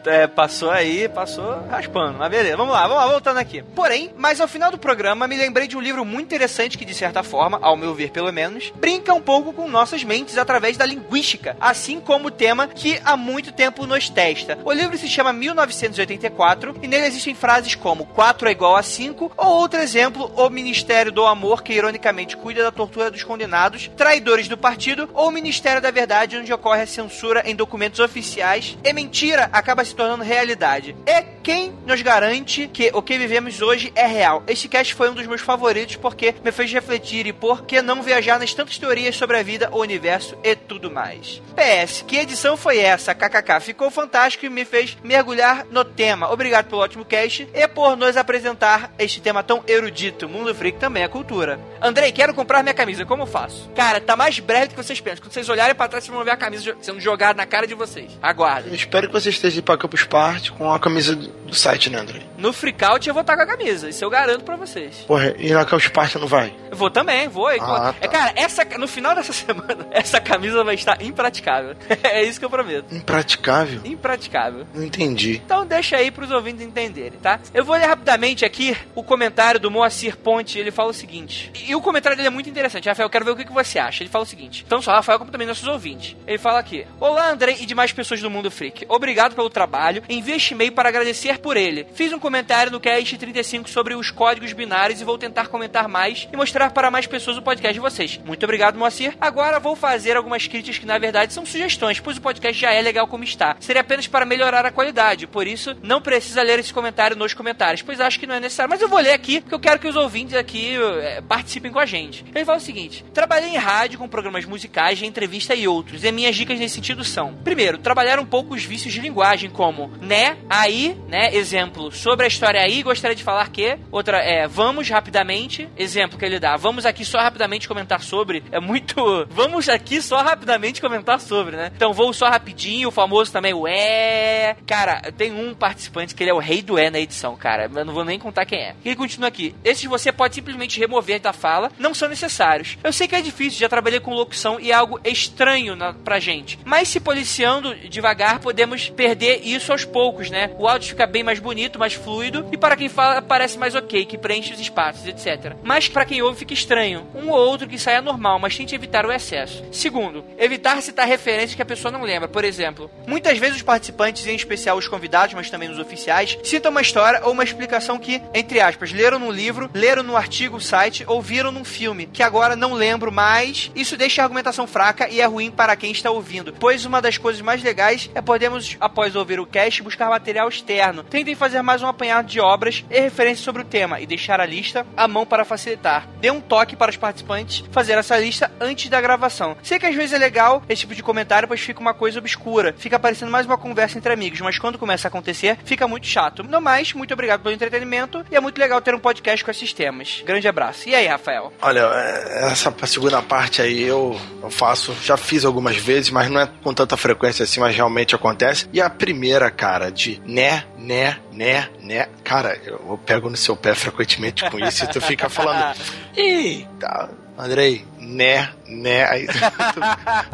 S1: é, passou aí, passou raspando. Mas beleza, vamos lá, vamos lá, voltando aqui. Porém, mas ao final do programa, me lembrei de um livro muito interessante que, de certa forma, ao meu ver pelo menos, brinca um pouco com nossas mentes através da linguística, assim como o tema que há muito tempo nos testa. O livro se chama 1984 e nele existem frases como 4 é igual a 5, ou outro exemplo, o Ministério do Amor, que ironicamente cuida da tortura dos condenados, traidores do partido, ou o Ministério da Verdade, onde ocorre a censura em documentos oficiais mentira acaba se tornando realidade. E quem nos garante que o que vivemos hoje é real? Este cast foi um dos meus favoritos porque me fez refletir e por que não viajar nas tantas teorias sobre a vida, o universo e tudo mais. PS, que edição foi essa? KKK. Ficou fantástico e me fez mergulhar no tema. Obrigado pelo ótimo cast e por nos apresentar este tema tão erudito. Mundo Freak também é cultura. Andrei, quero comprar minha camisa. Como faço? Cara, tá mais breve do que vocês pensam. Quando vocês olharem pra trás, vocês vão ver a camisa sendo jogada na cara de vocês. Aguardem.
S6: Espero que você esteja pra Campus Party com a camisa do site, né, André?
S1: No Freakout eu vou estar com a camisa. Isso eu garanto pra vocês.
S6: Porra, e na Campus Party não vai?
S1: Eu vou também, vou.
S6: Ah,
S1: É, cara, essa, no final dessa semana, essa camisa vai estar impraticável. é isso que eu prometo.
S6: Impraticável?
S1: Impraticável.
S6: Não entendi.
S1: Então deixa aí pros ouvintes entenderem, tá? Eu vou ler rapidamente aqui o comentário do Moacir Ponte. Ele fala o seguinte. E, e o comentário dele é muito interessante. Rafael, eu quero ver o que, que você acha. Ele fala o seguinte. Então só Rafael, como também nossos ouvintes. Ele fala aqui. Olá, André e demais pessoas do Mundo Freak. Obrigado pelo trabalho. Envio este e-mail para agradecer por ele. Fiz um comentário no Cast 35 sobre os códigos binários e vou tentar comentar mais e mostrar para mais pessoas o podcast de vocês. Muito obrigado, Moacir. Agora vou fazer algumas críticas que na verdade são sugestões, pois o podcast já é legal como está. Seria apenas para melhorar a qualidade, por isso não precisa ler esse comentário nos comentários, pois acho que não é necessário. Mas eu vou ler aqui, porque eu quero que os ouvintes aqui eh, participem com a gente. Ele fala o seguinte: Trabalhei em rádio com programas musicais, de entrevista e outros, e minhas dicas nesse sentido são: primeiro, trabalhar um pouco os vícios de linguagem, como né, aí, né, exemplo, sobre a história aí, gostaria de falar que. Outra é, vamos rapidamente, exemplo que ele dá, vamos aqui só rapidamente comentar sobre. É muito. Vamos aqui só rapidamente comentar sobre, né? Então vou só rapidinho, o famoso também, o é. Cara, tem um participante que ele é o rei do é na edição, cara. Eu não vou nem contar quem é. Ele continua aqui. Esses você pode simplesmente remover da fala, não são necessários. Eu sei que é difícil, já trabalhei com locução e é algo estranho na, pra gente. Mas se policiando devagar, podemos perder isso aos poucos, né? O áudio fica bem mais bonito, mais fluido, e para quem fala parece mais ok, que preenche os espaços, etc. Mas para quem ouve fica estranho. Um ou outro que saia normal, mas tente evitar o excesso. Segundo, evitar citar referências que a pessoa não lembra. Por exemplo, muitas vezes os participantes, em especial os convidados, mas também os oficiais, citam uma história ou uma explicação que, entre aspas, leram no livro, leram no artigo, site ou viram num filme, que agora não lembro mais. Isso deixa a argumentação fraca e é ruim para quem está ouvindo, pois uma das coisas mais legais é podermos, após ouvir o cast, buscar material externo. Tentem fazer mais um apanhado de obras e referências sobre o tema e deixar a lista à mão para facilitar. Dê um toque para os participantes fazer essa lista antes da gravação. Sei que às vezes é legal esse tipo de comentário, pois fica uma coisa obscura, fica parecendo mais uma conversa entre amigos, mas quando começa a acontecer, fica muito chato. No mais, muito obrigado pelo entretenimento e é muito legal ter um podcast com esses temas. Grande abraço. E aí, Rafael?
S6: Olha, é, essa segunda parte aí eu, eu faço, já fiz algumas vezes, mas não é com tanta frequência assim, mas realmente acontece. E a primeira, cara, de né, né, né, né. Cara, eu, eu pego no seu pé frequentemente com isso e tu fica falando. Eita, Andrei, né, né. Aí, tu,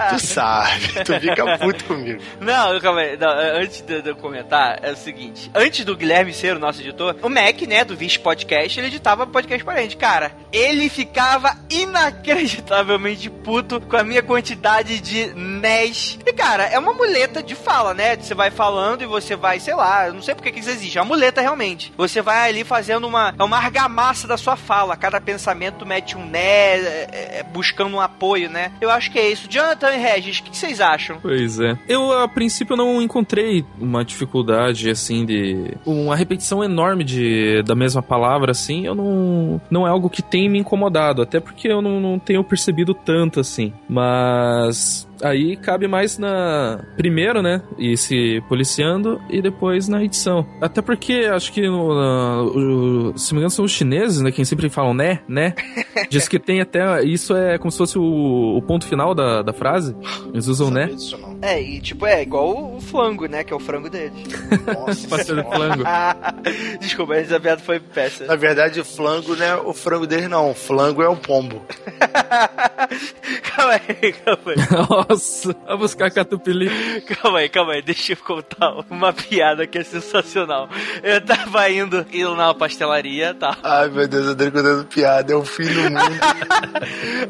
S6: tu sabe, tu fica puto comigo.
S1: Não, calma aí. Não, antes de, eu comentar, é o seguinte. Antes do Guilherme ser o nosso editor, o Mac, né, do Vixe Podcast, ele editava podcast pra gente. Cara, ele ficava inacreditavelmente puto com a minha quantidade de NES. E, cara, é uma muleta de fala, né? Você vai falando e você vai, sei lá, não sei porque que isso existe. É uma muleta, realmente. Você vai ali fazendo uma, é uma argamassa da sua fala. Cada pensamento mete um né, é, é, buscando um apoio, né? Eu acho que é isso. Jonathan e Regis, o que vocês acham?
S8: Pois é. Eu, a princípio, não encontrei uma dificuldade, assim, de... Uma repetição enorme de, da mesma palavra, assim, eu não... Não é algo que tem me incomodado, até porque eu não, não tenho percebido tanto, assim. Mas aí cabe mais na primeiro, né? E se policiando e depois na edição. Até porque acho que no, na, o, se me engano são os chineses, né? Quem sempre falam né, né? Diz que tem até isso é como se fosse o, o ponto final da, da frase. Eles usam né.
S6: Isso não.
S1: É, e tipo, é igual o, o flango, né? Que é o frango deles.
S6: Nossa.
S8: Pastel de flango.
S1: Desculpa, essa piada foi péssima.
S6: Na verdade, o flango não é o frango dele, não. O flango é o pombo.
S1: calma aí, calma aí.
S8: Nossa, vai buscar catupiry.
S1: Calma aí, calma aí, deixa eu contar uma piada que é sensacional. Eu tava indo, indo na pastelaria, tá?
S6: Ai, meu Deus, Andrei contando piada. É o fim do mundo.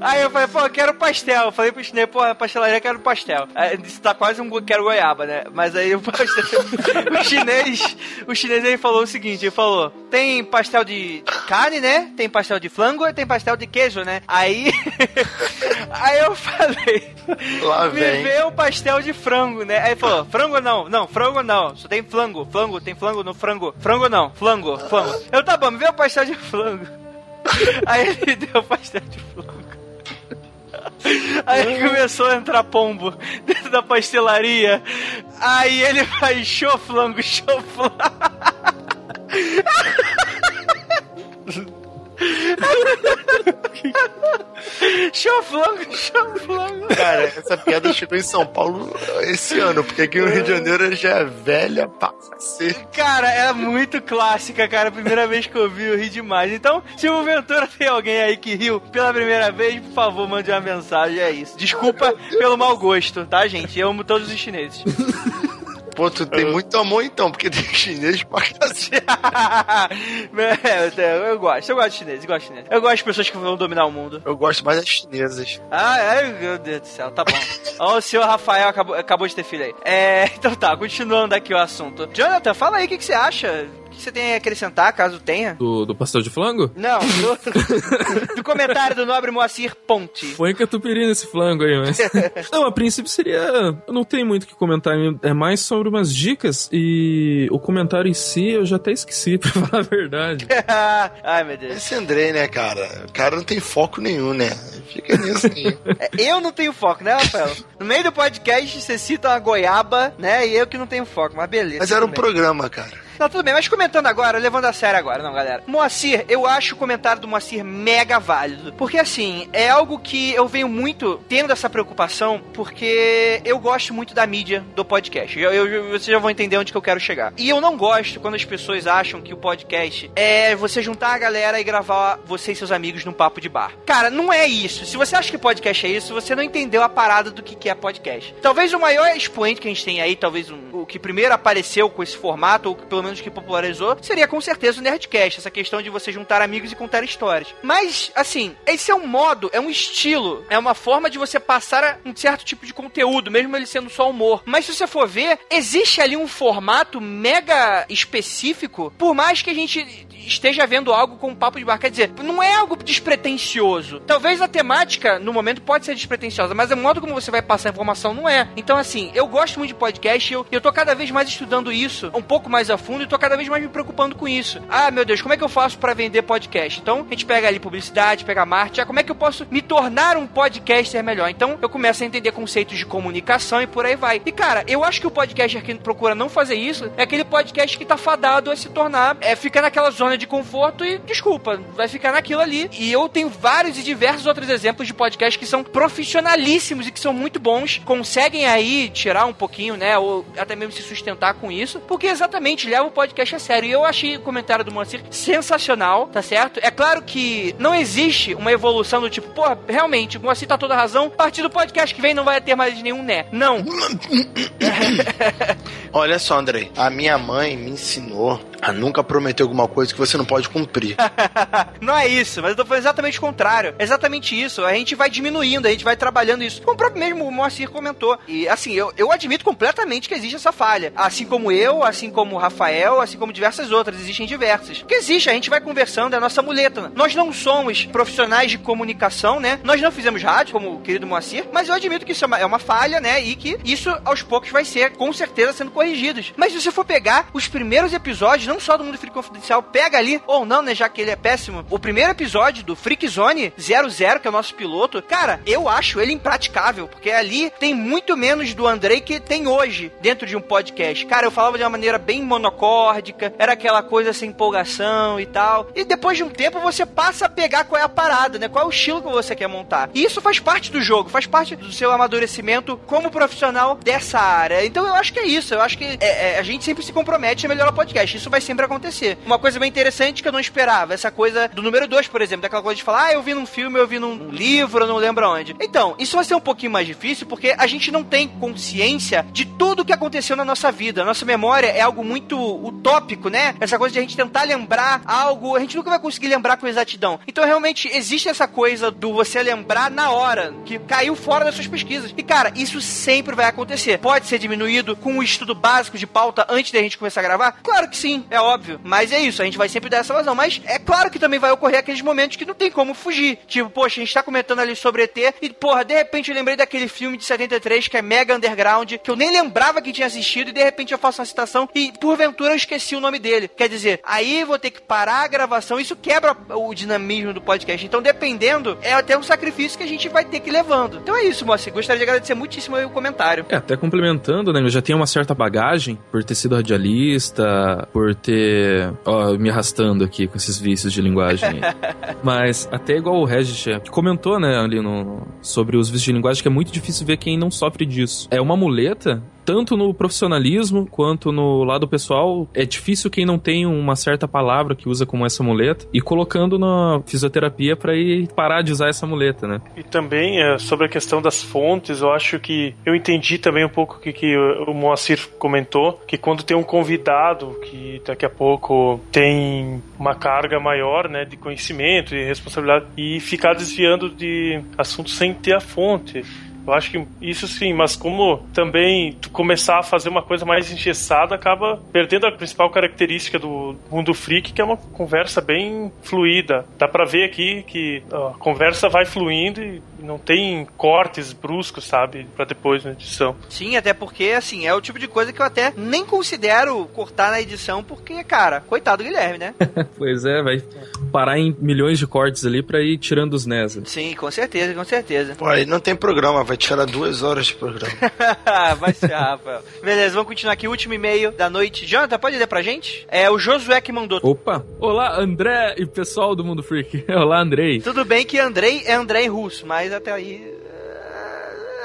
S1: Aí eu falei, pô, eu quero pastel. Eu falei pro chinês, pô, pastelaria eu quero pastel. Aí tá quase um quero goiaba, né? Mas aí o pastel, o chinês, o chinês ele falou o seguinte, ele falou, tem pastel de carne, né? Tem pastel de flango e tem pastel de queijo, né? Aí, aí eu falei,
S6: Lá
S1: me
S6: vem.
S1: vê o pastel de frango, né? Aí ele falou, frango não, não, frango não, só tem flango, flango, tem flango no frango, frango não, flango, flango. Eu, tá bom, me vê o pastel de flango. Aí ele deu o pastel de flango. Aí começou a entrar pombo dentro da pastelaria. Aí ele faz show flango, show flango. show flango, show flango.
S6: Cara, essa piada chegou em São Paulo esse ano, porque aqui no Rio de Janeiro já é velha pra cacete.
S1: Cara, é muito clássica, cara. Primeira vez que eu vi, eu ri demais. Então, se o Ventura tem alguém aí que riu pela primeira vez, por favor, mande uma mensagem. É isso. Desculpa pelo mau gosto, tá, gente? Eu amo todos os chineses.
S6: Pô, tu tem muito amor então, porque tem chinês pra cacete.
S1: É, eu, eu gosto, eu gosto de chinês, eu gosto de chinês. Eu gosto de pessoas que vão dominar o mundo.
S6: Eu gosto mais das chinesas.
S1: Ah, é, meu Deus do céu, tá bom. Ó, o senhor Rafael acabou, acabou de ter filho aí. É, então tá, continuando aqui o assunto. Jonathan, fala aí o que, que você acha. O que você tem a acrescentar, caso tenha?
S8: Do, do pastel de flango?
S1: Não, do, do comentário do nobre Moacir Ponte.
S8: Põe catupiry nesse flango aí, mas. não, a princípio seria. Eu não tenho muito o que comentar. É mais sobre umas dicas e o comentário em si eu já até esqueci, pra falar a verdade.
S1: Ai, meu Deus.
S6: Esse Andrei, né, cara? O cara não tem foco nenhum, né? Fica nisso aí.
S1: É, Eu não tenho foco, né, Rafael? No meio do podcast você cita uma goiaba, né? E eu que não tenho foco, mas beleza.
S6: Mas era um programa, cara.
S1: Não, tudo bem, mas comentando agora, levando a sério agora, não, galera. Moacir, eu acho o comentário do Moacir mega válido. Porque, assim, é algo que eu venho muito tendo essa preocupação, porque eu gosto muito da mídia do podcast. Eu, eu, vocês já vão entender onde que eu quero chegar. E eu não gosto quando as pessoas acham que o podcast é você juntar a galera e gravar você e seus amigos num papo de bar. Cara, não é isso. Se você acha que podcast é isso, você não entendeu a parada do que que é podcast. Talvez o maior expoente que a gente tem aí, talvez um- o que primeiro apareceu com esse formato, ou que pelo menos que popularizou, seria com certeza o Nerdcast, essa questão de você juntar amigos e contar histórias. Mas, assim, esse é um modo, é um estilo, é uma forma de você passar um certo tipo de conteúdo, mesmo ele sendo só humor. Mas se você for ver, existe ali um formato mega específico, por mais que a gente esteja vendo algo com um papo de bar. Quer dizer, não é algo despretensioso. Talvez a temática, no momento, pode ser despretensiosa, mas o modo como você vai passar a informação não é. Então, assim, eu gosto muito de podcast e eu, eu tô cada vez mais estudando isso um pouco mais a fundo e tô cada vez mais me preocupando com isso. Ah, meu Deus, como é que eu faço pra vender podcast? Então, a gente pega ali publicidade, pega marketing, ah, como é que eu posso me tornar um podcaster melhor? Então, eu começo a entender conceitos de comunicação e por aí vai. E, cara, eu acho que o podcaster que procura não fazer isso é aquele podcast que tá fadado a se tornar, é, fica naquela zona de conforto e, desculpa, vai ficar naquilo ali. E eu tenho vários e diversos outros exemplos de podcast que são profissionalíssimos e que são muito bons, conseguem aí tirar um pouquinho, né, ou até mesmo se sustentar com isso, porque exatamente leva o podcast a sério. E eu achei o comentário do Moacir sensacional, tá certo? É claro que não existe uma evolução do tipo, pô, realmente, o Moacir tá toda razão, a partir do podcast que vem não vai ter mais nenhum né. Não.
S6: Olha só, Andrei. A minha mãe me ensinou nunca prometer alguma coisa que você não pode cumprir.
S1: não é isso, mas eu tô falando exatamente o contrário. É exatamente isso. A gente vai diminuindo, a gente vai trabalhando isso. Como o próprio mesmo Moacir comentou. E assim, eu, eu admito completamente que existe essa falha. Assim como eu, assim como o Rafael, assim como diversas outras, existem diversas. Porque existe, a gente vai conversando, é a nossa muleta. Nós não somos profissionais de comunicação, né? Nós não fizemos rádio, como o querido Moacir, mas eu admito que isso é uma, é uma falha, né? E que isso aos poucos vai ser, com certeza, sendo corrigidos. Mas se você for pegar os primeiros episódios, não só do Mundo Freak Confidencial, pega ali, ou não, né, já que ele é péssimo, o primeiro episódio do Freak Zone 00, que é o nosso piloto, cara, eu acho ele impraticável, porque ali tem muito menos do Andrei que tem hoje dentro de um podcast. Cara, eu falava de uma maneira bem monocórdica, era aquela coisa sem empolgação e tal. E depois de um tempo você passa a pegar qual é a parada, né? Qual é o estilo que você quer montar. E isso faz parte do jogo, faz parte do seu amadurecimento como profissional dessa área. Então eu acho que é isso. Eu acho que é, é, a gente sempre se compromete a melhorar o podcast. Isso vai sempre acontecer. Uma coisa bem interessante que eu não esperava, essa coisa do número 2, por exemplo, daquela coisa de falar, ah, eu vi num filme, eu vi num livro, eu não lembro onde. Então, isso vai ser um pouquinho mais difícil porque a gente não tem consciência de tudo o que aconteceu na nossa vida. A nossa memória é algo muito utópico, né? Essa coisa de a gente tentar lembrar algo, a gente nunca vai conseguir lembrar com exatidão. Então, realmente, existe essa coisa do você lembrar na hora, que caiu fora das suas pesquisas. E, cara, isso sempre vai acontecer. Pode ser diminuído com um estudo básico de pauta antes da gente começar a gravar? Claro que sim, é óbvio. Mas é isso, a gente vai sempre dar essa vazão. Mas é claro que também vai ocorrer aqueles momentos que não tem como fugir. Tipo, poxa, a gente tá comentando ali sobre ET e, porra, de repente eu lembrei daquele filme de 73 que é mega underground, que eu nem lembrava que tinha assistido e de repente eu faço uma citação e porventura eu esqueci o nome dele. Quer dizer, aí vou ter que parar a gravação, isso quebra o dinamismo do podcast. Então, dependendo, é até um sacrifício que a gente vai ter que ir levando. Então é isso, moça. Gostaria de agradecer muitíssimo o comentário.
S8: É, até complementando, né? Eu já tenho uma certa bagagem por ter sido radialista, por ter. Ó, me arrastando aqui com esses vícios de linguagem. Mas até igual o Regis que comentou, né, ali no, sobre os vícios de linguagem, que é muito difícil ver quem não sofre disso. É uma muleta tanto no profissionalismo quanto no lado pessoal, é difícil quem não tem uma certa palavra que usa como essa muleta e colocando na fisioterapia para ir parar de usar essa muleta, né?
S7: E também é, sobre a questão das fontes, eu acho que eu entendi também um pouco o que, que o Moacir comentou, que quando tem um convidado que daqui a pouco tem uma carga maior, né, de conhecimento e responsabilidade e ficar desviando de assuntos sem ter a fonte. Eu acho que isso sim, mas como também começar a fazer uma coisa mais engessada, acaba perdendo a principal característica do mundo freak, que é uma conversa bem fluida. Dá pra ver aqui que a conversa vai fluindo e não tem cortes bruscos, sabe? Pra depois na edição.
S1: Sim, até porque, assim, é o tipo de coisa que eu até nem considero cortar na edição, porque, cara, coitado do Guilherme, né?
S8: pois é, vai parar em milhões de cortes ali pra ir tirando os NES.
S1: Sim, com certeza, com certeza.
S6: Pô, aí não tem programa, vai tirar duas horas de programa.
S1: vai ser, Rafael. Beleza, vamos continuar aqui. Último e-mail da noite. Jonathan, pode ler pra gente? É o Josué que mandou.
S8: Opa! Olá, André e pessoal do Mundo Freak. Olá, Andrei.
S1: Tudo bem que Andrei é Andrei russo, mas até aí.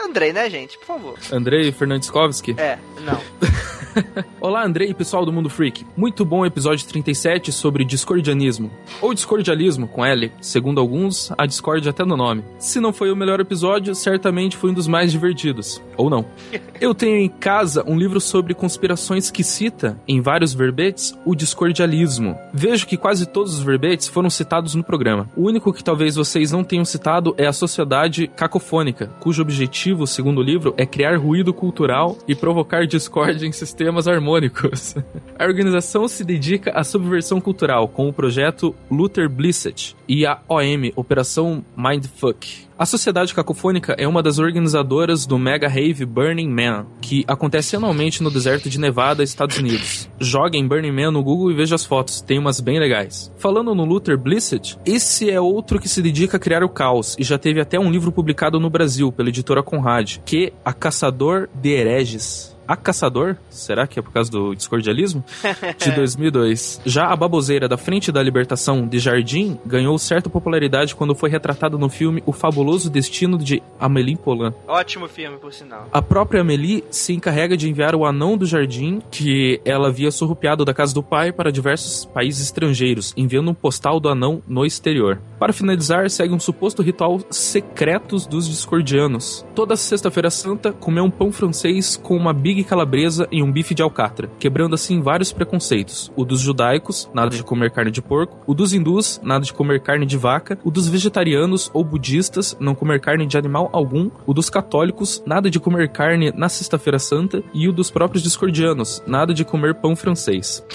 S1: Andrei, né, gente? Por favor.
S8: Andrei Fernandeskovski?
S1: É, não.
S8: Olá, Andrei e pessoal do Mundo Freak. Muito bom o episódio 37 sobre discordianismo. Ou discordialismo, com L. Segundo alguns, a discórdia até no nome. Se não foi o melhor episódio, certamente foi um dos mais divertidos. Ou não. Eu tenho em casa um livro sobre conspirações que cita, em vários verbetes, o discordialismo. Vejo que quase todos os verbetes foram citados no programa. O único que talvez vocês não tenham citado é a sociedade cacofônica, cujo objetivo, segundo o livro, é criar ruído cultural e provocar discórdia em sistemas harmônicos. A organização se dedica à subversão cultural com o projeto Luther Blissett e a OM, Operação Mindfuck. A Sociedade Cacofônica é uma das organizadoras do Mega Rave Burning Man, que acontece anualmente no deserto de Nevada, Estados Unidos. Joguem Burning Man no Google e veja as fotos, tem umas bem legais. Falando no Luther Blissett, esse é outro que se dedica a criar o caos e já teve até um livro publicado no Brasil pela editora Conrad, que é A Caçador de Hereges. A Caçador, será que é por causa do discordialismo? De 2002. Já a baboseira da Frente da Libertação de Jardim ganhou certa popularidade quando foi retratada no filme O Fabuloso Destino de Amélie Poulain.
S1: Ótimo filme, por sinal.
S8: A própria Amélie se encarrega de enviar o anão do jardim, que ela havia surrupiado da casa do pai, para diversos países estrangeiros, enviando um postal do anão no exterior. Para finalizar, segue um suposto ritual secretos dos discordianos. Toda sexta-feira santa, comer um pão francês com uma big calabresa e um bife de alcatra, quebrando assim vários preconceitos. O dos judaicos, nada de comer carne de porco, o dos hindus, nada de comer carne de vaca, o dos vegetarianos ou budistas, não comer carne de animal algum, o dos católicos, nada de comer carne na sexta-feira santa, e o dos próprios discordianos, nada de comer pão francês.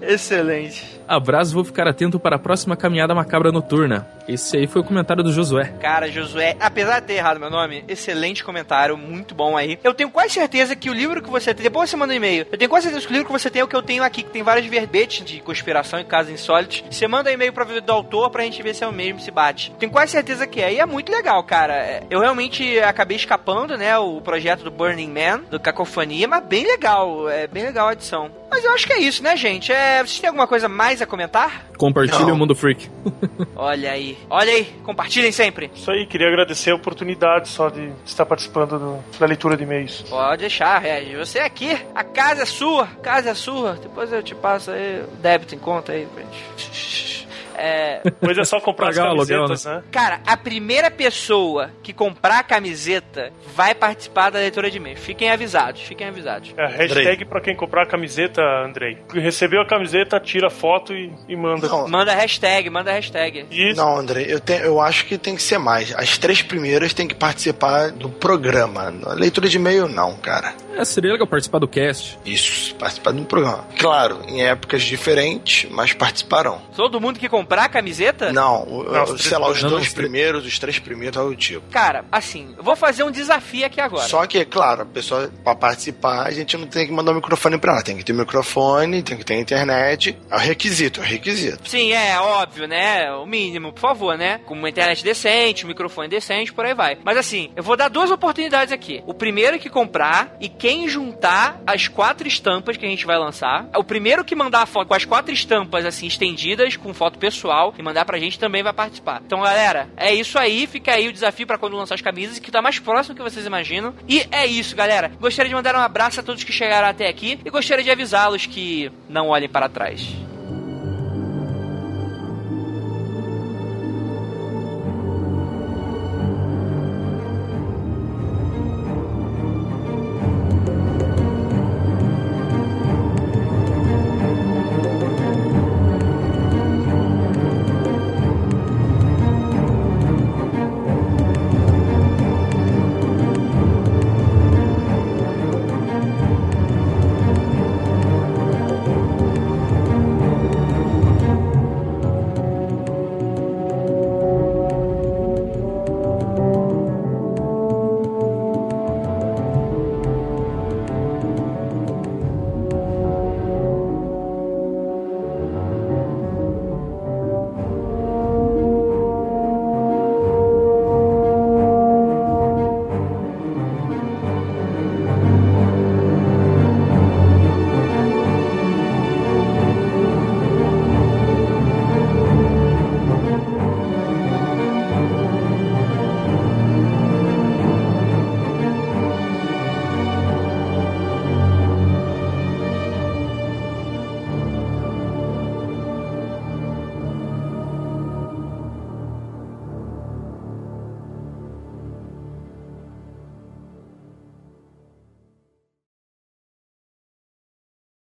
S1: Excelente.
S8: Abraço, vou ficar atento para a próxima caminhada macabra noturna. Esse aí foi o comentário do Josué.
S1: Cara, Josué, apesar de ter errado meu nome, excelente comentário, muito bom aí. Eu tenho quase certeza que o livro que você tem, depois você manda um e-mail, eu tenho quase certeza que o livro que você tem é o que eu tenho aqui, que tem vários verbetes de conspiração e casos insólitos. Você manda um e-mail pra vida do autor pra gente ver se é o mesmo, se bate. Tenho quase certeza que é, e é muito legal, cara. É, Eu realmente acabei escapando, né, o projeto do Burning Man, do Cacofonia, mas bem legal, é bem legal a edição. Mas eu acho que é isso, né, gente? É, vocês têm alguma coisa mais a comentar?
S8: Compartilhe
S6: Não.
S8: o Mundo Freak.
S1: Olha aí, olha aí, compartilhem sempre.
S7: Isso aí, queria agradecer a oportunidade só de estar participando do- da leitura de e-mails.
S1: Pode deixar, Regis. Você é aqui, a casa é sua, a casa é sua. Depois eu te passo aí o débito em conta aí, gente. É,
S7: Depois é só comprar as
S8: Pagar o aluguel,
S7: camisetas, né?
S1: cara, a primeira pessoa que comprar a camiseta vai participar da leitura de e-mail. Fiquem avisados, fiquem avisados.
S7: É, hashtag pra quem comprar a camiseta, Andrei. Recebeu a camiseta, tira a foto e, e manda.
S6: Não,
S1: Manda hashtag, manda hashtag.
S7: Isso.
S6: Não, André, eu, tenho, eu acho que tem que ser mais. As três primeiras têm que participar do programa. A leitura de e-mail, não, cara.
S8: É, seria legal participar do cast.
S6: Isso, participar do programa. Claro, em épocas diferentes, mas participarão.
S1: Todo mundo que comprar a camiseta?
S6: Não, sei lá, os
S8: não,
S6: dois
S8: não,
S6: primeiros, os três primeiros, algo do tipo.
S1: Cara, assim, eu vou fazer um desafio aqui agora.
S6: Só que, claro, a pessoa, pra participar, a gente não tem que mandar o microfone pra ela. Tem que ter microfone, tem que ter internet. É o requisito, é o requisito.
S1: Sim, é óbvio, né? O mínimo, por favor, né? Com uma internet decente, um microfone decente, por aí vai. Mas assim, eu vou dar duas oportunidades aqui. O primeiro que comprar e quem juntar as quatro estampas que a gente vai lançar. O primeiro que mandar a foto com as quatro estampas assim estendidas com foto pessoal e mandar pra gente também vai participar. Então, galera, é isso aí. Fica aí o desafio pra quando lançar as camisas, que tá mais próximo que vocês imaginam. E é isso, galera. Gostaria de mandar um abraço a todos que chegaram até aqui e gostaria de avisá-los que não olhem para trás.